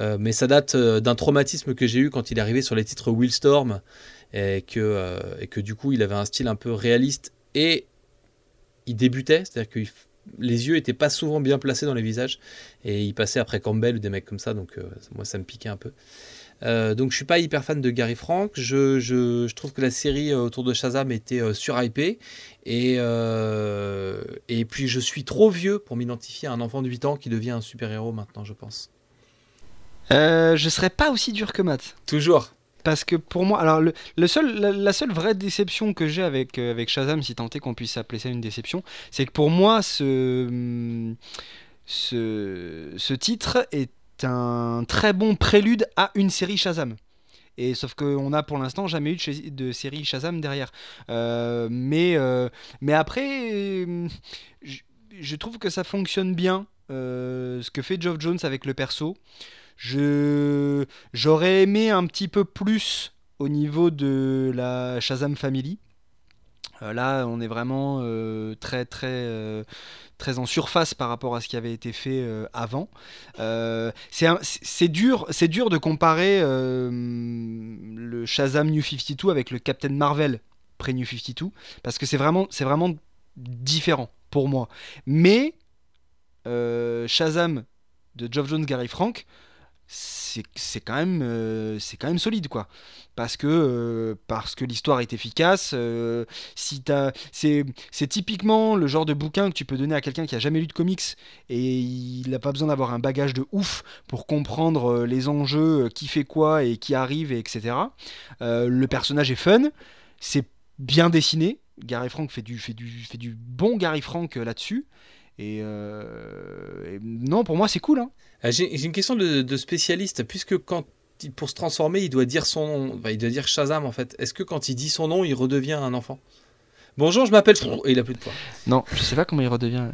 euh, mais ça date d'un traumatisme que j'ai eu quand il est arrivé sur les titres Willstorm et que, et que du coup il avait un style un peu réaliste et il débutait, c'est-à-dire que les yeux étaient pas souvent bien placés dans les visages et il passait après Campbell ou des mecs comme ça, donc moi ça me piquait un peu. Euh, donc je suis pas hyper fan de Gary Frank. Je, je, je trouve que la série euh, autour de Shazam était euh, surhypée. Et, euh, et puis je suis trop vieux pour m'identifier à un enfant de 8 ans qui devient un super-héros maintenant, je pense. Je serais pas aussi dur que Matt. Toujours. Parce que pour moi, alors le, le seul, la, seule vraie déception que j'ai avec, avec Shazam, si tant est qu'on puisse appeler ça une déception, c'est que pour moi, ce, ce, ce titre est un très bon prélude à une série Shazam. Et sauf qu'on a pour l'instant jamais eu de, série Shazam derrière. Euh, mais, euh, mais après, je, trouve que ça fonctionne bien. Euh, ce que fait Geoff Jones avec le perso. Je, j'aurais aimé un petit peu plus au niveau de la Shazam Family. Là, on est vraiment très très très en surface par rapport à ce qui avait été fait euh, avant. Euh, c'est dur, c'est dur de comparer euh, le Shazam New 52 avec le Captain Marvel pré New 52 parce que c'est vraiment, c'est vraiment différent pour moi. Mais Shazam de Geoff Jones, Gary Frank, c'est quand même euh, c'est quand même solide quoi. Parce que euh, parce que l'histoire est efficace euh, c'est typiquement le genre de bouquin que tu peux donner à quelqu'un qui a jamais lu de comics et il n'a pas besoin d'avoir un bagage de ouf pour comprendre les enjeux qui fait quoi et qui arrive et etc le personnage est fun c'est bien dessiné. Gary Frank fait du fait du fait du bon Gary Frank là-dessus. Et, non pour moi c'est cool hein. Euh, j'ai une question de, spécialiste, puisque quand pour se transformer, il doit dire son nom, il doit dire Shazam en fait. Est-ce que quand il dit son nom, il redevient un enfant? Bonjour, je m'appelle et il a plus de poids. Non, je sais pas comment il redevient.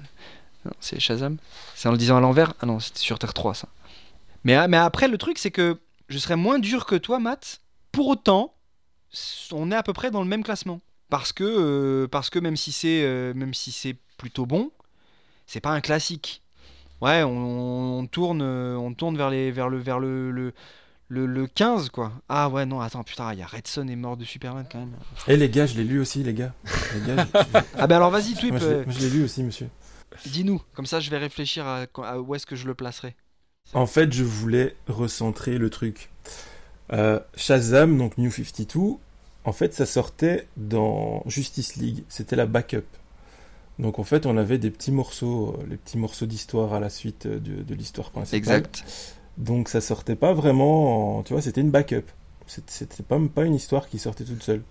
C'est Shazam. C'est en le disant à l'envers? Ah non, c'était sur Terre 3 ça. Mais, ah, mais après, le truc, c'est que je serais moins dur que toi, Matt. Pour autant, on est à peu près dans le même classement. Parce que, euh, parce que même si c'est euh, si plutôt bon, c'est pas un classique. Ouais, on, tourne, on tourne vers, les, vers, le, vers le, le, le, 15, quoi. Ah ouais, non, attends, putain, il y a Redson est mort de Superman quand même. Eh les gars, je l'ai lu aussi, les gars. (laughs) ah ben alors vas-y, Twip. Moi, je l'ai lu aussi, monsieur. Dis-nous, comme ça je vais réfléchir à, où est-ce que je le placerai. En fait, je voulais recentrer le truc. Euh, Shazam, donc New 52, en fait, ça sortait dans Justice League. C'était la backup. Donc en fait, on avait des petits morceaux, euh, les petits morceaux d'histoire à la suite euh, de, l'histoire principale. Exact. Donc ça sortait pas vraiment, tu vois, c'était une backup. C'était pas, pas une histoire qui sortait toute seule.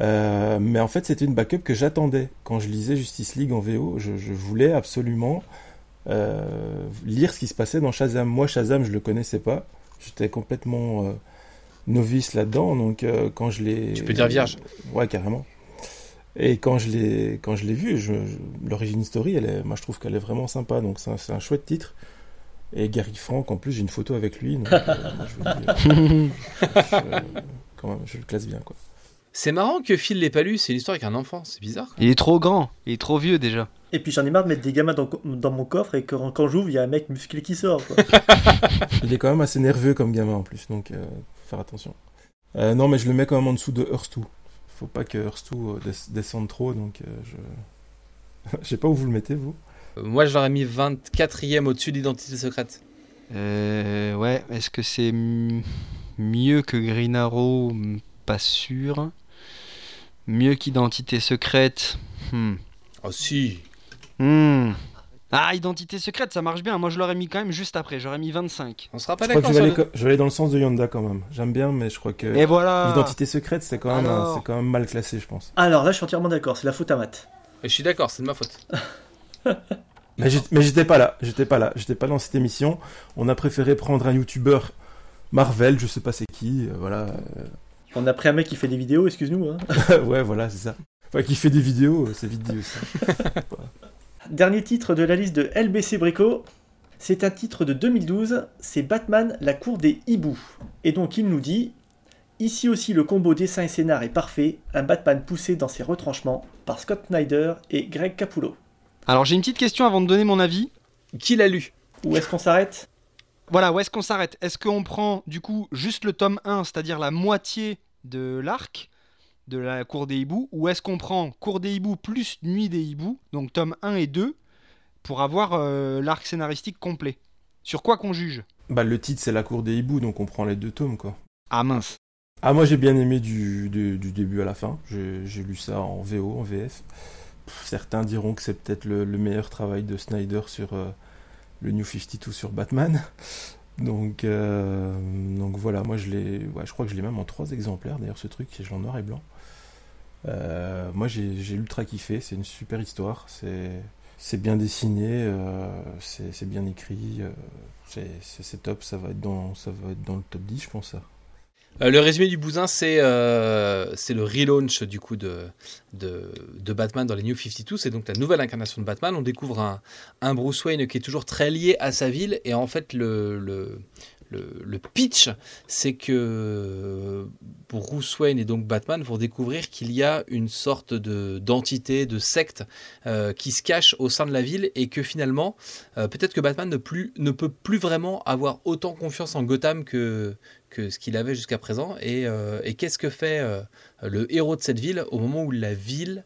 Euh, mais en fait, c'était une backup que j'attendais. Quand je lisais Justice League en VO, je, voulais absolument lire ce qui se passait dans Shazam. Moi, Shazam, je le connaissais pas. J'étais complètement novice là-dedans. Donc quand je l'ai... Tu peux dire vierge. ouais, carrément. Et quand je l'ai quand je l'ai vu, je, l'origine story, elle est, moi je trouve qu'elle est vraiment sympa. Donc c'est un, un, chouette titre. Et Gary Frank, en plus, j'ai une photo avec lui. Donc, euh, (laughs) je, quand même, je le classe bien, quoi. C'est marrant que Phil l'ait pas lu, c'est l'histoire avec un enfant, c'est bizarre. Il est trop grand, il est trop vieux déjà. Et puis j'en ai marre de mettre des gamins dans, dans mon coffre et que quand j'ouvre, il y a un mec musclé qui sort. Quoi. (laughs) il est quand même assez nerveux comme gamin en plus, donc euh, faire attention. Euh, non, mais je le mets quand même en dessous de Earth 2 faut pas que Hearthstone descende trop, donc euh, je. (laughs) je sais pas où vous le mettez, vous. Moi, je l'aurais mis 24ème au-dessus d'Identité secrète. Euh, ouais, est-ce que c'est mieux que Green Arrow Pas sûr. Mieux qu'Identité secrète? Hmm. Oh si hmm. Ah, Identité secrète, ça marche bien. Moi, je l'aurais mis quand même juste après. J'aurais mis 25. On sera pas d'accord. Je, je, vais aller dans le sens de Yonda quand même. J'aime bien, mais je crois que. Et voilà Identité secrète, c'est quand, même, quand même mal classé, je pense. Alors là, je suis entièrement d'accord. C'est la faute à Matt. Et je suis d'accord, c'est de ma faute. (laughs) mais j'étais pas là. J'étais pas là. J'étais pas dans cette émission. On a préféré prendre un YouTuber Marvel, je sais pas c'est qui. Euh, voilà. On a pris un mec qui fait des vidéos, excuse-nous. Hein. (laughs) ouais, voilà, c'est ça. Enfin, qui fait des vidéos, c'est vite dit aussi. (laughs) Dernier titre de la liste de LBC Brico. C'est un titre de 2012, c'est Batman, la cour des hiboux. Et donc il nous dit Ici aussi le combo dessin et scénar est parfait, un Batman poussé dans ses retranchements par Scott Snyder et Greg Capullo. Alors j'ai une petite question avant de donner mon avis. Qui l'a lu? Où est-ce qu'on s'arrête? Voilà, où est-ce qu'on s'arrête? Est-ce qu'on prend du coup juste le tome 1, c'est-à-dire la moitié de l'arc? De la Cour des Hiboux Ou est-ce qu'on prend Cour des Hiboux plus Nuit des Hiboux, donc tome 1 et 2, pour avoir euh, l'arc scénaristique complet? Sur quoi qu'on juge? Bah le titre c'est La Cour des Hiboux, donc on prend les deux tomes quoi. Ah mince Ah moi j'ai bien aimé du, du, début à la fin, j'ai lu ça en VO, en VF. certains diront que c'est peut-être le, meilleur travail de Snyder sur euh, le New 52 sur Batman. (laughs) Donc, euh, donc voilà, moi je l'ai, ouais, je crois que je l'ai même en trois exemplaires d'ailleurs ce truc, c'est en noir et blanc. Euh, moi j'ai ultra kiffé, c'est une super histoire, c'est bien dessiné, euh, c'est bien écrit, c'est top, ça va, être dans, le top 10 je pense ça. Euh, le résumé du bousin, c'est euh, le relaunch du coup de, Batman dans les New 52. C'est donc la nouvelle incarnation de Batman. On découvre un, Bruce Wayne qui est toujours très lié à sa ville. Et en fait, le, le, pitch, c'est que Bruce Wayne et donc Batman vont découvrir qu'il y a une sorte de d'entité, de secte euh, qui se cache au sein de la ville et que finalement, euh, peut-être que Batman ne, peut plus vraiment avoir autant confiance en Gotham que, que ce qu'il avait jusqu'à présent. Et, euh, et qu'est-ce que fait le héros de cette ville au moment où la ville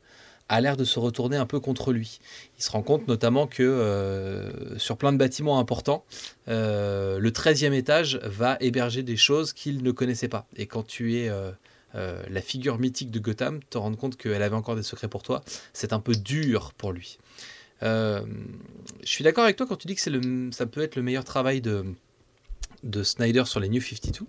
a l'air de se retourner un peu contre lui. Il se rend compte notamment que euh, sur plein de bâtiments importants, euh, le 13e étage va héberger des choses qu'il ne connaissait pas. Et quand tu es euh, la figure mythique de Gotham, te rends compte qu'elle avait encore des secrets pour toi, c'est un peu dur pour lui. je suis d'accord avec toi quand tu dis que ça peut être le meilleur travail de, de Snyder sur les New 52.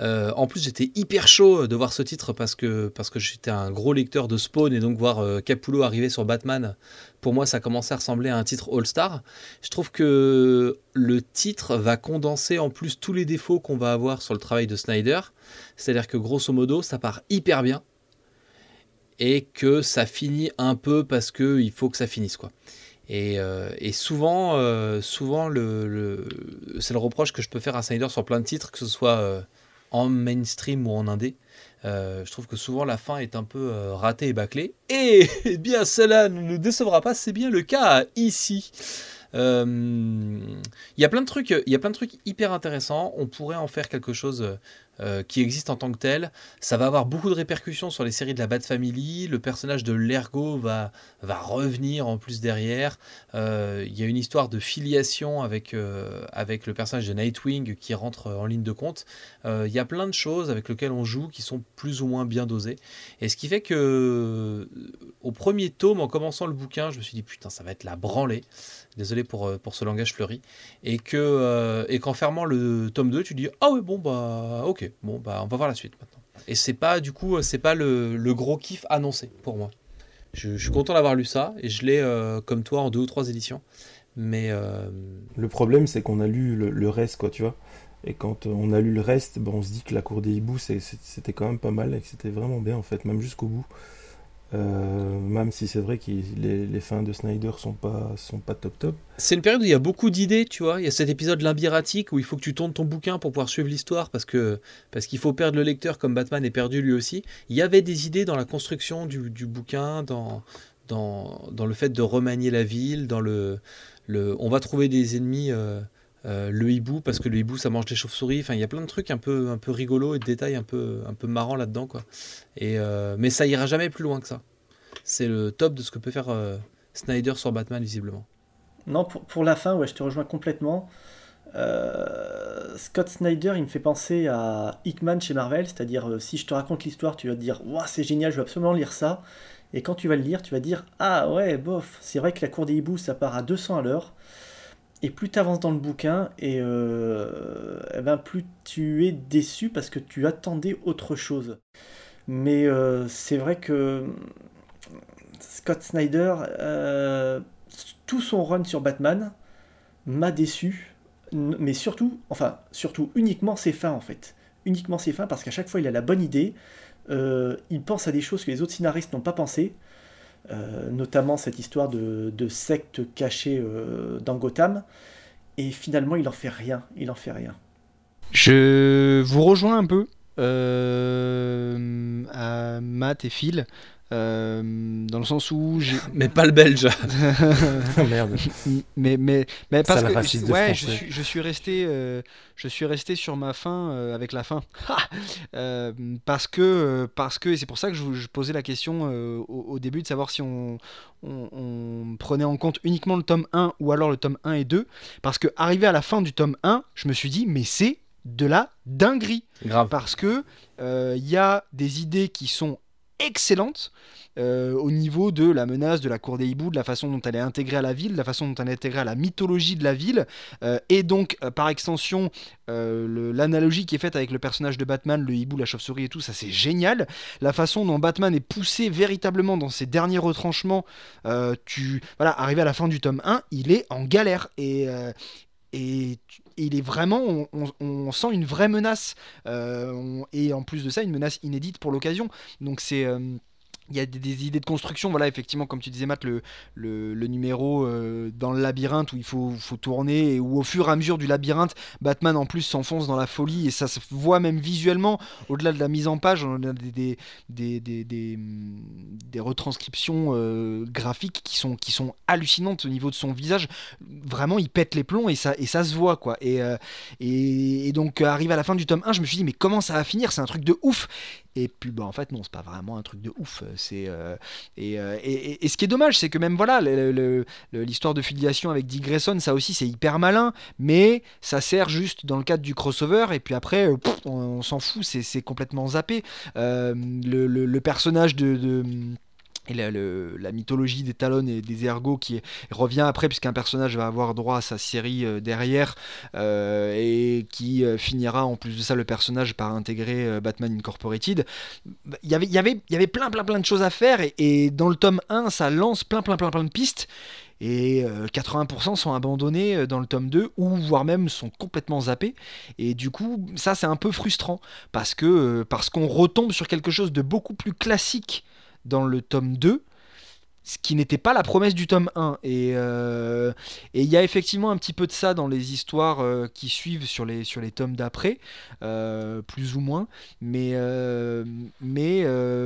Euh, en plus, j'étais hyper chaud de voir ce titre parce que, parce que j'étais un gros lecteur de Spawn et donc voir euh, Capullo arriver sur Batman, pour moi, ça commençait à ressembler à un titre All-Star. Je trouve que le titre va condenser en plus tous les défauts qu'on va avoir sur le travail de Snyder. C'est-à-dire que grosso modo, ça part hyper bien et que ça finit un peu parce qu'il faut que ça finisse quoi. Et, euh, souvent, euh, souvent le, c'est le reproche que je peux faire à Snyder sur plein de titres, que ce soit euh, en mainstream ou en indé. je trouve que souvent la fin est un peu ratée et bâclée. Et (laughs) eh bien, cela ne nous décevra pas, c'est bien le cas ici. Il y il y a plein de trucs hyper intéressants. On pourrait en faire quelque chose euh, qui existe en tant que tel. Ça va avoir beaucoup de répercussions sur les séries de la Bat Family. Le personnage de Lergo va, va revenir en plus derrière. Euh, il y a une histoire de filiation avec, euh, avec le personnage de Nightwing qui rentre en ligne de compte. Il y a plein de choses avec lesquelles on joue qui sont plus ou moins bien dosées. Et ce qui fait que au premier tome, en commençant le bouquin, je me suis dit putain, ça va être la branlée. Désolé pour, pour ce langage fleuri. Et que et qu'en fermant le tome 2, tu dis ah oui bon bah ok bon bah on va voir la suite maintenant. Et c'est pas du coup c'est pas le, gros kiff annoncé pour moi. Je, suis content d'avoir lu ça et je l'ai euh, comme toi en deux ou trois éditions. Mais euh, le problème c'est qu'on a lu le, reste quoi tu vois. Et quand on a lu le reste, bon, on se dit que la cour des hiboux c'était quand même pas mal et que c'était vraiment bien en fait, même jusqu'au bout. Euh, même si c'est vrai que les, fins de Snyder sont pas, sont pas top top. C'est une période où il y a beaucoup d'idées, tu vois. Il y a cet épisode limbiratique où il faut que tu tournes ton bouquin pour pouvoir suivre l'histoire parce que parce qu'il faut perdre le lecteur comme Batman est perdu lui aussi. Il y avait des idées dans la construction du, du bouquin, dans, dans, dans, le fait de remanier la ville, dans le, le on va trouver des ennemis. Euh, euh, le hibou parce que le hibou ça mange des chauves-souris. Enfin, il y a plein de trucs un peu, un peu rigolos et de détails un peu, un peu marrants là-dedans, quoi. Et euh, mais ça ira jamais plus loin que ça. C'est le top de ce que peut faire euh, Snyder sur Batman visiblement. Non, pour, pour, la fin, ouais, je te rejoins complètement. Scott Snyder, il me fait penser à Hickman chez Marvel, c'est-à-dire si je te raconte l'histoire, tu vas te dire Waouh, c'est génial, je veux absolument lire ça. Et quand tu vas le lire, tu vas dire Ah ouais, bof, c'est vrai que la cour des hiboux, ça part à 200 à l'heure. Et plus tu avances dans le bouquin, et, euh, eh ben, plus tu es déçu parce que tu attendais autre chose. Mais c'est vrai que Scott Snyder, tout son run sur Batman m'a déçu mais surtout, enfin, surtout uniquement ses fins en fait. Uniquement ses fins parce qu'à chaque fois il a la bonne idée, euh, il pense à des choses que les autres scénaristes n'ont pas pensé, euh, notamment cette histoire de, secte cachée euh, dans Gotham, et finalement il en fait rien, il en fait rien. Je vous rejoins un peu à Matt et Phil. Euh, dans le sens où j'ai... (laughs) mais pas le belge. (laughs) Merde. (laughs) Mais mais mais parce que ouais je suis, je suis resté euh, je suis resté sur ma fin euh, avec la fin parce que parce que et c'est pour ça que je, posais la question au, début de savoir si on, on, prenait en compte uniquement le tome 1 ou alors le tome 1 et 2 parce que arrivé à la fin du tome 1 je me suis dit mais c'est de la dinguerie. Grave. parce que il y a des idées qui sont excellente euh, au niveau de la menace de la cour des hiboux, de la façon dont elle est intégrée à la ville, de la façon dont elle est intégrée à la mythologie de la ville, euh, et donc euh, par extension l'analogie qui est faite avec le personnage de Batman, le hibou, la chauve-souris et tout, ça c'est génial. La façon dont Batman est poussé véritablement dans ses derniers retranchements, tu voilà, arrivé à la fin du tome 1, il est en galère et et il est vraiment, on, sent une vraie menace, euh, et en plus de ça, une menace inédite pour l'occasion. Donc c'est euh, il y a des, idées de construction, voilà, effectivement, comme tu disais, Matt, le, le, numéro euh, dans le labyrinthe où il faut, faut tourner, et où au fur et à mesure du labyrinthe, Batman en plus s'enfonce dans la folie, et ça se voit même visuellement, au-delà de la mise en page, on a des, des, des, des, retranscriptions euh, graphiques qui sont, qui sont hallucinantes au niveau de son visage. Vraiment, il pète les plombs, et ça, et ça se voit, quoi. Et, euh, et, et donc, arrivé à la fin du tome 1, je me suis dit, mais comment ça va finir? C'est un truc de ouf et puis, bah, en fait, non, c'est pas vraiment un truc de ouf. C'est euh, euh, et, et, ce qui est dommage, c'est que même voilà, l'histoire de filiation avec Dick Grayson, ça aussi, c'est hyper malin, mais ça sert juste dans le cadre du crossover. Et puis après, on, s'en fout, c'est complètement zappé. Euh, le, personnage de et la, mythologie des talons et des ergots qui revient après puisqu'un personnage va avoir droit à sa série euh, derrière euh, et qui euh, finira en plus de ça le personnage par intégrer Batman Incorporated. Il y avait, y, avait, y avait plein plein plein de choses à faire et, dans le tome 1 ça lance plein plein plein plein de pistes et 80% sont abandonnés dans le tome 2 ou voire même sont complètement zappés. Et du coup ça c'est un peu frustrant parce que parce qu'on retombe sur quelque chose de beaucoup plus classique dans le tome 2 ce qui n'était pas la promesse du tome 1. Euh, et il y a effectivement un petit peu de ça dans les histoires euh, qui suivent sur les, sur les tomes d'après, euh, plus ou moins. Mais, mais,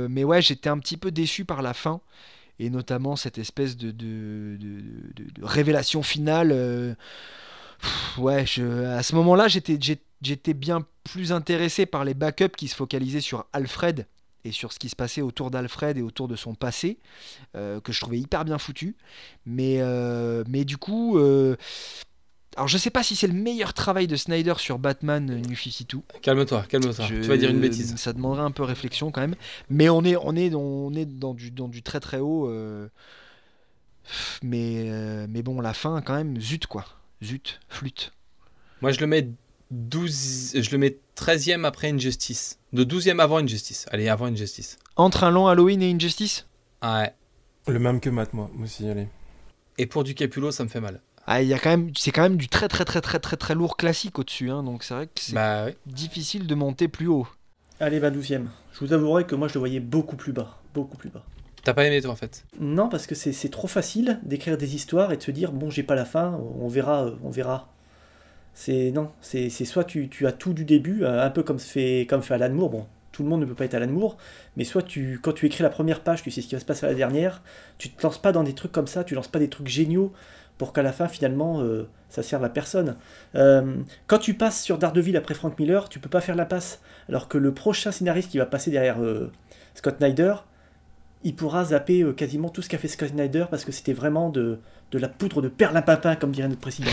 mais ouais, j'étais un petit peu déçu par la fin, et notamment cette espèce de, de, de, révélation finale. ouais, à ce moment-là, j'étais bien plus intéressé par les backups qui se focalisaient sur Alfred et sur ce qui se passait autour d'Alfred et autour de son passé, euh, que je trouvais hyper bien foutu. Mais, euh, mais du coup, euh, alors je sais pas si c'est le meilleur travail de Snyder sur Batman New 52. Calme-toi, calme-toi. Tu vas dire une bêtise. Ça demanderait un peu réflexion quand même. Mais on est, on est, on est dans, du, dans du très très haut. Mais, mais bon, la fin quand même, zut quoi. Zut, flûte. Moi je le mets 12, je le mets 13e après Injustice. De 12e avant Injustice. Allez, avant Injustice. Entre un long Halloween et Injustice? Ouais. Le même que Matt, moi, aussi, allez. Et pour du Capulo, ça me fait mal. Ah, y a quand même, c'est quand même du très très très très très très lourd classique au-dessus, hein, donc c'est vrai que c'est bah, difficile de monter plus haut. Allez, bah 12 Je vous avouerai que moi je le voyais beaucoup plus bas, beaucoup plus bas. T'as pas aimé toi en fait? Non, parce que c'est trop facile d'écrire des histoires et de se dire bon j'ai pas la fin, on verra, on verra. C'est non, c'est soit tu, as tout du début, euh, un peu comme fait, comme fait Alan Moore. Bon, tout le monde ne peut pas être Alan Moore, mais soit tu, quand tu écris la première page, tu sais ce qui va se passer à la dernière. Tu te lances pas dans des trucs comme ça, tu lances pas des trucs géniaux pour qu'à la fin finalement euh, ça serve à personne. Euh, quand tu passes sur Daredevil après Frank Miller, tu peux pas faire la passe, alors que le prochain scénariste qui va passer derrière Scott Snyder, il pourra zapper quasiment tout ce qu'a fait Scott Snyder parce que c'était vraiment de, de la poudre de perlimpinpin, comme dirait notre président.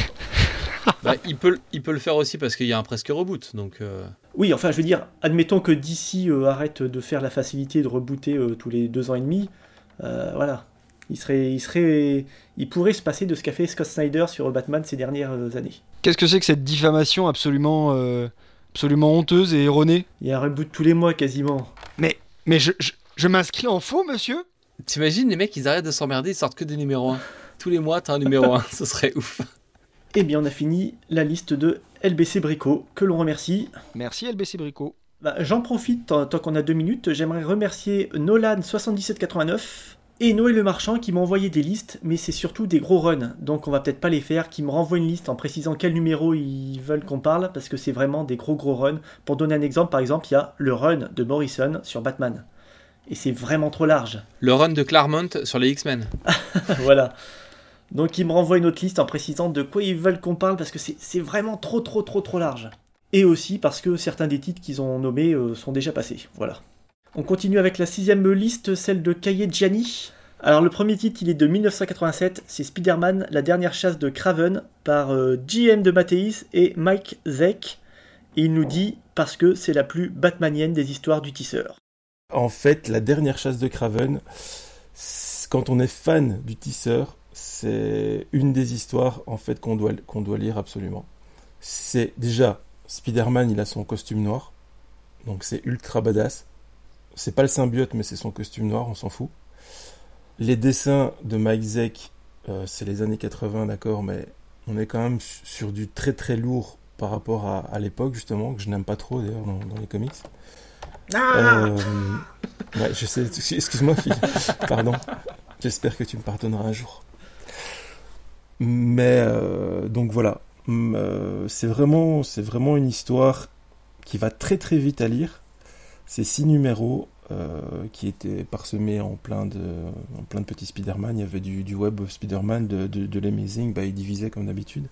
(laughs) Bah, il, peut, il peut le faire aussi parce qu'il y a un presque reboot. Donc, euh. Oui, enfin, je veux dire, admettons que DC euh, arrête de faire la facilité de rebooter tous les deux ans et demi. voilà. Il, serait, il, serait, il pourrait se passer de ce qu'a fait Scott Snyder sur Batman ces dernières années. Qu'est-ce que c'est que cette diffamation absolument, absolument honteuse et erronée? Il y a un reboot tous les mois quasiment. Mais, mais je, je m'inscris en faux, monsieur? T'imagines, les mecs, ils arrêtent de s'emmerder, ils sortent que des numéros 1. Tous les mois, t'as un numéro (laughs) 1, ce serait ouf. Eh bien, on a fini la liste de LBC Brico, que l'on remercie. Merci LBC Brico. Bah, j'en profite, tant, qu'on a deux minutes, j'aimerais remercier Nolan7789 et Noël Le Marchand qui m'ont envoyé des listes, mais c'est surtout des gros runs, donc on va peut-être pas les faire, qui me renvoient une liste en précisant quel numéro ils veulent qu'on parle, parce que c'est vraiment des gros gros runs. Pour donner un exemple, par exemple, il y a le run de Morrison sur Batman et c'est vraiment trop large. Le run de Claremont sur les X-Men. (laughs) voilà. Donc il me renvoie une autre liste en précisant de quoi ils veulent qu'on parle parce que c'est vraiment trop trop trop trop large. Et aussi parce que certains des titres qu'ils ont nommés euh, sont déjà passés. Voilà. On continue avec la sixième liste, celle de Kaye Gianni. Alors le premier titre il est de 1987, c'est Spider-Man, la dernière chasse de Craven par GM euh, de Mathéis et Mike Zeck. Et il nous dit parce que c'est la plus batmanienne des histoires du tisseur. En fait, la dernière chasse de Craven, quand on est fan du tisseur, c'est une des histoires en fait qu'on doit, qu'on doit lire absolument. C'est déjà Spider-Man, il a son costume noir, donc c'est ultra badass. C'est pas le symbiote, mais c'est son costume noir, on s'en fout. Les dessins de Mike Zeck, euh, c'est les années 80, d'accord, mais on est quand même sur du très très lourd par rapport à, l'époque, justement, que je n'aime pas trop d'ailleurs dans les comics. Ah euh, je sais, excuse-moi, fille. Pardon. J'espère que tu me pardonneras un jour. Mais euh, donc voilà, euh, c'est vraiment, c'est vraiment une histoire qui va très très vite à lire. C'est six numéros qui étaient parsemés en plein de, en plein de petits Spider-Man. Il y avait du, du web of Spider-Man, de, de, de l'Amazing, bah, il divisait comme d'habitude.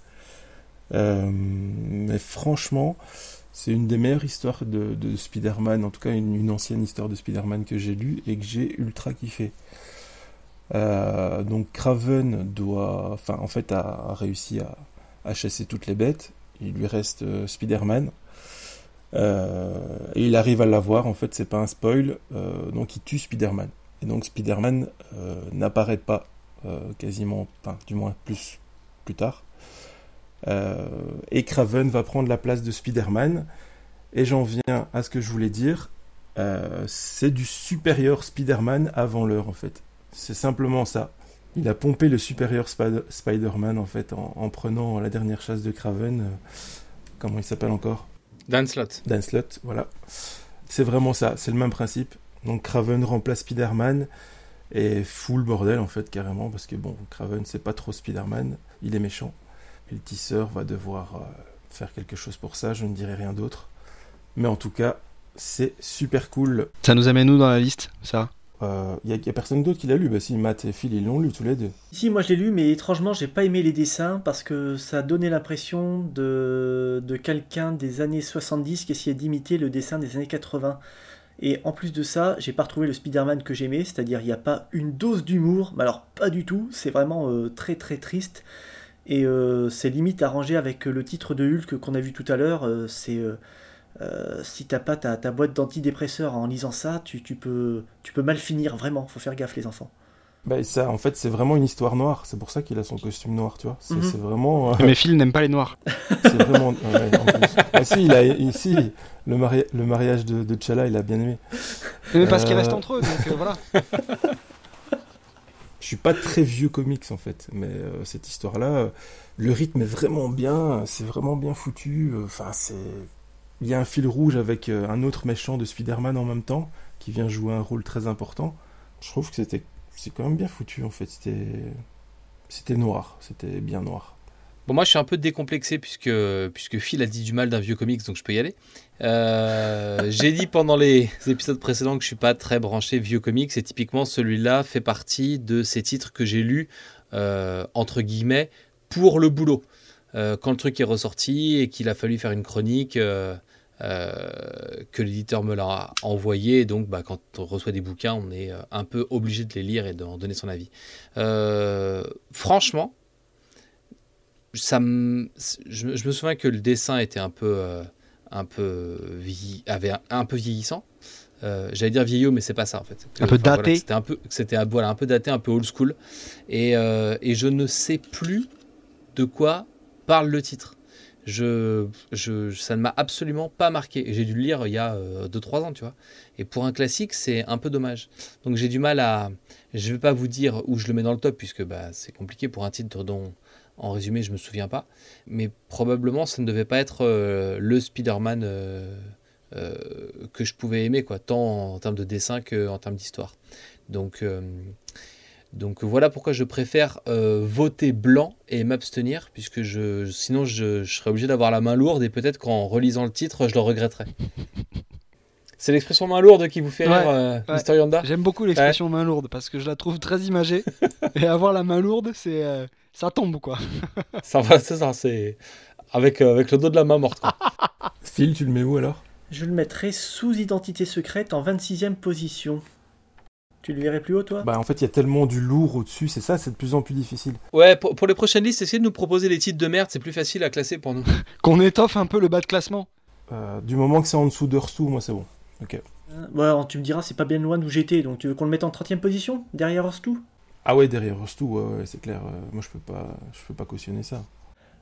mais franchement, c'est une des meilleures histoires de, Spider-Man, en tout cas une, ancienne histoire de Spider-Man que j'ai lue et que j'ai ultra kiffé. Euh, donc Craven doit, en fait a, réussi à, chasser toutes les bêtes. Il lui reste euh, Spider-Man. Euh, et il arrive à l'avoir, en fait c'est pas un spoil, donc il tue Spider-Man. Et donc Spider-Man n'apparaît pas quasiment, du moins plus plus tard. Et Craven va prendre la place de Spider-Man. Et j'en viens à ce que je voulais dire. C'est du supérieur Spider-Man avant l'heure en fait. C'est simplement ça. Il a pompé le supérieur Spider-Man en fait en, prenant la dernière chasse de Craven. Euh, comment il s'appelle encore? Dan Slott. Dan Slott, voilà. C'est vraiment ça, c'est le même principe. Donc Craven remplace Spider-Man et full bordel en fait carrément parce que bon, Craven c'est pas trop Spider-Man, il est méchant. Et le tisseur va devoir euh, faire quelque chose pour ça, je ne dirai rien d'autre. Mais en tout cas, c'est super cool. Ça nous amène où dans la liste, ça? Il euh, n'y a, personne d'autre qui l'a lu. Bah si, Matt et Phil, l'ont lu tous les deux. Si, moi je l'ai lu, mais étrangement, j'ai pas aimé les dessins parce que ça donnait l'impression de, quelqu'un des années 70 qui essayait d'imiter le dessin des années 80. Et en plus de ça, j'ai pas retrouvé le Spider-Man que j'aimais, c'est-à-dire il n'y a pas une dose d'humour, mais alors pas du tout, c'est vraiment euh, très très triste. Et euh, c'est limite arrangé avec le titre de Hulk qu'on a vu tout à l'heure. C'est euh, si t'as pas ta, boîte d'antidépresseurs en lisant ça, tu, peux, tu peux mal finir, vraiment. Faut faire gaffe, les enfants. Bah, ça, en fait, c'est vraiment une histoire noire. C'est pour ça qu'il a son costume noir, tu vois. C'est mhm. vraiment. Mes filles n'aiment pas les noirs. (laughs) c'est vraiment. ah, si, il a, ici, le, le mariage de, de T'Challa, il a bien aimé. Mais parce qu'ils restent entre eux, donc voilà. (laughs) Je suis pas très vieux comics en fait, mais euh, cette histoire-là, le rythme est vraiment bien, c'est vraiment bien foutu. Euh, enfin, c'est, il y a un fil rouge avec euh, un autre méchant de Spider-Man en même temps qui vient jouer un rôle très important. Je trouve que c'était, c'est quand même bien foutu en fait. C'était, c'était noir, c'était bien noir. Bon, moi, je suis un peu décomplexé puisque, puisque Phil a dit du mal d'un vieux comics, donc je peux y aller. Euh, j'ai dit pendant les épisodes précédents que je suis pas très branché vieux comics, et typiquement celui-là fait partie de ces titres que j'ai lus, euh, entre guillemets, pour le boulot. Quand le truc est ressorti et qu'il a fallu faire une chronique, que l'éditeur me l'a envoyé. Donc, bah, quand on reçoit des bouquins, on est un peu obligé de les lire et d'en donner son avis. franchement, ça je, je, me souviens que le dessin était un peu, un peu, avait un peu vieillissant. Euh, j'allais dire vieillot, mais c'est pas ça en fait. Un peu daté. c'était un peu, c'était voilà, un peu daté, un peu old school. Et, euh, et, je ne sais plus de quoi parle le titre. Je, je ça ne m'a absolument pas marqué. J'ai dû le lire il y a 2-3 euh, ans, tu vois. Et pour un classique, c'est un peu dommage. Donc j'ai du mal à. Je ne vais pas vous dire où je le mets dans le top, puisque bah, c'est compliqué pour un titre dont, en résumé, je me souviens pas. Mais probablement, ça ne devait pas être le Spider-Man euh, que je pouvais aimer, quoi, tant en termes de dessin qu'en termes d'histoire. Donc, euh, donc voilà pourquoi je préfère euh, voter blanc et m'abstenir, puisque je, sinon je, serais obligé d'avoir la main lourde et peut-être qu'en relisant le titre, je le regretterais. (laughs) C'est l'expression main lourde qui vous fait rire, Mister Yanda? J'aime beaucoup l'expression main lourde parce que je la trouve très imagée. (laughs) et avoir la main lourde, c'est ça tombe quoi. (laughs) ça va, c'est ça, c'est avec, avec le dos de la main morte. Phil, tu le mets où alors? Je le mettrais sous identité secrète en 26e position. Tu le verrais plus haut, toi? Bah, en fait, il y a tellement du lourd au-dessus, c'est ça, c'est de plus en plus difficile. Ouais, pour, les prochaines listes, essayez de nous proposer les titres de merde, c'est plus facile à classer pour nous. (laughs) Qu'on étoffe un peu le bas de classement. Euh, du moment que c'est en dessous d'Hearthstone, moi c'est bon. Ok. Euh, tu me diras, c'est pas bien loin d'où j'étais, donc tu veux qu'on le mette en 30 e position Derrière Hearthstone Ah ouais, derrière Hearthstone, ouais, c'est clair. Euh, moi je peux pas, je peux pas cautionner ça.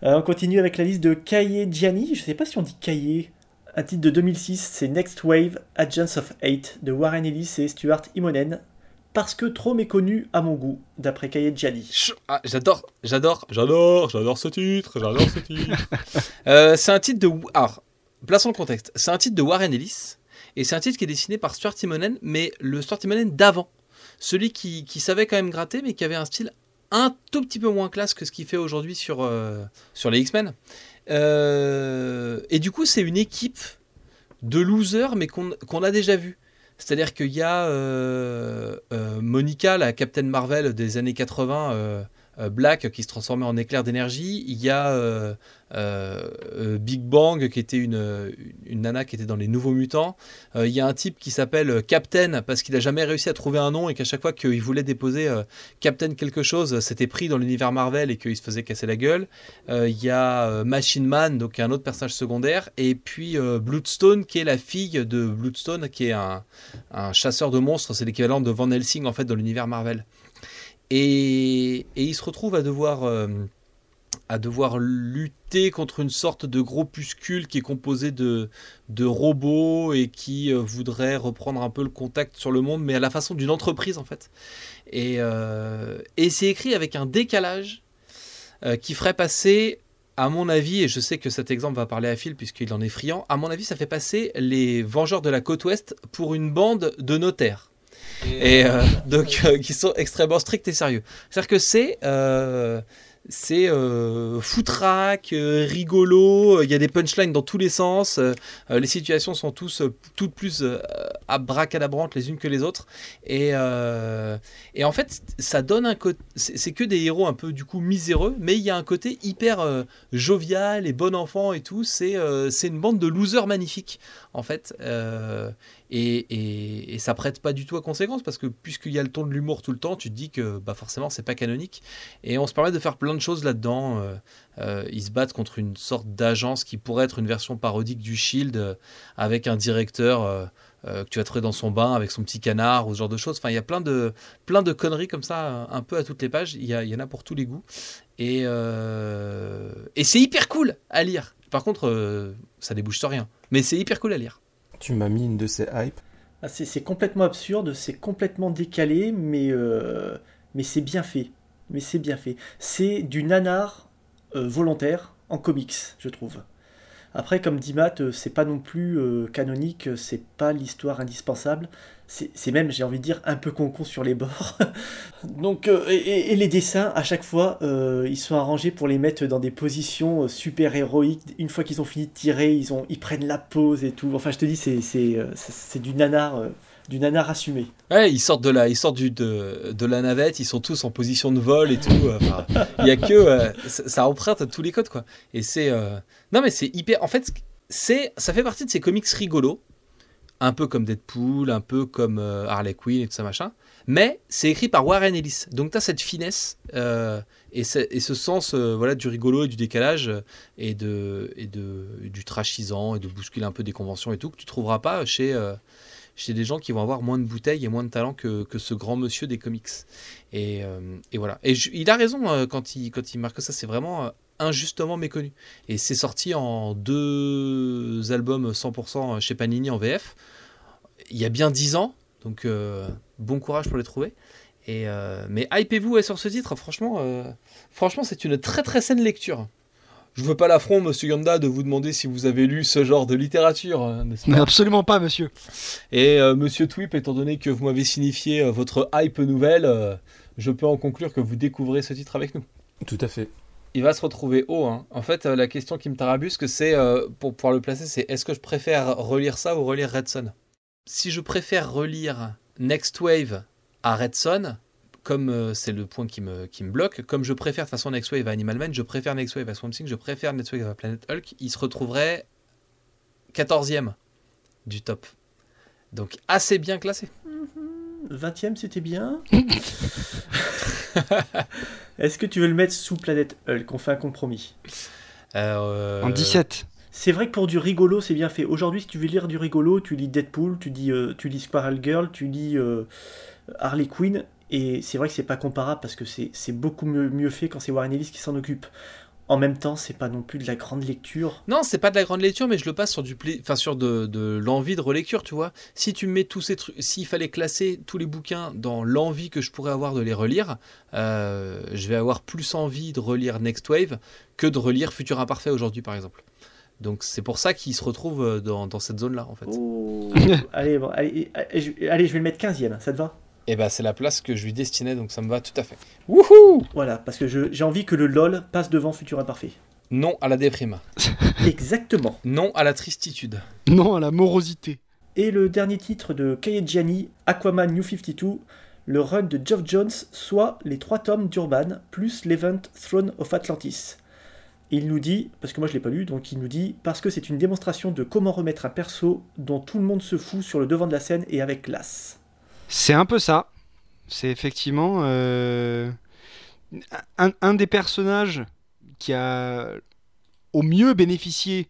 on continue avec la liste de Kaye Gianni. Je sais pas si on dit Kaye. Un titre de 2006, c'est Next Wave, Agents of Hate de Warren Ellis et Stuart Imonen. Parce que trop méconnu à mon goût, d'après Kayed Jani. Ah, j'adore, j'adore, j'adore, j'adore ce titre, j'adore ce titre. (laughs) Euh, c'est un titre de. Alors, plaçons le contexte. C'est un titre de Warren Ellis et c'est un titre qui est dessiné par Stuart Timonen, mais le Stuart Timonen d'avant. Celui qui, savait quand même gratter, mais qui avait un style un tout petit peu moins classe que ce qu'il fait aujourd'hui sur, euh, sur les X-Men. Euh, et du coup, c'est une équipe de losers, mais qu'on a déjà vu. C'est-à-dire qu'il y a euh, euh, Monica, la Captain Marvel des années 80, euh, Black qui se transformait en éclair d'énergie. Il y a euh, euh, Big Bang qui était une, une, nana qui était dans les Nouveaux Mutants. il y a un type qui s'appelle Captain parce qu'il n'a jamais réussi à trouver un nom et qu'à chaque fois qu'il voulait déposer Captain quelque chose, c'était pris dans l'univers Marvel et qu'il se faisait casser la gueule. il y a Machine Man, donc un autre personnage secondaire. Et puis Bloodstone qui est la fille de Bloodstone qui est un, un chasseur de monstres. C'est l'équivalent de Van Helsing en fait dans l'univers Marvel. Et, il se retrouve à devoir, euh, à devoir lutter contre une sorte de groupuscule qui est composé de, de robots et qui euh, voudrait reprendre un peu le contact sur le monde, mais à la façon d'une entreprise en fait. Et, euh, et c'est écrit avec un décalage qui ferait passer à mon avis, et je sais que cet exemple va parler à Phil puisqu'il en est friand, à mon avis, ça fait passer les Vengeurs de la côte ouest pour une bande de notaires et euh, donc euh, qui sont extrêmement stricts et sérieux. C'est-à-dire que c'est euh, c'est foutraque, rigolo, il y a des punchlines dans tous les sens, les situations sont tous toutes plus abracadabrantes les unes que les autres, et, et en fait ça donne un côté, c'est que des héros un peu du coup miséreux, mais il y a un côté hyper jovial et bon enfant et tout, c'est c'est une bande de losers magnifiques en fait, et, ça prête pas du tout à conséquence parce que puisqu'il y a le ton de l'humour tout le temps, tu te dis que bah forcément c'est pas canonique, et on se permet de faire plein de choses là-dedans. Euh, euh, ils se battent contre une sorte d'agence qui pourrait être une version parodique du Shield euh, avec un directeur que tu vas trouver dans son bain avec son petit canard ou ce genre de choses. Enfin, il y a plein de, plein de conneries comme ça, un peu à toutes les pages. Il y, en a pour tous les goûts. Et, et c'est hyper cool à lire. Par contre, ça débouche sur rien. Mais c'est hyper cool à lire. Tu m'as mis une de ces hype. Ah, c'est complètement absurde, c'est complètement décalé, mais, mais c'est bien fait mais c'est bien fait. C'est du nanar euh, volontaire en comics, je trouve. Après, comme dit Matt, euh, c'est pas non plus euh, canonique, c'est pas l'histoire indispensable. C'est même, j'ai envie de dire, un peu concon sur les bords. (laughs) Donc, et, les dessins, à chaque fois, ils sont arrangés pour les mettre dans des positions super héroïques. Une fois qu'ils ont fini de tirer, ils, ont, ils prennent la pose et tout. Enfin, je te dis, c'est du nanar du nanar assumé. Ouais, ils sortent de la, ils sortent du, de, de, la navette, ils sont tous en position de vol et tout. Euh, il y a que, euh, ça, emprunte à tous les codes quoi. Et c'est, euh, non mais c'est hyper. En fait, c'est, ça fait partie de ces comics rigolos, un peu comme Deadpool, un peu comme Harley Quinn et tout ça machin. Mais c'est écrit par Warren Ellis. Donc tu as cette finesse et, ce sens voilà, du rigolo et du décalage et, de, et de, du trashisant et de bousculer un peu des conventions et tout que tu trouveras pas chez, chez des gens qui vont avoir moins de bouteilles et moins de talent que, que ce grand monsieur des comics. Et, et voilà. Et il a raison quand, il, quand il marque ça. C'est vraiment injustement méconnu. Et c'est sorti en deux albums 100% chez Panini en VF. Il y a bien dix ans, donc euh, bon courage pour les trouver. Et euh, mais hypez-vous sur ce titre, franchement, euh, franchement c'est une très très saine lecture. Je veux pas l'affront, monsieur Yanda, de vous demander si vous avez lu ce genre de littérature, hein, Absolument pas, monsieur. Et monsieur Twip, étant donné que vous m'avez signifié votre hype nouvelle, je peux en conclure que vous découvrez ce titre avec nous. Tout à fait il va se retrouver haut. Hein. En fait, euh, la question qui me tarabusque, c'est euh, pour pouvoir le placer, c'est est-ce que je préfère relire ça ou relire Red Son Si je préfère relire Next Wave à Red Son, comme euh, c'est le point qui me, qui me bloque, comme je préfère de toute façon Next Wave à Animal Man, je préfère Next Wave à Swamp Thing, je préfère Next Wave à Planet Hulk, il se retrouverait 14e du top. Donc assez bien classé. 20e, c'était bien. (laughs) Est-ce que tu veux le mettre sous Planète Hulk? On fait un compromis. Euh, en 17. C'est vrai que pour du rigolo, c'est bien fait. Aujourd'hui, si tu veux lire du rigolo, tu lis Deadpool, tu, dis, euh, tu lis Squirrel Girl, tu lis euh, Harley Quinn. Et c'est vrai que c'est pas comparable parce que c'est beaucoup mieux, mieux, fait quand c'est Warren Ellis qui s'en occupe en même temps, c'est pas non plus de la grande lecture. Non, c'est pas de la grande lecture, mais je le passe sur du enfin sur de, l'envie de relecture, tu vois. Si tu mets tous ces trucs, s'il fallait classer tous les bouquins dans l'envie que je pourrais avoir de les relire, euh, je vais avoir plus envie de relire Next Wave que de relire Futur Imparfait aujourd'hui, par exemple. Donc c'est pour ça qu'il se retrouve euh, dans, cette zone-là, en fait. Oh. (laughs) allez, bon, allez, allez, je vais le mettre 15e, ça te va? Et eh ben, c'est la place que je lui destinais, donc ça me va tout à fait. Wouhou Voilà, parce que j'ai envie que le LOL passe devant Futur Imparfait. Non à la déprime. (laughs) Exactement. Non à la tristitude. Non à la morosité. Et le dernier titre de Gianni, Aquaman New 52, le run de Geoff Jones, soit les trois tomes d'Urban, plus l'event Throne of Atlantis. il nous dit, parce que moi je l'ai pas lu, donc il nous dit, parce que c'est une démonstration de comment remettre un perso dont tout le monde se fout sur le devant de la scène et avec classe. C'est un peu ça. C'est effectivement euh, un, des personnages qui a au mieux bénéficié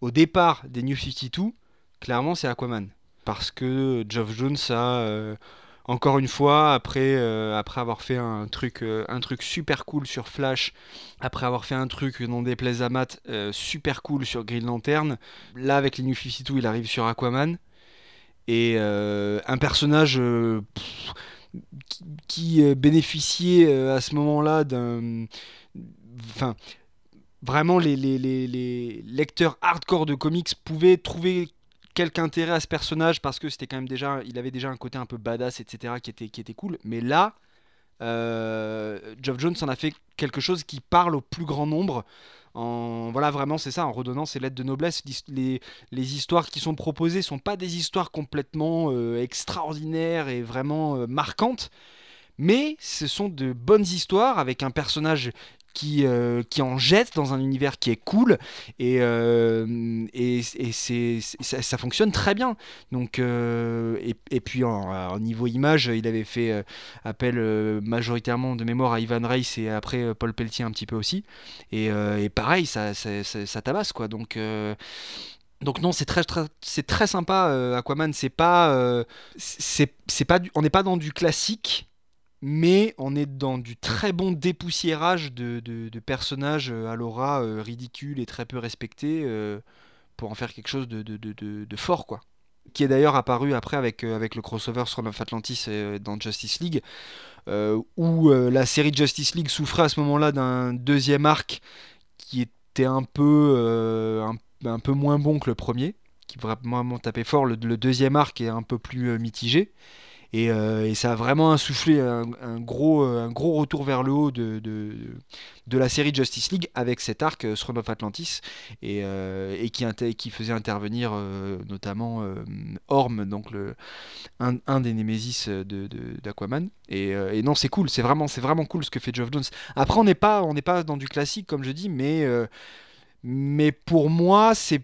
au départ des New 52, clairement c'est Aquaman. Parce que Geoff Jones a, euh, encore une fois, après, euh, avoir fait un truc, un truc super cool sur Flash, après avoir fait un truc, non déplaise à Matt, super cool sur Green Lantern, là avec les New 52 il arrive sur Aquaman et euh, un personnage euh, qui, euh, bénéficiait à ce moment-là d'un. Enfin, vraiment, les, les, les, lecteurs hardcore de comics pouvaient trouver quelque intérêt à ce personnage parce que c'était quand même déjà. Il avait déjà un côté un peu badass, etc., qui était, qui était cool. Mais là. Geoff Jones en a fait quelque chose qui parle au plus grand nombre. En voilà vraiment c'est ça en redonnant ces lettres de noblesse. Les, les histoires qui sont proposées sont pas des histoires complètement euh, extraordinaires et vraiment euh, marquantes. Mais ce sont de bonnes histoires avec un personnage qui, euh, qui en jette dans un univers qui est cool et, euh, et, c'est, ça, fonctionne très bien. Donc, euh, et, et, puis en, niveau image, il avait fait appel majoritairement de mémoire à Ivan Reis et après Paul Pelletier un petit peu aussi. Et, pareil, ça, ça, ça, tabasse quoi. Donc. Donc non, c'est très, très c'est très sympa Aquaman. C'est pas, c'est, c'est pas, on n'est pas dans du classique, mais on est dans du très bon dépoussiérage de, personnages euh, à l'aura euh, ridicule et très peu respectés euh, pour en faire quelque chose de, fort, quoi. Qui est d'ailleurs apparu après avec, avec le crossover Throne of Atlantis dans Justice League, où la série Justice League souffrait à ce moment-là d'un deuxième arc qui était un peu, un, peu moins bon que le premier, qui vraiment tapait fort. le deuxième arc est un peu plus mitigé. Euh, et, ça a vraiment insufflé un, gros, un gros retour vers le haut de, la série Justice League avec cet arc euh, Throne of Atlantis et, euh, qui, faisait intervenir notamment Orm, donc un, des Némésis d'Aquaman. Et, non, c'est cool, c'est vraiment, cool ce que fait Geoff Jones. Après, on n'est pas, dans du classique, comme je dis, Mais pour moi, c'est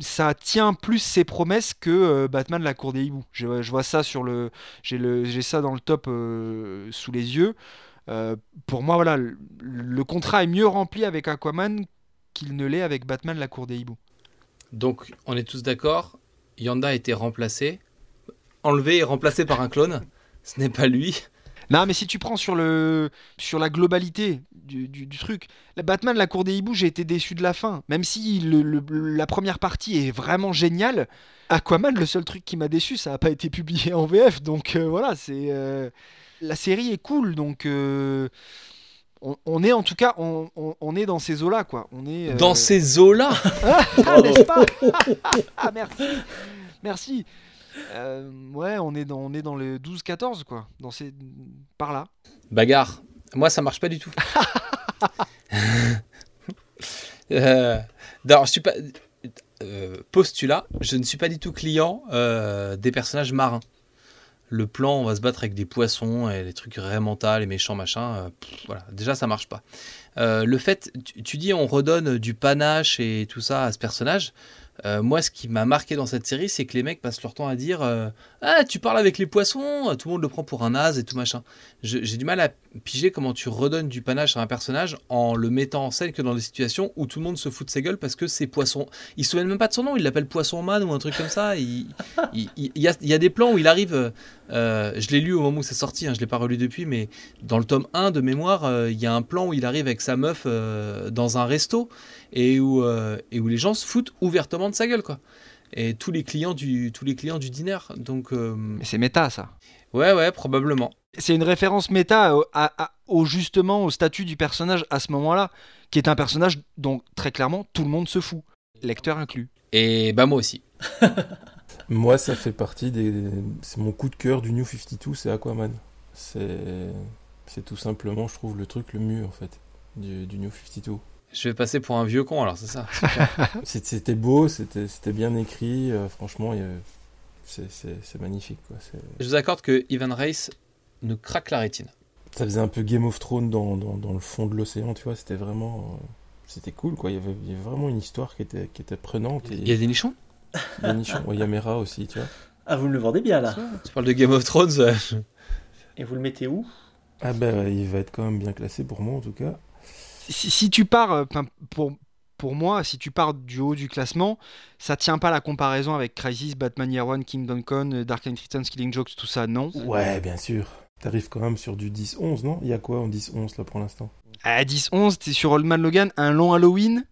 ça tient plus ses promesses que euh, Batman la cour des hiboux. Je, vois ça sur le j'ai ça dans le top euh, sous les yeux. Euh, pour moi voilà, le, le, contrat est mieux rempli avec Aquaman qu'il ne l'est avec Batman la cour des hiboux. Donc on est tous d'accord, Yanda a été remplacé, enlevé et remplacé par un clone. Ce n'est pas lui. Non, mais si tu prends sur, le, sur la globalité du, du, du truc, la Batman, la cour des hiboux, j'ai été déçu de la fin. Même si le, le, la première partie est vraiment géniale, Aquaman, le seul truc qui m'a déçu, ça n'a pas été publié en VF. Donc euh, voilà, c'est euh, la série est cool. Donc euh, on, on, est en tout cas, on, on, on est dans ces eaux-là, quoi. On est dans ces eaux-là. ah, (laughs) n'est-ce pas? Ah merci, merci. Euh, ouais, on est dans, on est dans les 12-14, quoi. Dans ces... Par là. Bagarre. Moi, ça marche pas du tout. (laughs) euh, alors, je suis pas. Euh, postulat, je ne suis pas du tout client euh, des personnages marins. Le plan, on va se battre avec des poissons et les trucs vraiment les méchants, machin. Euh, pff, voilà, déjà, ça marche pas. Le fait, tu, tu, dis, on redonne du panache et tout ça à ce personnage. Euh, moi, ce qui m'a marqué dans cette série, c'est que les mecs passent leur temps à dire euh, Ah, tu parles avec les poissons, tout le monde le prend pour un naze et tout machin. J'ai du mal à piger comment tu redonnes du panache à un personnage en le mettant en scène que dans des situations où tout le monde se fout de ses gueules parce que c'est poisson. Il se souvient même pas de son nom, il l'appelle Poisson Man ou un truc comme ça. Il, y, a, des plans où il arrive. Euh, je l'ai lu au moment où c'est sorti, hein, je l'ai pas relu depuis, mais dans le tome 1 de mémoire, il y a un plan où il arrive avec sa meuf dans un resto et où, euh, et où les gens se foutent ouvertement de sa gueule, quoi. Et tous les clients du, tous les clients du dîner. Donc. euh, Mais c'est méta, ça. Ouais, ouais, probablement. C'est une référence méta au, à, à, au, justement au statut du personnage à ce moment-là, qui est un personnage dont très clairement tout le monde se fout, lecteur inclus. Et bah moi aussi. (laughs) moi, ça fait partie des. C'est mon coup de cœur du New 52, c'est Aquaman. C'est. C'est tout simplement, je trouve, le truc le mieux en fait du, du New 52. Je vais passer pour un vieux con alors, c'est ça (laughs) C'était beau, c'était bien écrit, euh, franchement, c'est magnifique. Quoi. Je vous accorde que Ivan Race nous craque la rétine. Ça faisait un peu Game of Thrones dans, dans, dans le fond de l'océan, tu vois, c'était vraiment. Euh, c'était cool, quoi. Il y, avait, il y avait vraiment une histoire qui était, qui était prenante. Et... Il y a des nichons? Des nichons, ouais, Yamera aussi, tu vois. Ah, vous me le vendez bien là Tu parles de Game of Thrones euh... Et vous le mettez où? Ah, ben, il va être quand même bien classé pour moi en tout cas si, si, tu pars, euh, pour, pour moi, si tu pars du haut du classement, ça tient pas la comparaison avec Crisis, Batman Year One, Kingdom Come, Dark Knight Returns, Killing Jokes, tout ça, non Ouais, bien sûr. T'arrives quand même sur du 10-11, non? Il y a quoi en 10-11 là pour l'instant? À 10-11, t'es sur Old Man Logan, un long Halloween?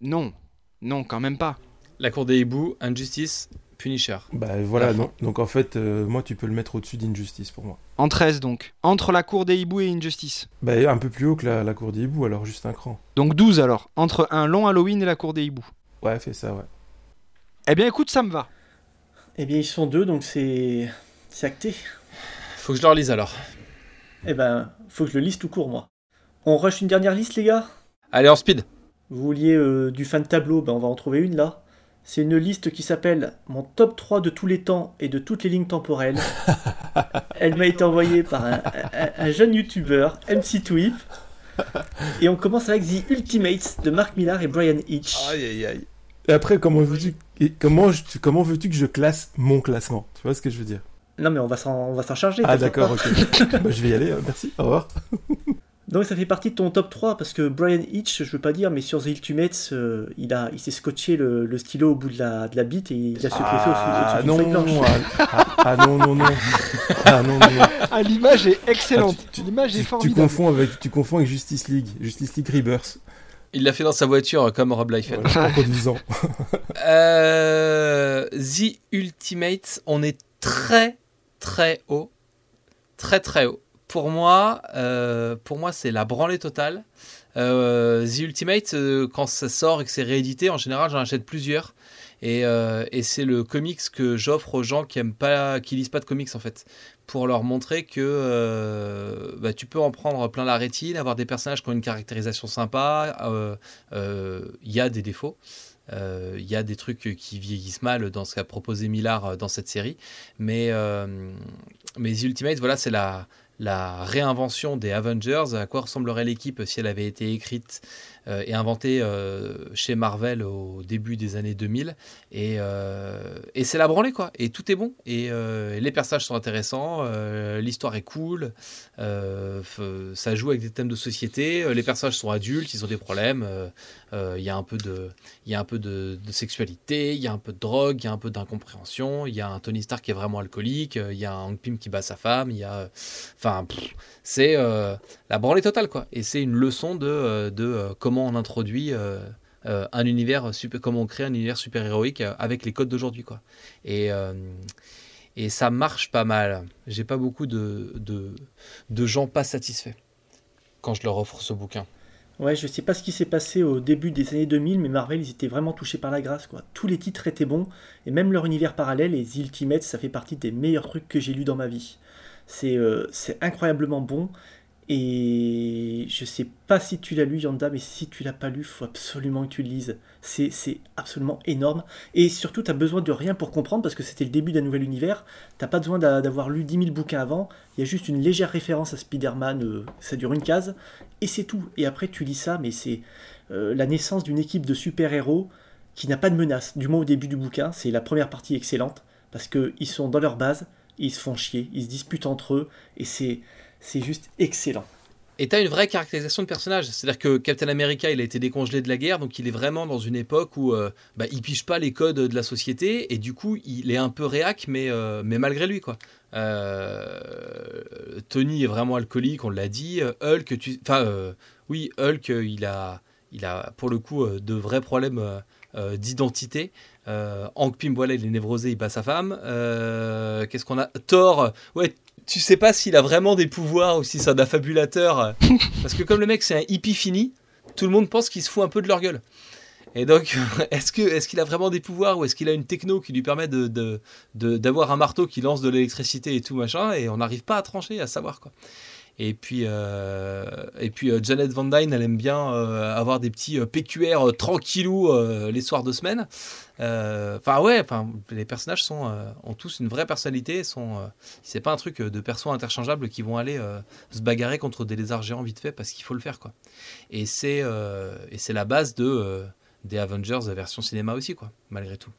Non, non, quand même pas. La Cour des hiboux, Injustice, Punisher. Bah voilà, non. donc en fait, euh, moi tu peux le mettre au-dessus d'Injustice pour moi. En 13 donc. Entre la Cour des hiboux et Injustice. Bah un peu plus haut que la, la Cour des hiboux, alors juste un cran. Donc 12 alors. Entre un long Halloween et la Cour des hiboux. Ouais, fais ça, ouais. Eh bien écoute, ça me va. Eh bien ils sont deux, donc c'est. C'est acté. Faut que je le relise alors. Eh ben, faut que je le lise tout court moi. On rush une dernière liste les gars? Allez en speed. Vous vouliez euh, du fan tableau, ben on va en trouver une là. C'est une liste qui s'appelle Mon top 3 de tous les temps et de toutes les lignes temporelles. (laughs) Elle m'a été envoyée par un, un, un jeune youtubeur, MC Tweep. Et on commence avec The Ultimates de Mark Millar et Brian Hitch. Aïe aïe aïe. Et après, comment veux-tu comment, je, comment veux que je classe mon classement? Tu vois ce que je veux dire? Non, mais on va s'en charger. Ah, d'accord, ok. bah, je vais y aller, merci, au revoir. (laughs) Donc ça fait partie de ton top 3 parce que Brian Hitch, je veux pas dire, mais sur The Ultimates, euh, il, a, il s'est scotché le, le, stylo au bout de la, de la bite et il a secoué ah, au-dessus non, d'une non, ah, ah, non, non, non. Ah non, non, non. (laughs) Ah, l'image est excellente. Ah, l'image est formidable. Tu confonds, avec, tu confonds avec Justice League, Justice League Rebirth. Il l'a fait dans sa voiture comme Rob Liefeld. Voilà, en conduisant. (laughs) euh, The Ultimate, on est très très haut. Très très haut pour moi, euh, pour moi, c'est la branlée totale. Euh, The Ultimate, euh, quand ça sort et que c'est réédité, en général, j'en achète plusieurs. Et, c'est le comics que j'offre aux gens qui aiment pas, qui lisent pas de comics en fait, pour leur montrer que bah, tu peux en prendre plein la rétine, avoir des personnages qui ont une caractérisation sympa. Il y a des défauts. Il y a des trucs qui vieillissent mal dans ce qu'a proposé Millard dans cette série, mais, mais The Ultimate, voilà, c'est la, la réinvention des Avengers, à quoi ressemblerait l'équipe si elle avait été écrite euh, est inventé chez Marvel au début des années 2000. Et, et c'est la branlée, quoi. Et tout est bon. Et, les personnages sont intéressants, l'histoire est cool, ça joue avec des thèmes de société, les personnages sont adultes, ils ont des problèmes. Il y a un peu, de, y a un peu de, sexualité, il y a un peu de drogue, il y a un peu d'incompréhension, il y a un Tony Stark qui est vraiment alcoolique, il y a un Hank Pym qui bat sa femme, il y a. Enfin, c'est la branlée totale, quoi. Et c'est une leçon de, de comment on introduit. un univers super, comment on crée un univers super héroïque avec les codes d'aujourd'hui quoi et, et ça marche pas mal j'ai pas beaucoup de, de, de gens pas satisfaits quand je leur offre ce bouquin Ouais, je sais pas ce qui s'est passé au début des années 2000, mais Marvel, ils étaient vraiment touchés par la grâce, quoi. Tous les titres étaient bons, et même leur univers parallèle, les Ultimates, ça fait partie des meilleurs trucs que j'ai lus dans ma vie. C'est euh, incroyablement bon, et je sais pas si tu l'as lu, Yanda, mais si tu l'as pas lu, faut absolument que tu le lises. C'est absolument énorme. Et surtout, tu as besoin de rien pour comprendre, parce que c'était le début d'un nouvel univers. T'as pas besoin d'avoir lu 10 000 bouquins avant. Il y a juste une légère référence à Spider-Man, euh, ça dure une case, et c'est tout. Et après, tu lis ça, mais c'est euh, la naissance d'une équipe de super-héros qui n'a pas de menace. Du moins au début du bouquin, c'est la première partie excellente, parce qu'ils sont dans leur base, ils se font chier, ils se disputent entre eux, et c'est juste excellent. Et tu as une vraie caractérisation de personnage. C'est-à-dire que Captain America, il a été décongelé de la guerre, donc il est vraiment dans une époque où euh, bah, il pige pas les codes de la société, et du coup, il est un peu réac, mais, euh, mais malgré lui, quoi. Euh, Tony est vraiment alcoolique, on l'a dit. Hulk, tu... enfin, oui, Hulk, il a, il a pour le coup de vrais problèmes d'identité. Hank Pym, voilà, il est névrosé, il bat sa femme. Qu'est-ce qu'on a Thor, ouais, tu sais pas s'il a vraiment des pouvoirs ou si c'est un affabulateur. (laughs) Parce que comme le mec c'est un hippie fini, tout le monde pense qu'il se fout un peu de leur gueule. Et donc, (laughs) est-ce qu'il a vraiment des pouvoirs ou est-ce qu'il a une techno qui lui permet de, d'avoir un marteau qui lance de l'électricité et tout machin et on n'arrive pas à trancher, à savoir quoi. Et puis, euh, et puis euh, Janet Van Dyne, elle aime bien euh, avoir des petits PQR tranquillou les soirs de semaine. Enfin ouais, les personnages sont, ont tous une vraie personnalité. Sont, c'est pas un truc de persos interchangeables qui vont aller se bagarrer contre des lézards géants vite fait parce qu'il faut le faire quoi. Et c'est et la base de des Avengers version cinéma aussi quoi, malgré tout.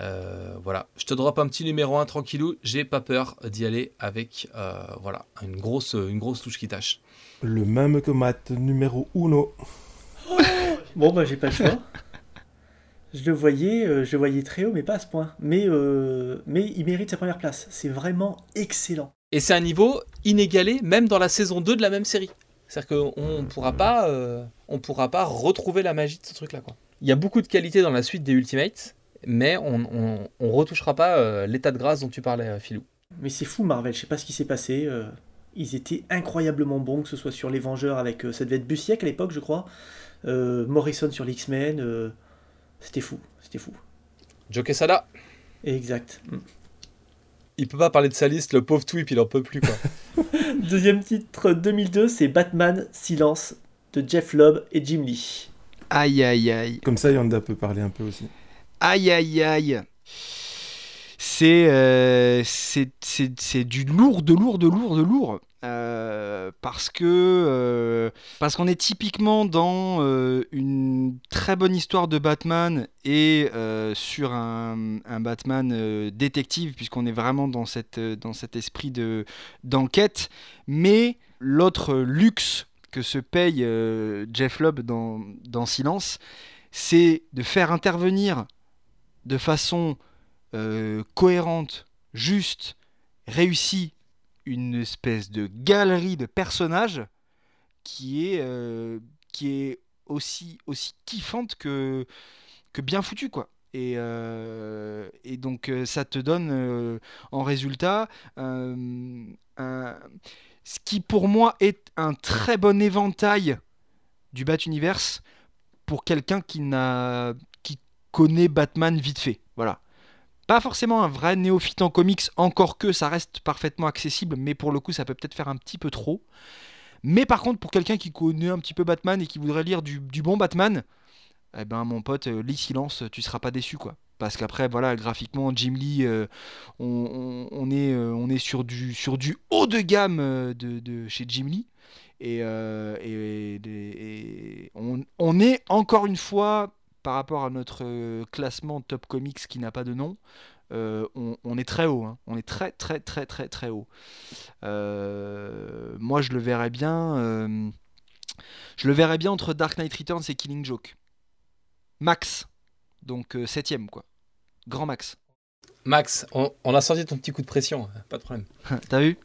Euh, voilà, je te drop un petit numéro 1 tranquillou, j'ai pas peur d'y aller avec euh, voilà, une grosse, une grosse touche qui tâche. Le même que Matt, numéro 1. (laughs) bon bah j'ai pas le choix. Je le voyais, euh, je le voyais très haut, mais pas à ce point. Mais, mais il mérite sa première place. C'est vraiment excellent. Et c'est un niveau inégalé, même dans la saison 2 de la même série. C'est-à-dire qu'on ne pourra, pas, on pourra pas retrouver la magie de ce truc-là. Il y a beaucoup de qualité dans la suite des Ultimates mais on, on, retouchera pas euh, l'état de grâce dont tu parlais, euh, Philou. Mais c'est fou Marvel, je sais pas ce qui s'est passé. Euh, ils étaient incroyablement bons, que ce soit sur les Vengeurs avec ça devait être Busiek à l'époque, je crois. Morrison sur l'X-Men, c'était fou, c'était fou. Joe Quesada. Exact. Mm. Il peut pas parler de sa liste, le pauvre Twip, il en peut plus quoi. (laughs) Deuxième titre 2002, c'est Batman Silence de Jeff Lobb et Jim Lee. Aïe aïe aïe. Comme ça, Yanda peut parler un peu aussi. Aïe aïe aïe. Euh, c'est c'est du lourd, de lourd, de lourd, de lourd. Euh, parce que euh, parce qu'on est typiquement dans une très bonne histoire de Batman et sur un, un Batman détective puisqu'on est vraiment dans cette dans cet esprit de d'enquête mais l'autre luxe que se paye Jeff Lubb dans, dans Silence c'est de faire intervenir de façon euh, cohérente, juste, réussie, une espèce de galerie de personnages qui est, euh, qui est aussi, aussi kiffante que, que bien foutue, quoi. Et, euh, et, donc ça te donne en résultat ce qui pour moi est un très bon éventail du Bat Universe pour quelqu'un qui n'a connaît Batman vite fait. Voilà. Pas forcément un vrai néophyte en comics, encore que ça reste parfaitement accessible, mais pour le coup, ça peut peut-être faire un petit peu trop. Mais par contre, pour quelqu'un qui connaît un petit peu Batman et qui voudrait lire du, bon Batman, eh ben mon pote, euh, lis Silence, tu seras pas déçu quoi. Parce qu'après, voilà, graphiquement, Jim Lee, euh, on, est, euh, sur du, haut de gamme chez Jim Lee. Et, on est encore une fois, par rapport à notre euh, classement Top Comics qui n'a pas de nom, euh, on, on est très haut. hein. On est très très très très très haut. Euh, moi, je le verrais bien. euh, je le verrais bien entre Dark Knight Returns et Killing Joke. Max. Donc septième quoi. Grand max. Max, on, on a sorti ton petit coup de pression, hein, pas de problème. (laughs) T'as vu?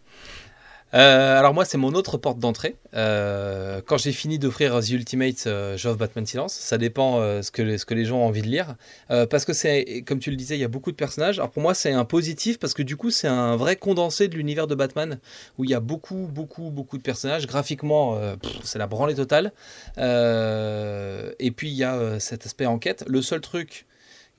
Euh, alors moi, c'est mon autre porte d'entrée. Euh, quand j'ai fini d'offrir The Ultimate, euh, j'offre Batman Silence. Ça dépend euh, ce, que les, ce que les gens ont envie de lire. Parce que c'est, comme tu le disais, il y a beaucoup de personnages. Alors pour moi, c'est un positif parce que du coup, c'est un vrai condensé de l'univers de Batman où il y a beaucoup, beaucoup, beaucoup de personnages. Graphiquement, c'est la branlée totale. Et puis, il y a cet aspect enquête. Le seul truc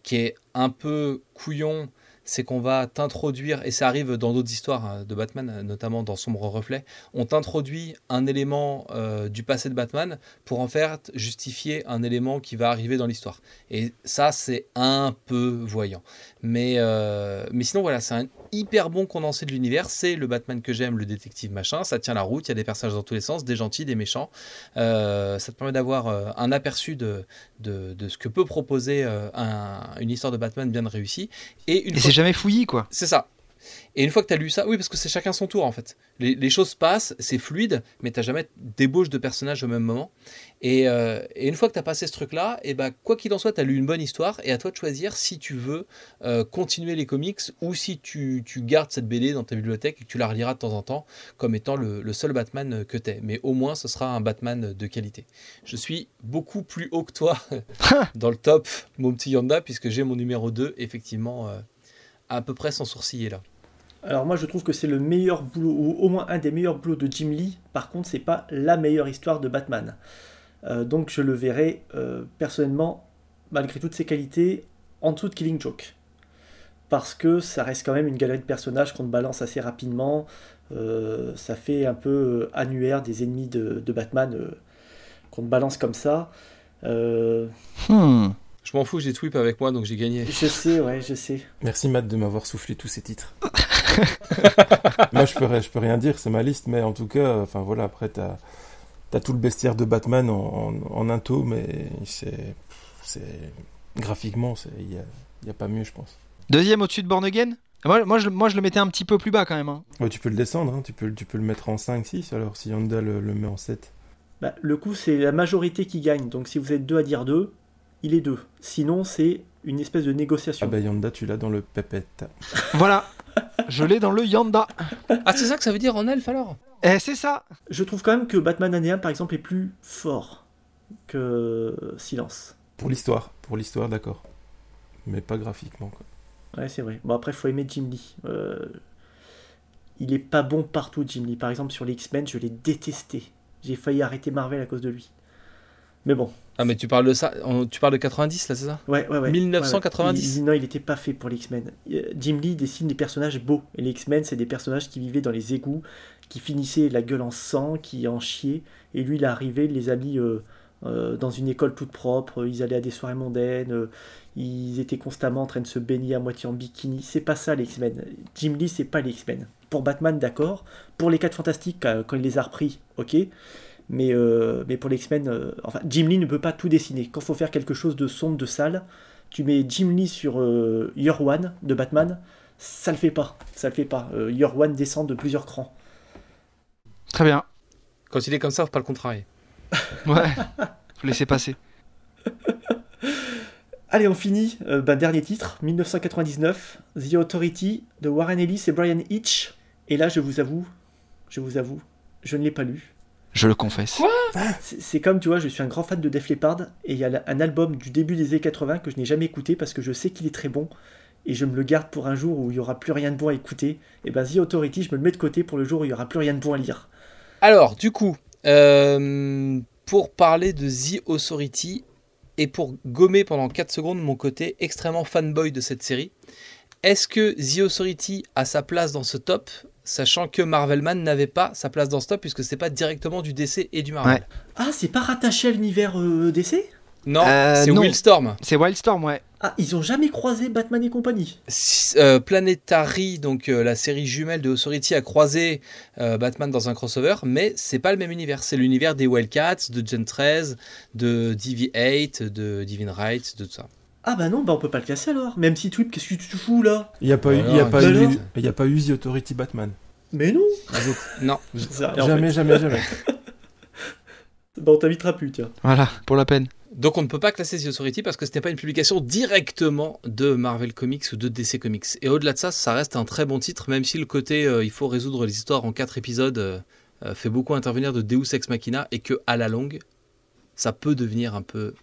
qui est un peu couillon, c'est qu'on va t'introduire, et ça arrive dans d'autres histoires hein, de Batman, notamment dans Sombre Reflet, on t'introduit un élément euh, du passé de Batman pour en faire justifier un élément qui va arriver dans l'histoire. Et ça, c'est un peu voyant. Mais, euh, mais sinon, voilà, c'est un hyper bon condensé de l'univers. C'est le Batman que j'aime, le détective machin. Ça tient la route, il y a des personnages dans tous les sens, des gentils, des méchants. Euh, ça te permet d'avoir euh, un aperçu de, de, de ce que peut proposer euh, un- une histoire de Batman bien réussie. Et une Et fois c'est jamais fouillis quoi. c'est ça. Et une fois que tu as lu ça, oui, parce que c'est chacun son tour en fait. Les, les choses passent, c'est fluide, mais tu jamais d'ébauche de personnages au même moment. Et, euh, et une fois que tu as passé ce truc-là, et bah, quoi qu'il en soit, tu as lu une bonne histoire, et à toi de choisir si tu veux euh, continuer les comics ou si tu, tu gardes cette BD dans ta bibliothèque et que tu la reliras de temps en temps comme étant le, le seul Batman que tu es. Mais au moins, ce sera un Batman de qualité. Je suis beaucoup plus haut que toi (laughs) dans le top, mon petit Yanda, puisque j'ai mon numéro 2, effectivement, euh, à peu près sans sourciller là. Alors moi je trouve que c'est le meilleur boulot, ou au moins un des meilleurs boulots de Jim Lee. Par contre, c'est pas la meilleure histoire de Batman. Euh, donc je le verrai euh, personnellement, malgré toutes ses qualités, en dessous de Killing Joke. Parce que ça reste quand même une galerie de personnages qu'on te balance assez rapidement. Euh, ça fait un peu annuaire des ennemis de, de Batman euh, qu'on te balance comme ça. Euh, Hmm. Je m'en fous, j'ai Twip avec moi, donc j'ai gagné. je sais, ouais, je sais. Merci Matt de m'avoir soufflé tous ces titres. (laughs) (laughs) Moi je peux, ri- je peux rien dire, c'est ma liste, mais en tout cas, enfin voilà, après t'as as tout le bestiaire de Batman en, en, en un tome, mais c'est. graphiquement, il n'y a, il y a pas mieux, je pense. Deuxième au-dessus de Born Again? Moi, moi, je, moi, je le mettais un petit peu plus bas quand même. hein. Ouais, tu peux le descendre, hein, tu, peux, le- tu peux le mettre en 5, 6, alors si Honda le, le met en 7. Bah, le coup, c'est la majorité qui gagne. Donc si vous êtes deux à dire deux, il est deux. Sinon, c'est une espèce de négociation. Ah bah Yanda, tu l'as dans le pépette. Voilà. (laughs) je l'ai dans le Yanda. Ah, c'est ça que ça veut dire en elfe alors Eh, c'est ça. Je trouve quand même que Batman année 1, par exemple, est plus fort que Silence. Pour l'histoire, pour l'histoire, d'accord. Mais pas graphiquement, quoi. Ouais, c'est vrai. Bon, après, il faut aimer Jim Lee. Euh, Il est pas bon partout, Jim Lee. Par exemple, sur les X-Men, je l'ai détesté. J'ai failli arrêter Marvel à cause de lui. Mais bon, Ah, mais tu parles de ça, on- tu parles de 90 là, c'est ça? Ouais, ouais, ouais. 1990. Ouais, ouais. Il- non, il n'était pas fait pour les X-Men. Euh, Jim Lee dessine des personnages beaux. Et les X-Men, c'est des personnages qui vivaient dans les égouts, qui finissaient la gueule en sang, qui en chiaient. Et lui, il est arrivé, il les a mis euh, euh, dans une école toute propre. Ils allaient à des soirées mondaines. euh, ils étaient constamment en train de se baigner à moitié en bikini. C'est pas ça, les X-Men. Jim Lee, c'est pas les X-Men. Pour Batman, d'accord. Pour les 4 Fantastiques, quand il les a repris, ok. Mais, euh, mais pour les X-Men, euh, enfin, Jim Lee ne peut pas tout dessiner. Quand il faut faire quelque chose de sombre, de sale, tu mets Jim Lee sur euh, Year One de Batman, ça le fait pas. Ça le fait pas. Euh, Year One descend de plusieurs crans. Très bien. Quand il est comme ça, faut pas le contrarier. (laughs) Ouais. Faut laisser passer. (laughs) Allez, on finit. Euh, ben, dernier titre, 1999, The Authority de Warren Ellis et Brian Hitch. Et là, je vous avoue, je vous avoue, je ne l'ai pas lu. Je le confesse. C'est c'est comme, tu vois, je suis un grand fan de Def Leppard et il y a un album du début des années 80 que je n'ai jamais écouté parce que je sais qu'il est très bon et je me le garde pour un jour où il y aura plus rien de bon à écouter. Et ben The Authority, je me le mets de côté pour le jour où il y aura plus rien de bon à lire. Alors, du coup, euh, pour parler de The Authority et pour gommer pendant 4 secondes mon côté extrêmement fanboy de cette série, est-ce que The Authority a sa place dans ce top, sachant que Marvelman n'avait pas sa place dans ce top puisque c'est pas directement du DC et du Marvel Ouais. Ah, c'est pas rattaché à l'univers euh, DC Non, Euh, c'est non. Wildstorm. C'est Wildstorm, ouais. Ah, ils ont jamais croisé Batman et compagnie. Euh, Planetary, donc euh, la série jumelle de Authority, a croisé euh, Batman dans un crossover, mais c'est pas le même univers. C'est l'univers des Wildcats, de Gen 13, de DV8, de Divine Right, de tout ça. Ah bah non, bah on peut pas le casser alors. Même si Tweep, qu'est-ce que tu fous là? Il n'y a pas eu, il y a pas bah eu, alors il y a pas eu The Authority Batman. Mais non Non. (laughs) Jamais, jamais, jamais. (laughs) Bah on t'invitera plus, tiens. Voilà, pour la peine. Donc on ne peut pas classer The Authority parce que ce n'est pas une publication directement de Marvel Comics ou de DC Comics. Et au-delà de ça, ça reste un très bon titre, même si le côté euh, il faut résoudre les histoires en quatre épisodes euh, euh, fait beaucoup intervenir de Deus Ex Machina et que à la longue, ça peut devenir un peu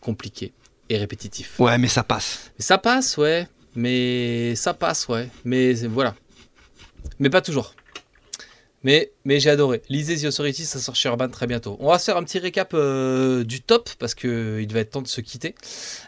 compliqué et répétitif. Ouais, mais ça passe. Mais ça passe, ouais. Mais ça passe, ouais. Mais voilà. Mais pas toujours. Mais, mais j'ai adoré. Lisez The Authority, ça sort chez Urban très bientôt. On va se faire un petit récap euh, du top parce qu'il va être temps de se quitter.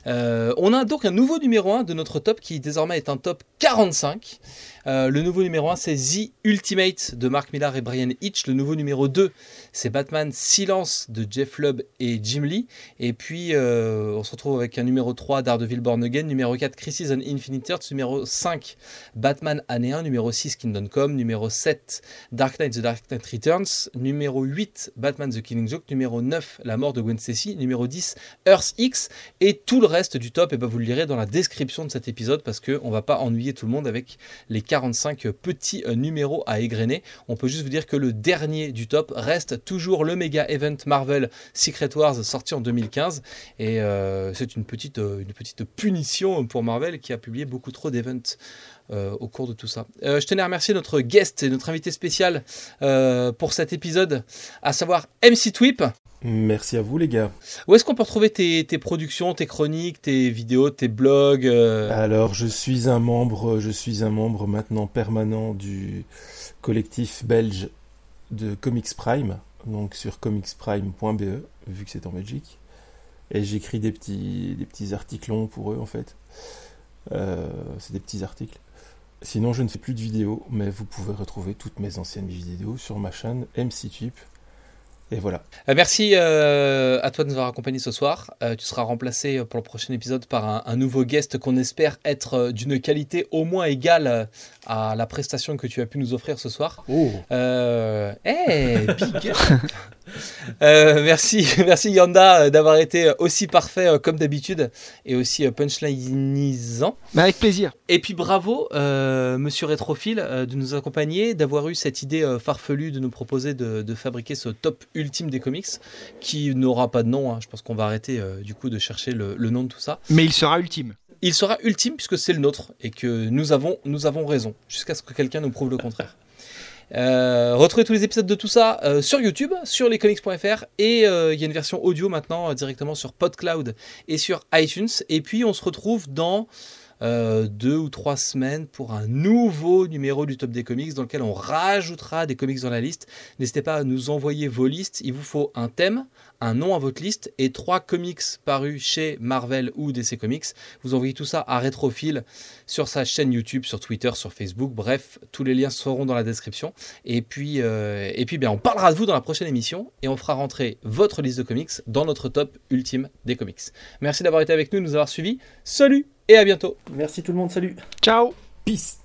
Euh, on a donc un nouveau numéro 1 de notre top qui désormais est un top 45. Euh, le nouveau numéro 1 c'est The Ultimate de Mark Millar et Brian Hitch. Le nouveau numéro 2 c'est Batman Silence de Jeff Lubb et Jim Lee. Et puis euh, on se retrouve avec un numéro 3 Daredevil Born Again, numéro 4 Crisis on Infinite Earths, numéro 5 Batman Année 1, numéro 6 Kingdom Come, numéro 7 Dark Knight The Dark Knight Returns, numéro 8 Batman The Killing Joke, numéro 9 La mort de Gwen Stacy, numéro 10 Earth X. Et tout le reste du top et ben vous le lirez dans la description de cet épisode parce que on va pas ennuyer tout le monde avec les 45 petits euh, numéros à égrener. On peut juste vous dire que le dernier du top reste toujours le méga event Marvel Secret Wars sorti en 2015 et euh, c'est une petite, euh, une petite punition pour Marvel qui a publié beaucoup trop d'events au cours de tout ça. Je tenais à remercier notre guest et notre invité spécial pour cet épisode, à savoir MC Twip. Merci à vous, les gars. Où est-ce qu'on peut retrouver tes, tes productions, tes chroniques, tes vidéos, tes blogs euh, Alors, je suis un membre, je suis un membre maintenant permanent du collectif belge de Comics Prime, donc sur comicsprime.be, vu que c'est en Belgique. Et j'écris des petits, des petits articles longs pour eux, en fait. Euh, c'est des petits articles. Sinon, je ne fais plus de vidéos, mais vous pouvez retrouver toutes mes anciennes vidéos sur ma chaîne MCTube. Et voilà. Euh, Merci euh, à toi de nous avoir accompagnés ce soir. Euh, tu seras remplacé pour le prochain épisode par un, un nouveau guest qu'on espère être d'une qualité au moins égale à la prestation que tu as pu nous offrir ce soir. Oh Euh, hey, big up. (laughs) Euh, merci, (laughs) merci Yanda euh, d'avoir été aussi parfait euh, comme d'habitude et aussi euh, punchlinisant. Mais avec plaisir. Et puis bravo, euh, Monsieur Rétrophile, euh, de nous accompagner, d'avoir eu cette idée euh, farfelue de nous proposer de, de fabriquer ce top ultime des comics, qui n'aura pas de nom. hein. Je pense qu'on va arrêter euh, du coup de chercher le, le nom de tout ça. Mais il sera ultime. Il sera ultime puisque c'est le nôtre et que nous avons, nous avons raison, jusqu'à ce que quelqu'un nous prouve le contraire. Euh, retrouvez tous les épisodes de tout ça euh, sur YouTube, sur lescomics.fr et euh, il y a une version audio maintenant directement sur PodCloud et sur iTunes. Et puis on se retrouve dans euh, deux ou trois semaines pour un nouveau numéro du Top des Comics dans lequel on rajoutera des comics dans la liste. N'hésitez pas à nous envoyer vos listes. Il vous faut un thème, un nom à votre liste et trois comics parus chez Marvel ou DC Comics. Vous envoyez tout ça à Rétrophile sur sa chaîne YouTube, sur Twitter, sur Facebook. Bref, tous les liens seront dans la description. Et puis, euh, et puis bien, on parlera de vous dans la prochaine émission et on fera rentrer votre liste de comics dans notre top ultime des comics. Merci d'avoir été avec nous, de nous avoir suivis. Salut et à bientôt. Merci tout le monde, salut. Ciao. Peace